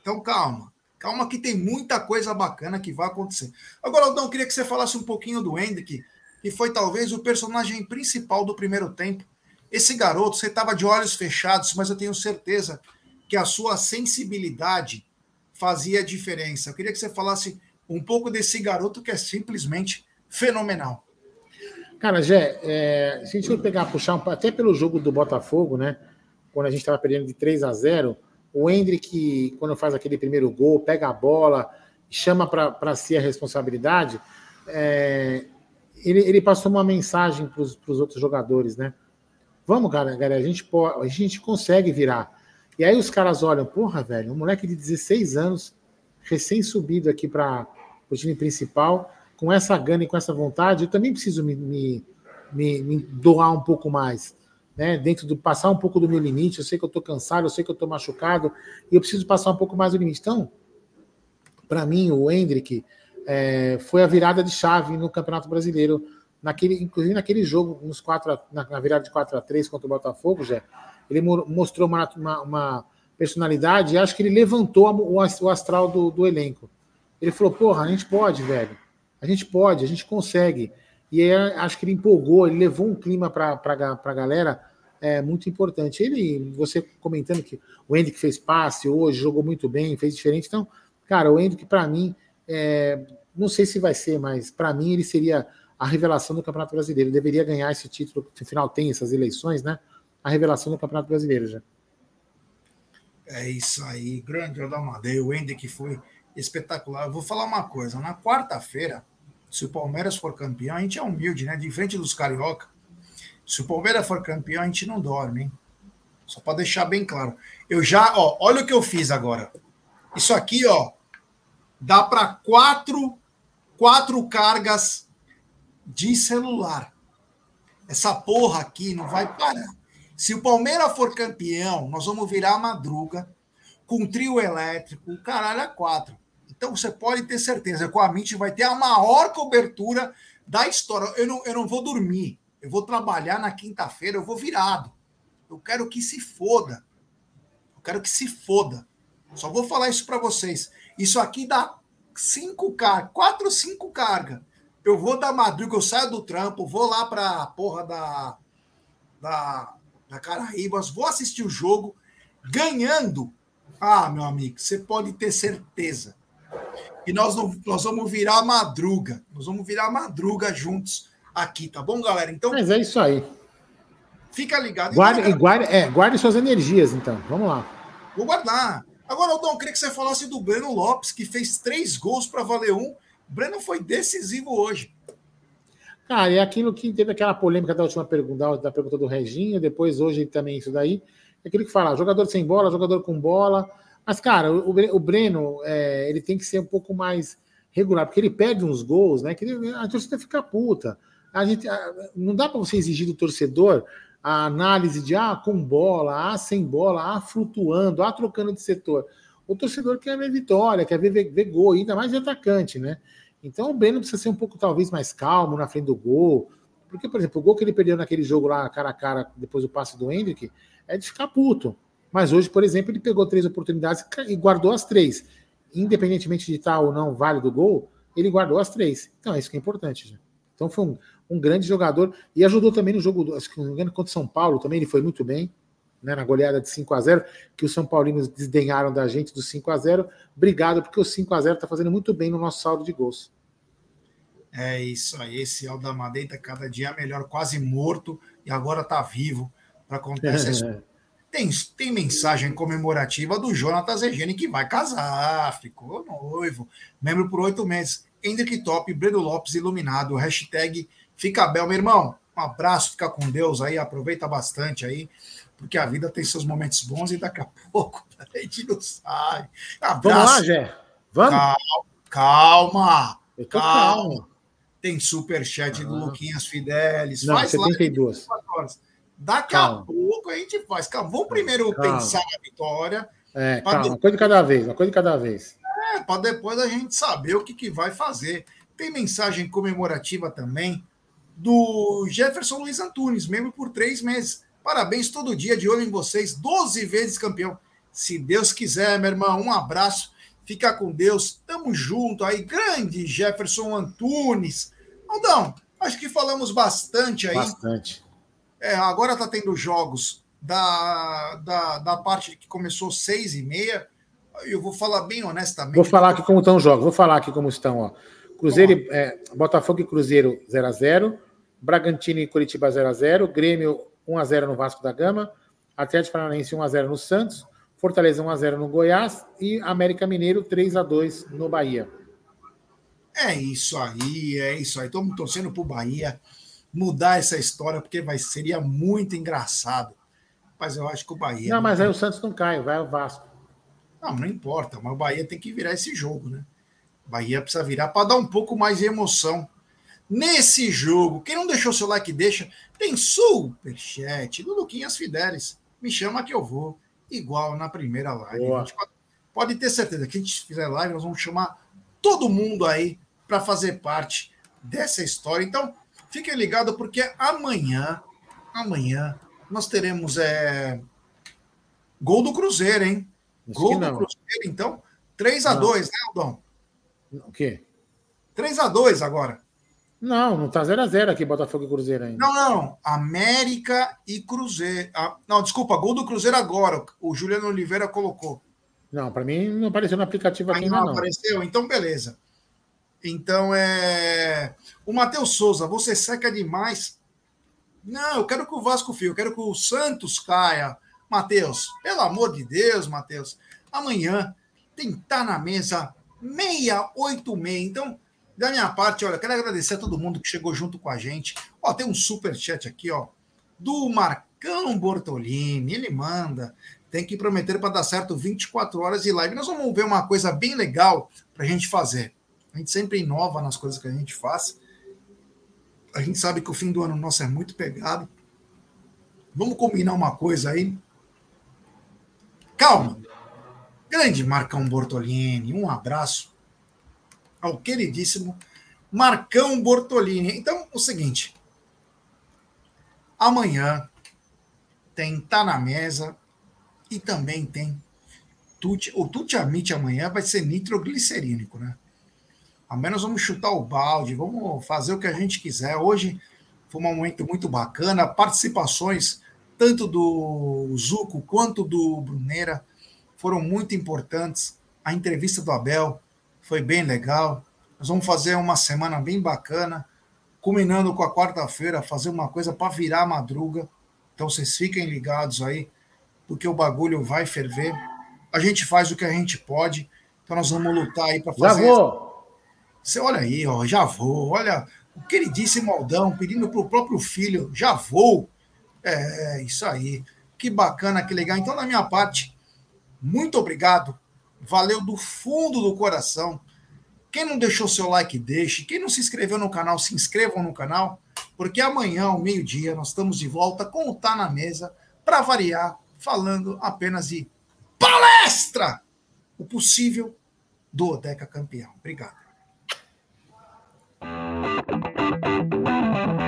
Então calma. Calma que tem muita coisa bacana que vai acontecer. Agora, Aldão, queria que você falasse um pouquinho do Hendrick, que foi talvez o personagem principal do primeiro tempo. Esse garoto, você estava de olhos fechados, mas eu tenho certeza que a sua sensibilidade fazia diferença. Eu queria que você falasse um pouco desse garoto que é simplesmente fenomenal. Cara, Jé, é, se a gente for pegar, puxar um, até pelo jogo do Botafogo, né? quando a gente estava perdendo de 3 a 0, o Hendrick, quando faz aquele primeiro gol, pega a bola, chama para si a responsabilidade, é, ele, ele, passou uma mensagem para os outros jogadores, né? Vamos, cara, galera, a gente, pode, a gente consegue virar. E aí os caras olham, porra, velho, um moleque de 16 anos, recém-subido aqui para o time principal, com essa gana e com essa vontade, eu também preciso me, me, me, me doar um pouco mais né, dentro do passar um pouco do meu limite. Eu sei que eu estou cansado, eu sei que eu estou machucado e eu preciso passar um pouco mais do limite. Então, para mim, o Hendrick é, foi a virada de chave no Campeonato Brasileiro, naquele, inclusive naquele jogo, nos quatro, na, na virada de 4 a 3 contra o Botafogo, já, ele mostrou uma, uma, uma personalidade e acho que ele levantou o, o astral do, do elenco. Ele falou: porra, a gente pode, velho. A gente pode, a gente consegue. E acho que ele empolgou, ele levou um clima para a galera é muito importante. Ele, você comentando que o Hendrick fez passe hoje, jogou muito bem, fez diferente. Então, cara, o Hendrick, para mim, é, não sei se vai ser, mas para mim ele seria a revelação do Campeonato Brasileiro. Ele deveria ganhar esse título, final tem essas eleições, né? A revelação do Campeonato Brasileiro já. É isso aí, grande Madeira. O Hendrick foi espetacular. Eu vou falar uma coisa: na quarta-feira, se o Palmeiras for campeão, a gente é humilde, né? De frente dos carioca se o Palmeiras for campeão, a gente não dorme, hein? Só para deixar bem claro. Eu já, ó, olha o que eu fiz agora. Isso aqui, ó, dá para quatro, quatro cargas de celular. Essa porra aqui não vai parar. Se o Palmeiras for campeão, nós vamos virar a madruga com trio elétrico, caralho, a quatro. Então você pode ter certeza que o Amit vai ter a maior cobertura da história. Eu não, eu não vou dormir. Eu vou trabalhar na quinta-feira, eu vou virado. Eu quero que se foda. Eu quero que se foda. Só vou falar isso para vocês. Isso aqui dá cinco cargas, quatro, cinco cargas. Eu vou da madruga, eu saio do trampo, vou lá para a porra da da, da Caraíbas. Vou assistir o jogo ganhando. Ah, meu amigo, você pode ter certeza. E nós, não, nós vamos virar madruga. Nós vamos virar madruga juntos aqui, tá bom, galera? Então. Mas é isso aí. Fica ligado. Guarde, então, guarde, é, guarde suas energias, então. Vamos lá. Vou guardar. Agora, Aldão, eu queria que você falasse do Breno Lopes, que fez três gols para valer um. Breno foi decisivo hoje. Cara, é aquilo que teve aquela polêmica da última pergunta, da pergunta do Reginho, depois hoje também isso daí. É aquilo que fala, jogador sem bola, jogador com bola. Mas, cara, o, o Breno, é, ele tem que ser um pouco mais regular, porque ele perde uns gols, né? Que a torcida fica puta. A gente, a, não dá para você exigir do torcedor a análise de ah, com bola, ah, sem bola, ah, flutuando, ah, trocando de setor. O torcedor quer ver vitória, quer ver, ver, ver gol, ainda mais de atacante, né? Então o Breno precisa ser um pouco, talvez, mais calmo na frente do gol. Porque, por exemplo, o gol que ele perdeu naquele jogo lá, cara a cara, depois do passe do Hendrick, é de ficar puto. Mas hoje, por exemplo, ele pegou três oportunidades e guardou as três. Independentemente de estar ou não válido o gol, ele guardou as três. Então é isso que é importante. Gente. Então foi um, um, grande jogador e ajudou também no jogo, acho que não me engano, contra o São Paulo também, ele foi muito bem. Né, na goleada de 5 a 0 que os São Paulinos desdenharam da gente do 5 a 0 Obrigado, porque o 5 a 0 está fazendo muito bem no nosso saldo de gols. É isso aí, esse Aldamadei está cada dia melhor, quase morto, e agora está vivo para contar essa história. Tem, tem mensagem comemorativa do Jonathan Zegeni que vai casar, ficou noivo, membro por oito meses. Hendrick Top, Breno Lopes iluminado, hashtag Fica Bel, meu irmão. Um abraço, fica com Deus aí, aproveita bastante aí, porque a vida tem seus momentos bons e daqui a pouco a gente não sai. Abraço. Vamos lá, Gé. Vamos? Calma. Calma. calma. Tem superchat ah. do Luquinhas Fidelis. Não, faz 72. Horas. Daqui calma. a pouco a gente faz. Calma, vamos primeiro calma. pensar na vitória. É, calma, uma coisa de cada vez, uma coisa de cada vez. É, para depois a gente saber o que, que vai fazer. Tem mensagem comemorativa também do Jefferson Luiz Antunes, membro por três meses. Parabéns todo dia, de olho em vocês, 12 vezes campeão. Se Deus quiser, meu irmão, um abraço. Fica com Deus. Tamo junto aí. Grande Jefferson Antunes. Aldão, acho que falamos bastante aí. Bastante. É, agora está tendo jogos da, da, da parte que começou seis e meia. Eu vou falar bem honestamente. Vou falar aqui como estão os jogos. Vou falar aqui como estão. Ó. Cruzeiro, é, Botafogo e Cruzeiro 0 a 0 Bragantino e Curitiba 0 a 0 Grêmio 1 a 0 no Vasco da Gama, Atlético Paranaense 1 a 0 no Santos, Fortaleza 1 a 0 no Goiás e América Mineiro 3 a 2 no Bahia. É isso aí, é isso aí. Estamos torcendo para o Bahia mudar essa história, porque vai, seria muito engraçado. Mas eu acho que o Bahia. Não, mas aí o Santos não cai, vai o Vasco. Não, não importa, mas o Bahia tem que virar esse jogo, né? O Bahia precisa virar para dar um pouco mais de emoção. Nesse jogo, quem não deixou seu like, deixa. Tem superchat do Luquinhas Fidelis. Me chama que eu vou. Igual na primeira live. Pode, pode ter certeza que a gente fizer live, nós vamos chamar todo mundo aí para fazer parte dessa história. Então, Fiquem ligados porque amanhã, amanhã, nós teremos é, gol do Cruzeiro, hein? Isso gol do Cruzeiro, então, 3 a 2 né, Aldão? O quê? 3 a 2 agora. Não, não tá 0 a 0 aqui Botafogo e Cruzeiro ainda. Não, não. América e Cruzeiro. Ah, não, desculpa, gol do Cruzeiro agora. O Juliano Oliveira colocou. Não, para mim não apareceu no aplicativo aqui ainda não. Não apareceu? Então beleza. Então é. O Matheus Souza, você seca demais. Não, eu quero que o Vasco fio, eu quero que o Santos caia. Matheus, pelo amor de Deus, Matheus. Amanhã tem que estar tá na mesa 686. Então, da minha parte, olha, quero agradecer a todo mundo que chegou junto com a gente. Ó, tem um super chat aqui, ó, do Marcão Bortolini. Ele manda. Tem que prometer para dar certo 24 horas de live. Nós vamos ver uma coisa bem legal para a gente fazer. A gente sempre inova nas coisas que a gente faz. A gente sabe que o fim do ano nosso é muito pegado. Vamos combinar uma coisa aí. Calma. Grande Marcão Bortolini, um abraço ao queridíssimo Marcão Bortolini. Então, o seguinte. Amanhã tem Tá na Mesa e também tem Tuti. O Tuti Amit amanhã vai ser nitroglicerínico, né? Ao menos vamos chutar o balde, vamos fazer o que a gente quiser. Hoje Foi um momento muito bacana. Participações tanto do Zuco quanto do Bruneira foram muito importantes. A entrevista do Abel foi bem legal. Nós vamos fazer uma semana bem bacana, culminando com a quarta-feira, fazer uma coisa para virar a madruga. Então vocês fiquem ligados aí, porque o bagulho vai ferver. A gente faz o que a gente pode. Então nós vamos lutar aí para fazer. Já vou. Você olha aí, ó, já vou. Olha o queridíssimo Aldão pedindo para o próprio filho, já vou. É, isso aí. Que bacana, que legal. Então, da minha parte, muito obrigado. Valeu do fundo do coração. Quem não deixou seu like, deixe. Quem não se inscreveu no canal, se inscrevam no canal, porque amanhã, ao meio-dia, nós estamos de volta com o Tá na Mesa, para variar, falando apenas de palestra! O possível do Odeca campeão. Obrigado. Thank you.